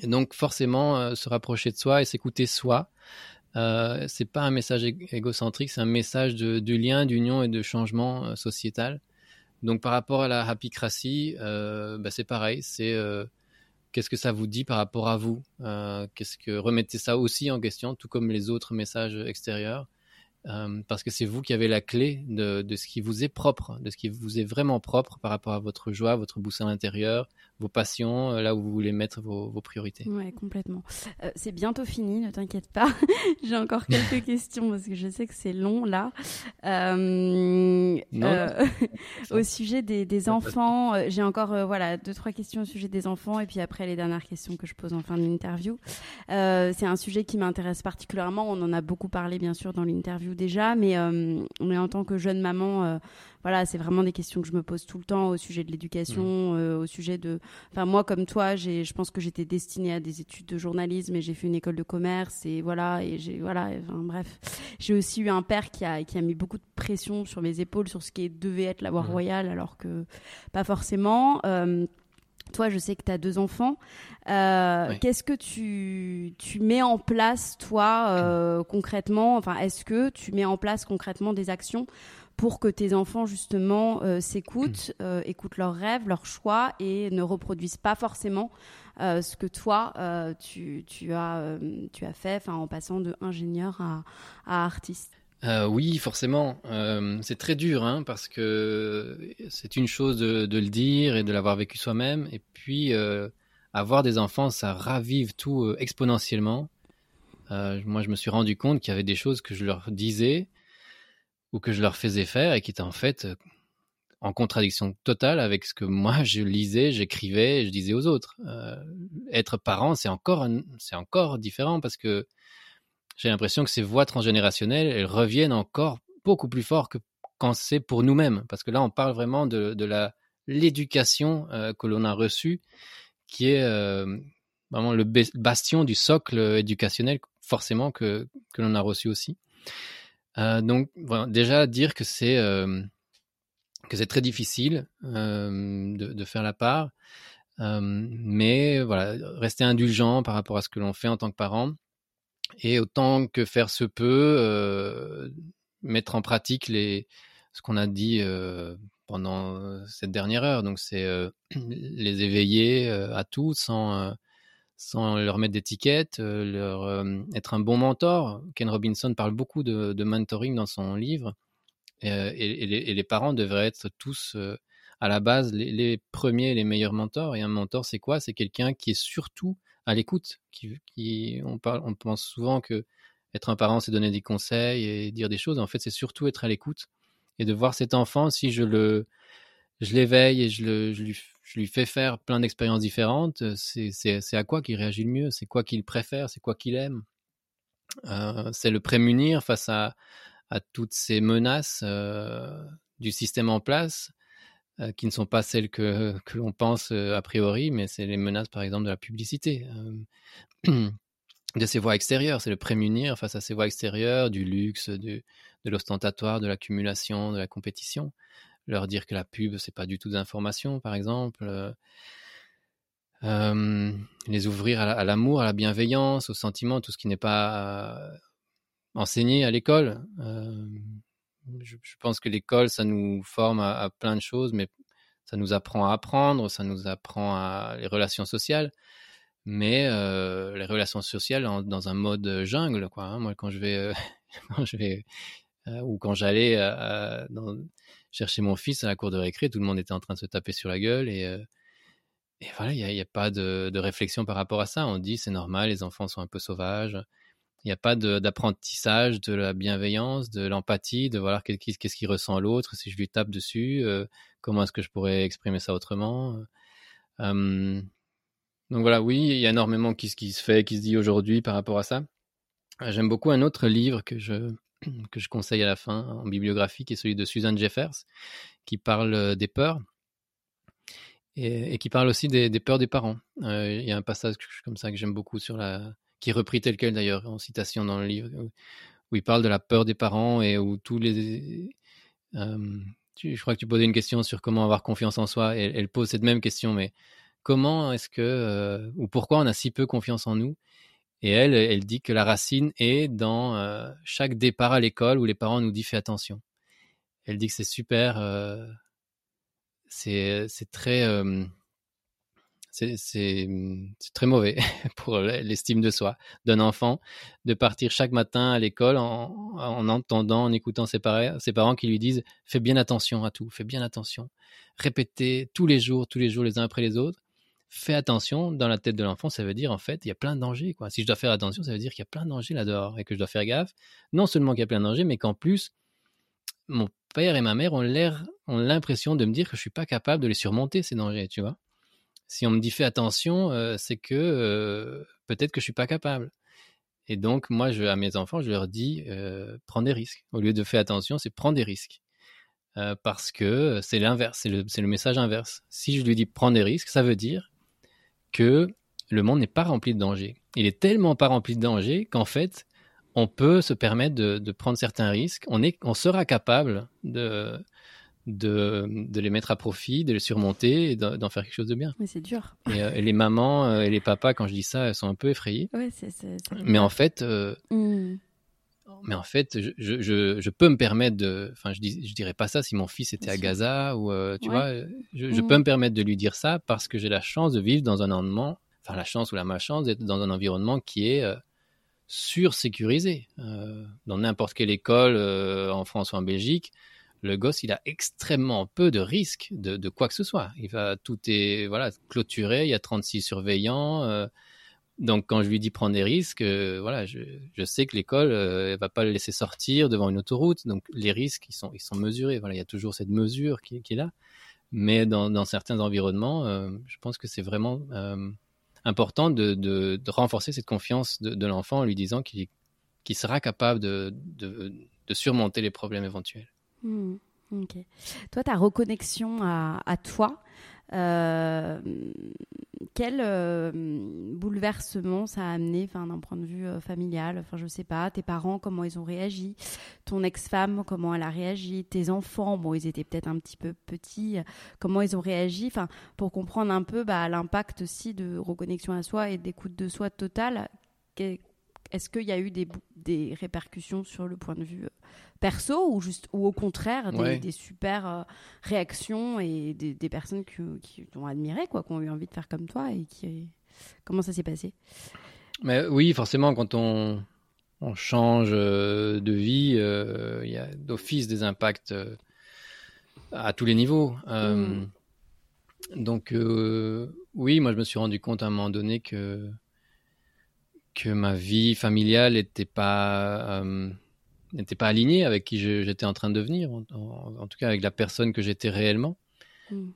S2: Et donc forcément, euh, se rapprocher de soi et s'écouter soi, c'est pas un message égocentrique, c'est un message de lien, d'union et de changement sociétal. Donc par rapport à la happycratie, euh, bah, c'est pareil, c'est euh, qu'est-ce que ça vous dit par rapport à vous euh, Qu'est-ce que remettez ça aussi en question, tout comme les autres messages extérieurs. Euh, parce que c'est vous qui avez la clé de, de, ce qui vous est propre, de ce qui vous est vraiment propre par rapport à votre joie, votre boussin intérieur, vos passions, euh, là où vous voulez mettre vos, vos priorités.
S3: Ouais, complètement. Euh, c'est bientôt fini, ne t'inquiète pas. J'ai encore quelques questions parce que je sais que c'est long là. Euh, euh, au sujet des, des enfants, j'ai encore voilà deux trois questions au sujet des enfants et puis après les dernières questions que je pose en fin de l'interview. c'est un sujet qui m'intéresse particulièrement. On en a beaucoup parlé bien sûr dans l'interview déjà, mais, euh, mais en tant que jeune maman, euh, voilà, c'est vraiment des questions que je me pose tout le temps au sujet de l'éducation, mmh. euh, au sujet de. Enfin, moi, comme toi, j'ai, je pense que j'étais destinée à des études de journalisme et j'ai fait une école de commerce et voilà, et j'ai voilà, enfin, bref, j'ai aussi eu un père qui a qui a mis beaucoup de pression sur mes épaules sur ce qui devait être la voie mmh. royale, alors que pas forcément. Toi, je sais que tu as deux enfants. Euh, qu'est-ce que tu, tu, mets en place, toi, euh, concrètement? Enfin, est-ce que tu mets en place concrètement des actions pour que tes enfants, justement, euh, s'écoutent, écoutent leurs rêves, leurs choix et ne reproduisent pas forcément ce que toi, tu, tu, as, tu as fait en passant de ingénieur à, à artiste?
S2: Euh, oui, forcément. Euh, c'est très dur, hein, parce que c'est une chose de, le dire et de l'avoir vécu soi-même, et puis euh, avoir des enfants, ça ravive tout exponentiellement. moi, je me suis rendu compte qu'il y avait des choses que je leur disais ou que je leur faisais faire et qui étaient en fait en contradiction totale avec ce que moi je lisais, j'écrivais, je disais aux autres. être parent, c'est encore, c'est encore différent parce que j'ai l'impression que ces voix transgénérationnelles, elles reviennent encore beaucoup plus fort que quand c'est pour nous-mêmes. Parce que là, on parle vraiment de, la l'éducation euh, que l'on a reçue, qui est euh, vraiment le bastion du socle éducationnel, forcément, que, que l'on a reçu aussi. Euh, donc, déjà, dire que c'est que très difficile de, de, faire la part. mais voilà, rester indulgent par rapport à ce que l'on fait en tant que parent et autant que faire se peut, mettre en pratique les, ce qu'on a dit pendant cette dernière heure. Donc, c'est les éveiller à tout sans, leur mettre d'étiquette, être un bon mentor. Ken Robinson parle beaucoup de, mentoring dans son livre. Et, et, les, et, les, parents devraient être tous à la base les, les, premiers, les meilleurs mentors. Et un mentor, c'est quoi? C'est quelqu'un qui est surtout à l'écoute. Qui, on pense souvent que être un parent, c'est donner des conseils et dire des choses. En fait, c'est surtout être à l'écoute et de voir cet enfant, si je le, je l'éveille et je, le, je, lui, je lui fais faire plein d'expériences différentes, c'est à quoi qu'il réagit le mieux, c'est quoi qu'il préfère, c'est quoi qu'il aime. Euh, c'est le prémunir face à, à toutes ces menaces euh, du système en place euh, qui ne sont pas celles que, que l'on pense euh, a priori, mais c'est les menaces, par exemple, de la publicité, euh, de ces voies extérieures. C'est le prémunir face à ces voies extérieures, du luxe, du, de l'ostentatoire, de l'accumulation, de la compétition. Leur dire que la pub, c'est pas du tout d'information, par exemple. Les ouvrir à l'amour, à, la bienveillance, au sentiment, tout ce qui n'est pas enseigné à l'école. Euh, je, pense que l'école, ça nous forme à, plein de choses, mais ça nous apprend à apprendre, ça nous apprend à les relations sociales, mais euh, les relations sociales dans un mode jungle, quoi. Hein. Moi, quand je vais, euh, quand je vais euh, ou quand j'allais chercher mon fils à la cour de récré, tout le monde était en train de se taper sur la gueule et voilà, il n'y a, a, pas de, de, réflexion par rapport à ça. On dit c'est normal, les enfants sont un peu sauvages. Il n'y a pas d'apprentissage de, la bienveillance, de l'empathie, de voir qu'est-ce qu'il ressent l'autre, si je lui tape dessus, euh, comment est-ce que je pourrais exprimer ça autrement. Euh, donc voilà, oui, il y a énormément qui, qui se fait, qui se dit aujourd'hui par rapport à ça. Euh, j'aime beaucoup un autre livre que je, conseille à la fin en bibliographie, qui est celui de Susan Jeffers, qui parle des peurs. Et, qui parle aussi des peurs des parents. Il y a un passage comme ça que j'aime beaucoup sur la, qui est repris tel quel d'ailleurs en citation dans le livre, où il parle de la peur des parents et où tous les... Je crois que tu posais une question sur comment avoir confiance en soi, et elle pose cette même question, mais comment est-ce que, ou pourquoi on a si peu confiance en nous? Et elle, elle dit que la racine est dans chaque départ à l'école où les parents nous disent fais attention. Elle dit que c'est super, c'est très c'est très mauvais pour l'estime de soi d'un enfant de partir chaque matin à l'école en, en, entendant, en écoutant ses, ses, parents qui lui disent fais bien attention à tout, fais bien attention. Répétez tous les jours, tous les jours, les uns après les autres. Fais attention, dans la tête de l'enfant, ça veut dire en fait, il y a plein de dangers. Quoi. Si je dois faire attention, ça veut dire qu'il y a plein de dangers là-dehors et que je dois faire gaffe. Non seulement qu'il y a plein de dangers, mais qu'en plus, mon père et ma mère ont l'impression de me dire que je suis pas capable de les surmonter, ces dangers, tu vois si on me dit fais attention, c'est que peut-être que je suis pas capable. Et donc, moi, je, à mes enfants, je leur dis prends des risques. Au lieu de fais attention, c'est prends des risques. parce que c'est l'inverse, c'est le, message inverse. Si je lui dis prends des risques, ça veut dire que le monde n'est pas rempli de dangers. Il est tellement pas rempli de dangers qu'en fait, on peut se permettre de, prendre certains risques. On sera capable de, de, de, les mettre à profit, de les surmonter et d'en faire quelque chose de bien.
S3: Mais c'est dur.
S2: Et, euh, les mamans euh, et les papas, quand je dis ça, elles sont un peu effrayées.
S3: Ouais,
S2: mais en fait, euh, mais en fait, je, je, je, peux me permettre de, enfin, je, dis, je dirais pas ça si mon fils était à Gaza ou, tu vois, je, mmh. peux me permettre de lui dire ça parce que j'ai la chance de vivre dans un environnement, enfin, la chance ou la malchance d'être dans un environnement qui est sursécurisé. dans n'importe quelle école en France ou en Belgique, le gosse, il a extrêmement peu de risques de, quoi que ce soit. Il va, tout est voilà, clôturé, il y a 36 surveillants. Euh, donc, quand je lui dis prendre des risques, euh, voilà, je, sais que l'école ne euh, va pas le laisser sortir devant une autoroute. Donc, les risques, ils sont, mesurés. Voilà, il y a toujours cette mesure qui, est là. Mais dans, certains environnements, je pense que c'est vraiment important de, renforcer cette confiance de, l'enfant en lui disant qu'il sera capable de surmonter les problèmes éventuels.
S3: Hmm, ok. Toi, ta reconnexion à, toi, euh, quel euh, bouleversement ça a amené d'un point de vue euh, familial? Enfin, je sais pas, tes parents, comment ils ont réagi? Ton ex-femme, comment elle a réagi? Tes enfants, bon, ils étaient peut-être un petit peu petits, comment ils ont réagi? Enfin, pour comprendre un peu bah, l'impact aussi de reconnexion à soi et d'écoute de soi totale. Est-ce qu'il y a eu des, des, répercussions sur le point de vue perso ou juste ou au contraire des, super euh, réactions et des, personnes qui, qui t'ont admiré quoi, qui ont eu envie de faire comme toi et qui comment ça s'est passé?
S2: Mais oui, forcément quand on on change euh, de vie, euh, il y a d'office des impacts à tous les niveaux. Mm. Donc oui, moi je me suis rendu compte à un moment donné que que ma vie familiale n'était pas n'était pas aligné avec qui j'étais en train de devenir, en, tout cas avec la personne que j'étais réellement. Hmm.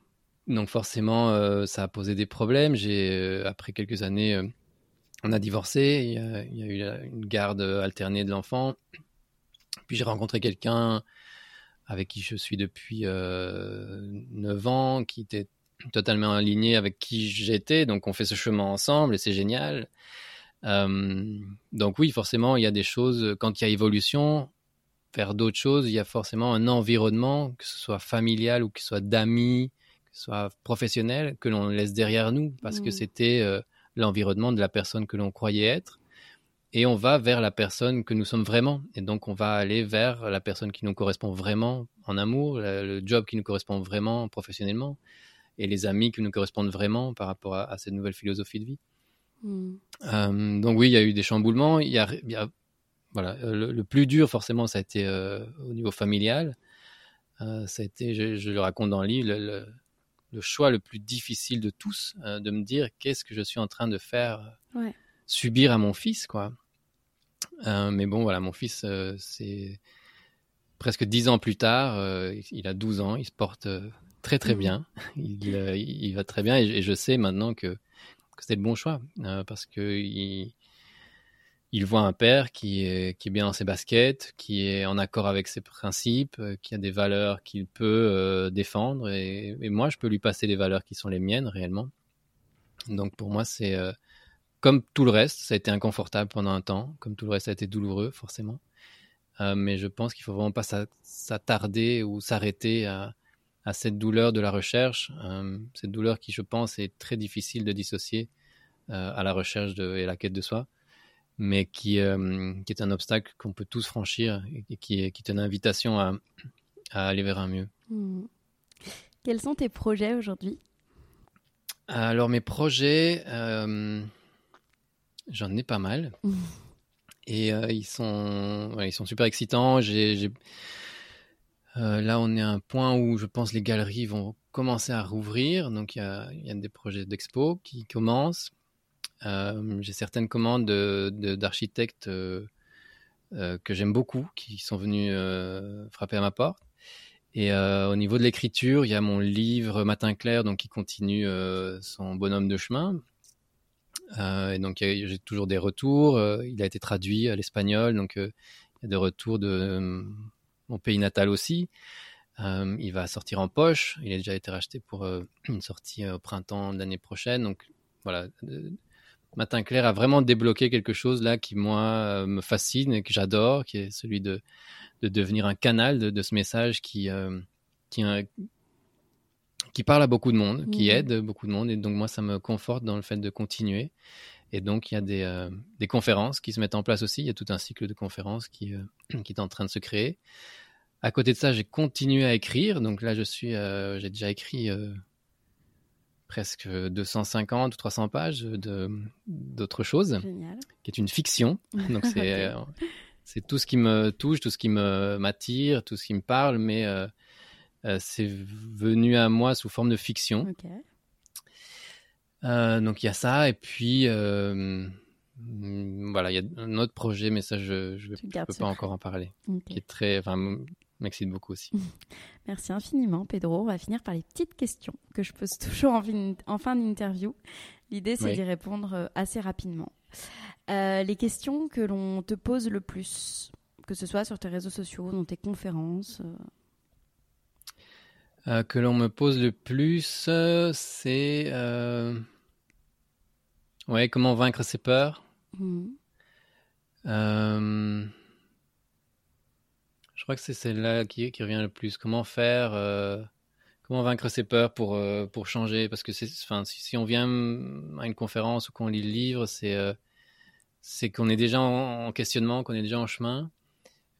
S2: Donc forcément, euh, ça a posé des problèmes. J'ai, euh, après quelques années, euh, on a divorcé. Il y a, eu une garde alternée de l'enfant. Puis j'ai rencontré quelqu'un avec qui je suis depuis 9 ans, qui était totalement aligné avec qui j'étais. Donc on fait ce chemin ensemble et c'est génial. Euh, donc oui, forcément, il y a des choses, quand il y a évolution, faire d'autres choses, il y a forcément un environnement, que ce soit familial ou que ce soit d'amis, que ce soit professionnel, que l'on laisse derrière nous, parce que mmh. c'était euh, l'environnement de la personne que l'on croyait être. Et on va vers la personne que nous sommes vraiment. Et donc, on va aller vers la personne qui nous correspond vraiment en amour, le, job qui nous correspond vraiment professionnellement, et les amis qui nous correspondent vraiment par rapport à cette nouvelle philosophie de vie. Hmm. Euh, donc oui, il y a eu des chamboulements. Il y a, voilà, euh, le, plus dur forcément, ça a été euh, au niveau familial. ça a été, je, le raconte dans le livre, le, choix le plus difficile de tous, de me dire qu'est-ce que je suis en train de faire subir à mon fils, quoi. mais bon, voilà, mon fils, c'est presque dix ans plus tard, il a 12 ans, il se porte très très hmm. bien, il, il, va très bien et je sais maintenant que c'était le bon choix euh, parce que il, il, voit un père qui est, qui est bien dans ses baskets, qui est en accord avec ses principes, euh, qui a des valeurs qu'il peut euh, défendre et, moi je peux lui passer les valeurs qui sont les miennes réellement. Donc pour moi c'est comme tout le reste, ça a été inconfortable pendant un temps, comme tout le reste ça a été douloureux forcément. mais je pense qu'il faut vraiment pas s'attarder ou s'arrêter à, à cette douleur de la recherche, euh, cette douleur qui, je pense, est très difficile de dissocier euh, à la recherche de, et à la quête de soi, mais qui, euh, qui est un obstacle qu'on peut tous franchir et qui, est, qui est une invitation à, à aller vers un mieux.
S3: Hmm. Quels sont tes projets aujourd'hui?
S2: Alors mes projets, j'en ai pas mal. Et ils, sont, ils sont super excitants. J'ai, là, on est à un point où je pense les galeries vont commencer à rouvrir. Donc, il y a, des projets d'expo qui commencent. J'ai certaines commandes d'architectes euh, que j'aime beaucoup qui sont venus frapper à ma porte. Et au niveau de l'écriture, il y a mon livre Matin clair, donc qui continue son bonhomme de chemin. Euh, et donc j'ai toujours des retours. il a été traduit à l'espagnol, donc il y a des retours de mon pays natal aussi. il va sortir en poche. Il a déjà été racheté pour une sortie au printemps de l'année prochaine. Donc voilà, Matin clair a vraiment débloqué quelque chose là qui moi me fascine et que j'adore, qui est celui de, de devenir un canal de, de ce message qui qui, qui parle à beaucoup de monde, qui mmh. aide beaucoup de monde. Et donc, moi, ça me conforte dans le fait de continuer. Et donc, il y a des, euh, des, conférences qui se mettent en place aussi. Il y a tout un cycle de conférences qui, euh, qui est en train de se créer. À côté de ça, j'ai continué à écrire. Donc là, je suis, euh, j'ai déjà écrit presque 250 ou 300 pages de, d'autres choses, qui est une fiction. Donc c'est, c'est tout ce qui me touche, tout ce qui me m'attire, tout ce qui me parle, mais euh, c'est venu à moi sous forme de fiction. Euh, donc il y a ça, et puis euh, voilà, il y a un autre projet, mais ça je ne peux pas encore en parler, qui est très, enfin, m'excite beaucoup aussi.
S3: Merci infiniment, Pedro. On va finir par les petites questions que je pose toujours en fin, d'interview. L'idée, c'est d'y répondre assez rapidement. les questions que l'on te pose le plus, que ce soit sur tes réseaux sociaux, dans tes conférences,
S2: euh, que l'on me pose le plus, euh, c'est euh, ouais, comment vaincre ses peurs. Mmh. Je crois que c'est celle-là qui, revient le plus. Comment faire, comment vaincre ses peurs pour, pour changer? Parce que enfin, si, on vient à une conférence ou qu'on lit le livre, c'est c'est qu'on est déjà en questionnement, qu'on est déjà en chemin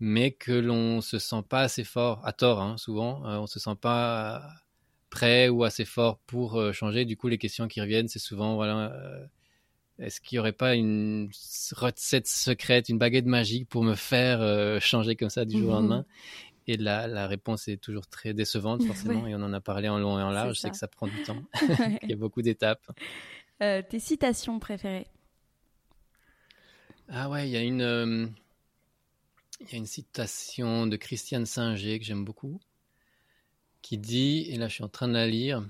S2: mais que l'on se sent pas assez fort, à tort hein, souvent, euh, on se sent pas prêt ou assez fort pour euh, changer. Du coup, les questions qui reviennent, c'est souvent voilà, euh, est-ce qu'il n'y aurait pas une recette secrète, une baguette magique pour me faire changer comme ça du jour au lendemain? Mmh. Et la, la, réponse est toujours très décevante, forcément, et on en a parlé en long et en large. Je sais que ça prend du temps. Il y a beaucoup d'étapes.
S3: tes citations préférées?
S2: Ah ouais, il y a une il y a une citation de Christiane Singer que j'aime beaucoup, qui dit, et là je suis en train de la lire,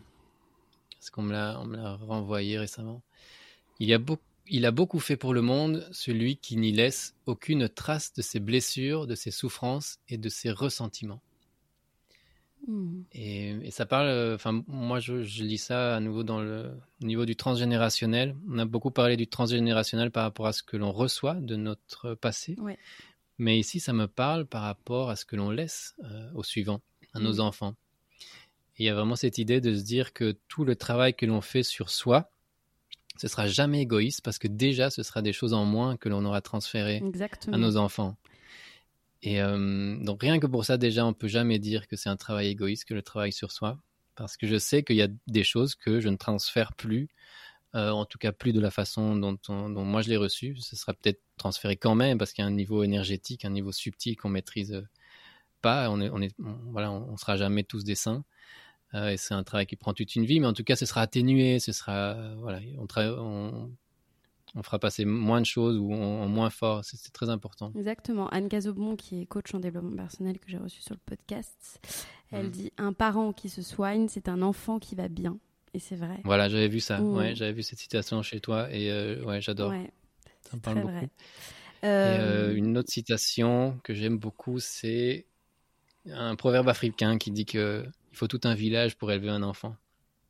S2: parce qu'on me l'a, renvoyé récemment, il, a il a beaucoup fait pour le monde celui qui n'y laisse aucune trace de ses blessures, de ses souffrances et de ses ressentiments. Hmm. Et, ça parle, enfin moi je, lis ça à nouveau dans le niveau du transgénérationnel. On a beaucoup parlé du transgénérationnel par rapport à ce que l'on reçoit de notre passé. Ouais. Mais ici, ça me parle par rapport à ce que l'on laisse euh, au suivant, à nos mmh. enfants. il y a vraiment cette idée de se dire que tout le travail que l'on fait sur soi, ce sera jamais égoïste parce que déjà, ce sera des choses en moins que l'on aura transférées à nos enfants. Et euh, donc rien que pour ça, déjà, on peut jamais dire que c'est un travail égoïste que le travail sur soi, parce que je sais qu'il y a des choses que je ne transfère plus euh, en tout cas plus de la façon dont, moi je l'ai reçu. Ce sera peut-être transféré quand même parce qu'il y a un niveau énergétique, un niveau subtil qu'on maîtrise euh, pas. On est, on est, voilà, on, sera jamais tous des saints. Euh, et c'est un travail qui prend toute une vie, mais en tout cas, ce sera atténué, ce sera, voilà, on, on, fera passer moins de choses ou en moins fort. C'est très important.
S3: Exactement. Anne Cazobon, qui est coach en développement personnel que j'ai reçu sur le podcast, elle mmh. dit un parent qui se soigne, c'est un enfant qui va bien. Et c'est vrai.
S2: Voilà, j'avais vu ça. Ouais, j'avais vu cette citation chez toi et euh, ouais, j'adore. Ouais, ça me parle beaucoup. Vrai. Euh, euh... une autre citation que j'aime beaucoup, c'est un proverbe africain qui dit que il faut tout un village pour élever un enfant.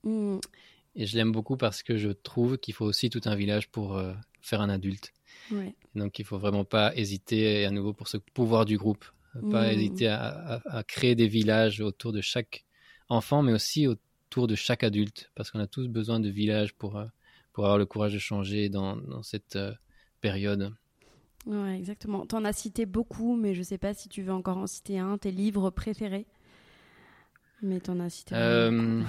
S2: Mm. Et je l'aime beaucoup parce que je trouve qu'il faut aussi tout un village pour euh, faire un adulte. Ouais. Donc il faut vraiment pas hésiter à nouveau pour ce pouvoir du groupe, pas mm. hésiter à, à, à, créer des villages autour de chaque enfant, mais aussi autour de chaque adulte, parce qu'on a tous besoin de villages pour, euh, pour avoir le courage de changer dans, dans cette euh, période.
S3: Ouais, exactement. Tu en as cité beaucoup, mais je ne sais pas si tu veux encore en citer un, tes livres préférés. Mais tu en as cité
S2: euh,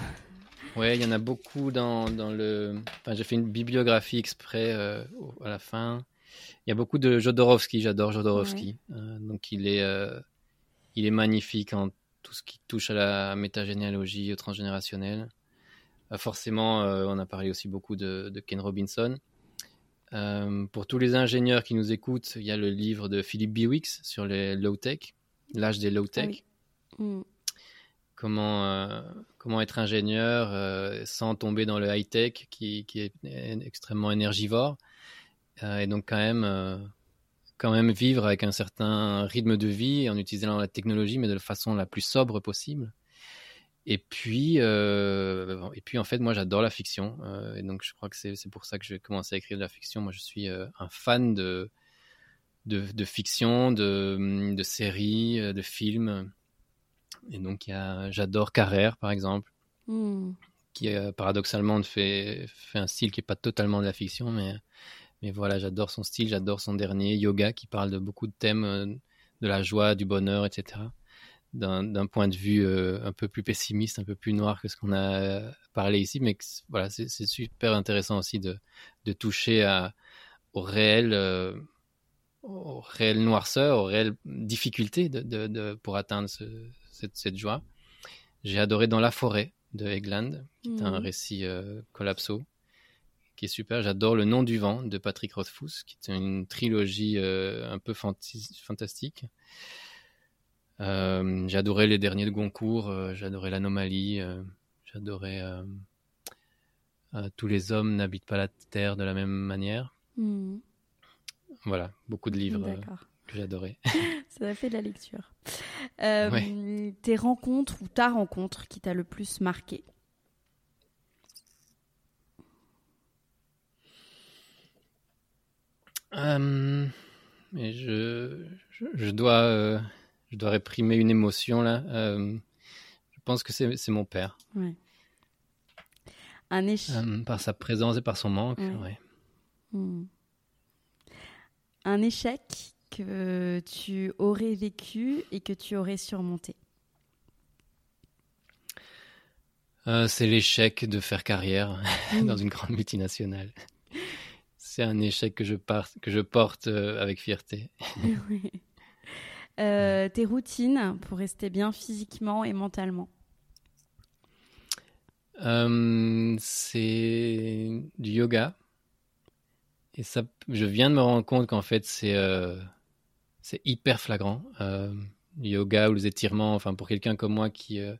S2: Ouais, il y en a beaucoup dans, dans le. Enfin, j'ai fait une bibliographie exprès euh, à la fin. Il y a beaucoup de Jodorowsky. J'adore Jodorowsky. Euh, donc, il est, euh, il est magnifique en tout ce qui touche à la métagénéalogie, au transgénérationnel. forcément, on a parlé aussi beaucoup de, de Ken Robinson. pour tous les ingénieurs qui nous écoutent, il y a le livre de Philippe Biwix sur les low-tech, l'âge des low-tech. Ah mm comment, euh, comment être ingénieur euh, sans tomber dans le high-tech qui, qui, est extrêmement énergivore. Euh, et donc quand même, quand même vivre avec un certain rythme de vie en utilisant la technologie, mais de la façon la plus sobre possible. Et puis, et puis en fait, moi j'adore la fiction. et donc je crois que c'est pour ça que j'ai commencé à écrire de la fiction. Moi je suis un fan de, de, de fiction, de, de séries, de films. Et donc, j'adore Carrère, par exemple, hmm. qui euh, paradoxalement fait, fait un style qui n'est pas totalement de la fiction, mais, mais voilà, j'adore son style, j'adore son dernier, Yoga, qui parle de beaucoup de thèmes euh, de la joie, du bonheur, etc. D'un point de vue euh, un peu plus pessimiste, un peu plus noir que ce qu'on a parlé ici, mais voilà, c'est super intéressant aussi de, de toucher à, au réel. au réel noirceur, aux réelles difficultés de, de, pour atteindre ce, cette, joie. J'ai adoré Dans la forêt de Egland, qui est un mhm. récit euh, collapso, qui est super. J'adore Le nom du vent de Patrick Rothfuss, qui est une trilogie euh, un peu fantastique. Euh, j'ai adoré les derniers de Goncourt, j'ai adoré L'Anomalie, j'adorais Tous les hommes n'habitent pas la terre de la même manière. Mhm. Voilà, beaucoup de livres que j'adorais.
S3: Ça a fait de la lecture. Euh, tes rencontres ou ta rencontre qui t'a le plus marqué?
S2: Euh, mais je, je, dois, euh, je dois réprimer une émotion là. je pense que c'est mon père.
S3: Un échec.
S2: par sa présence et par son manque. Hmm.
S3: Un échec que tu aurais vécu et que tu aurais surmonté
S2: euh, C'est l'échec de faire carrière dans une grande multinationale. C'est un échec que je, que je porte euh, avec fierté.
S3: Euh, tes routines pour rester bien physiquement et mentalement
S2: C'est du yoga. Et ça, je viens de me rendre compte qu'en fait, c'est c'est hyper flagrant. Euh, yoga ou les étirements, enfin pour quelqu'un comme moi qui euh,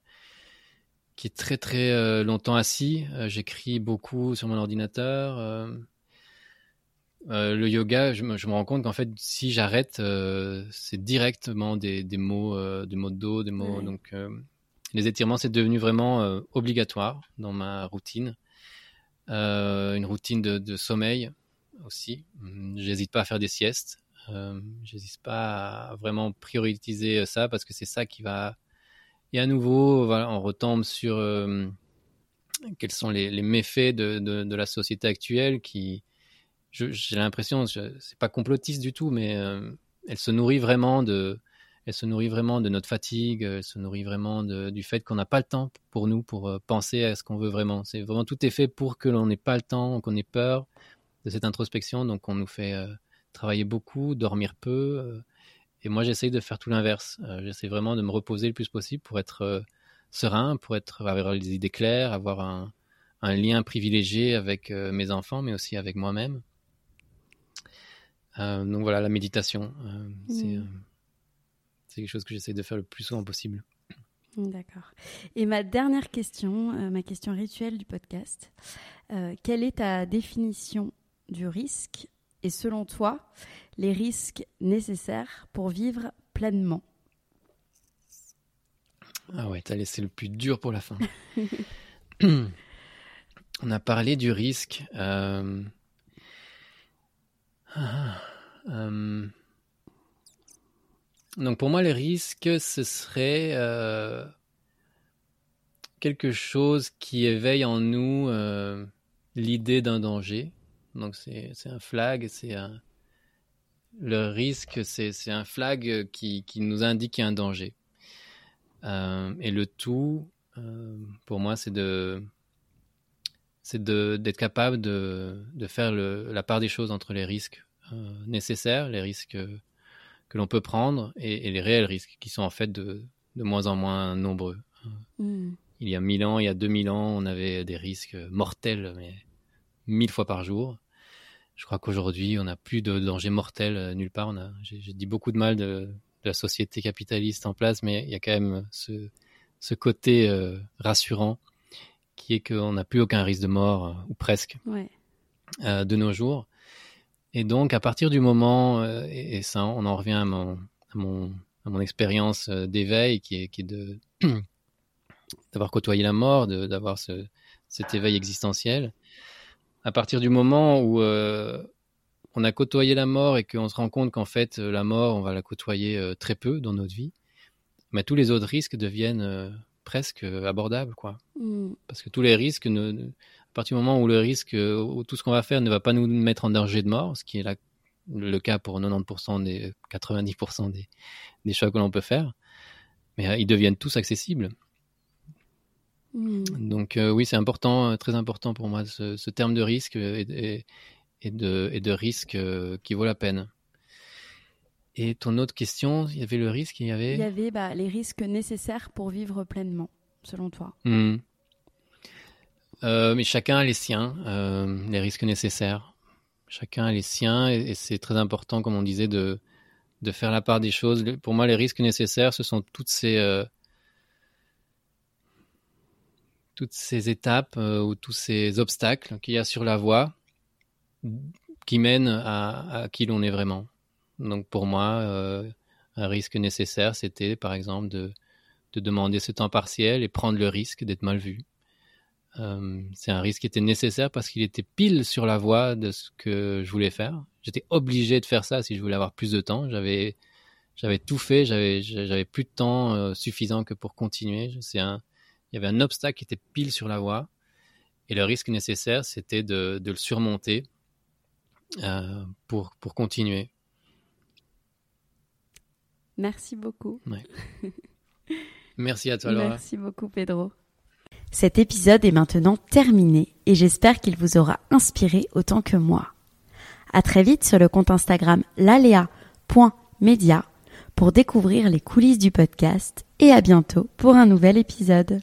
S2: qui est très très euh, longtemps assis, j'écris beaucoup sur mon ordinateur. le yoga, je me, je me rends compte qu'en fait, si j'arrête, c'est directement des, des mots, des mots de dos, des mots. Donc, les étirements, c'est devenu vraiment obligatoire dans ma routine. une routine de, de sommeil aussi. J'hésite pas à faire des siestes. Euh, J'hésite pas à vraiment prioriser ça parce que c'est ça qui va. Et à nouveau, on retombe sur euh, quels sont les, méfaits de, de, de, la société actuelle qui, j'ai l'impression, c'est pas complotiste du tout, mais euh, elle se nourrit vraiment de, elle se nourrit vraiment de notre fatigue, elle se nourrit vraiment de, du fait qu'on n'a pas le temps pour nous, pour euh, penser à ce qu'on veut vraiment. C'est vraiment tout est fait pour que l'on n'ait pas le temps, qu'on ait peur de cette introspection, donc on nous fait travailler beaucoup, dormir peu. Euh, et moi, j'essaye de faire tout l'inverse. Euh, j'essaie vraiment de me reposer le plus possible pour être euh, serein, pour être, avoir les idées claires, avoir un, un lien privilégié avec mes enfants, mais aussi avec moi-même. donc voilà, la méditation, mmh. c'est quelque chose que j'essaie de faire le plus souvent possible.
S3: D'accord. Et ma dernière question, ma question rituelle du podcast, quelle est ta définition du risque et selon toi, les risques nécessaires pour vivre pleinement
S2: Ah ouais, t'as laissé le plus dur pour la fin. On a parlé du risque. Euh, ah, euh, donc pour moi, les risques, ce serait euh, quelque chose qui éveille en nous l'idée d'un danger donc c'est un flag, c'est un... le risque, c'est un flag qui, qui, nous indique qu'il y a un danger. Euh, et le tout, euh, pour moi, c'est de c'est d'être capable de, de faire le, la part des choses entre les risques euh, nécessaires, les risques que l'on peut prendre et, les réels risques qui sont en fait de, de moins en moins nombreux. Mm. Il y a mille ans, il y a 2000 ans, on avait des risques mortels, mais mille fois par jour. Je crois qu'aujourd'hui, on n'a plus de danger mortel euh, nulle part. J'ai dit beaucoup de mal de, la société capitaliste en place, mais il y a quand même ce, ce côté euh, rassurant qui est qu'on n'a plus aucun risque de mort, euh, ou presque, de nos jours. Et donc, à partir du moment, et, ça, on en revient à mon, à mon, à mon expérience d'éveil, qui est, qui est de d'avoir côtoyé la mort, d'avoir ce, cet éveil existentiel, à partir du moment où euh, on a côtoyé la mort et qu'on se rend compte qu'en fait euh, la mort, on va la côtoyer euh, très peu dans notre vie, mais tous les autres risques deviennent presque abordables, quoi. Mm. Parce que tous les risques, ne, à partir du moment où le risque, où tout ce qu'on va faire ne va pas nous mettre en danger de mort, ce qui est le cas pour 90% des 90% des, des choix que l'on peut faire, mais ils deviennent tous accessibles. Hmm. Donc euh, oui, c'est important, euh, très important pour moi ce, terme de risque et, de, et de risque euh, qui vaut la peine. Et ton autre question, il y avait le risque, il y avait...
S3: Il y avait bah, les risques nécessaires pour vivre pleinement, selon toi.
S2: Hmm. mais chacun a les siens, les risques nécessaires. Chacun a les siens et, c'est très important, comme on disait, de, de faire la part des choses. Pour moi, les risques nécessaires, ce sont toutes ces toutes ces étapes euh, ou tous ces obstacles qu'il y a sur la voie qui mènent à, qui l'on est vraiment. Donc pour moi, euh, un risque nécessaire, c'était par exemple de, de, demander ce temps partiel et prendre le risque d'être mal vu. Euh, c'est un risque qui était nécessaire parce qu'il était pile sur la voie de ce que je voulais faire. J'étais obligé de faire ça si je voulais avoir plus de temps. J'avais tout fait, j'avais j'avais plus de temps suffisant que pour continuer. C'est un il y avait un obstacle qui était pile sur la voie. Et le risque nécessaire, c'était de, le surmonter euh, pour, pour continuer.
S3: Merci beaucoup.
S2: Merci à toi, Laura.
S3: Merci beaucoup, Pedro. Cet épisode est maintenant terminé et j'espère qu'il vous aura inspiré autant que moi. À très vite sur le compte Instagram lalea.media pour découvrir les coulisses du podcast et à bientôt pour un nouvel épisode.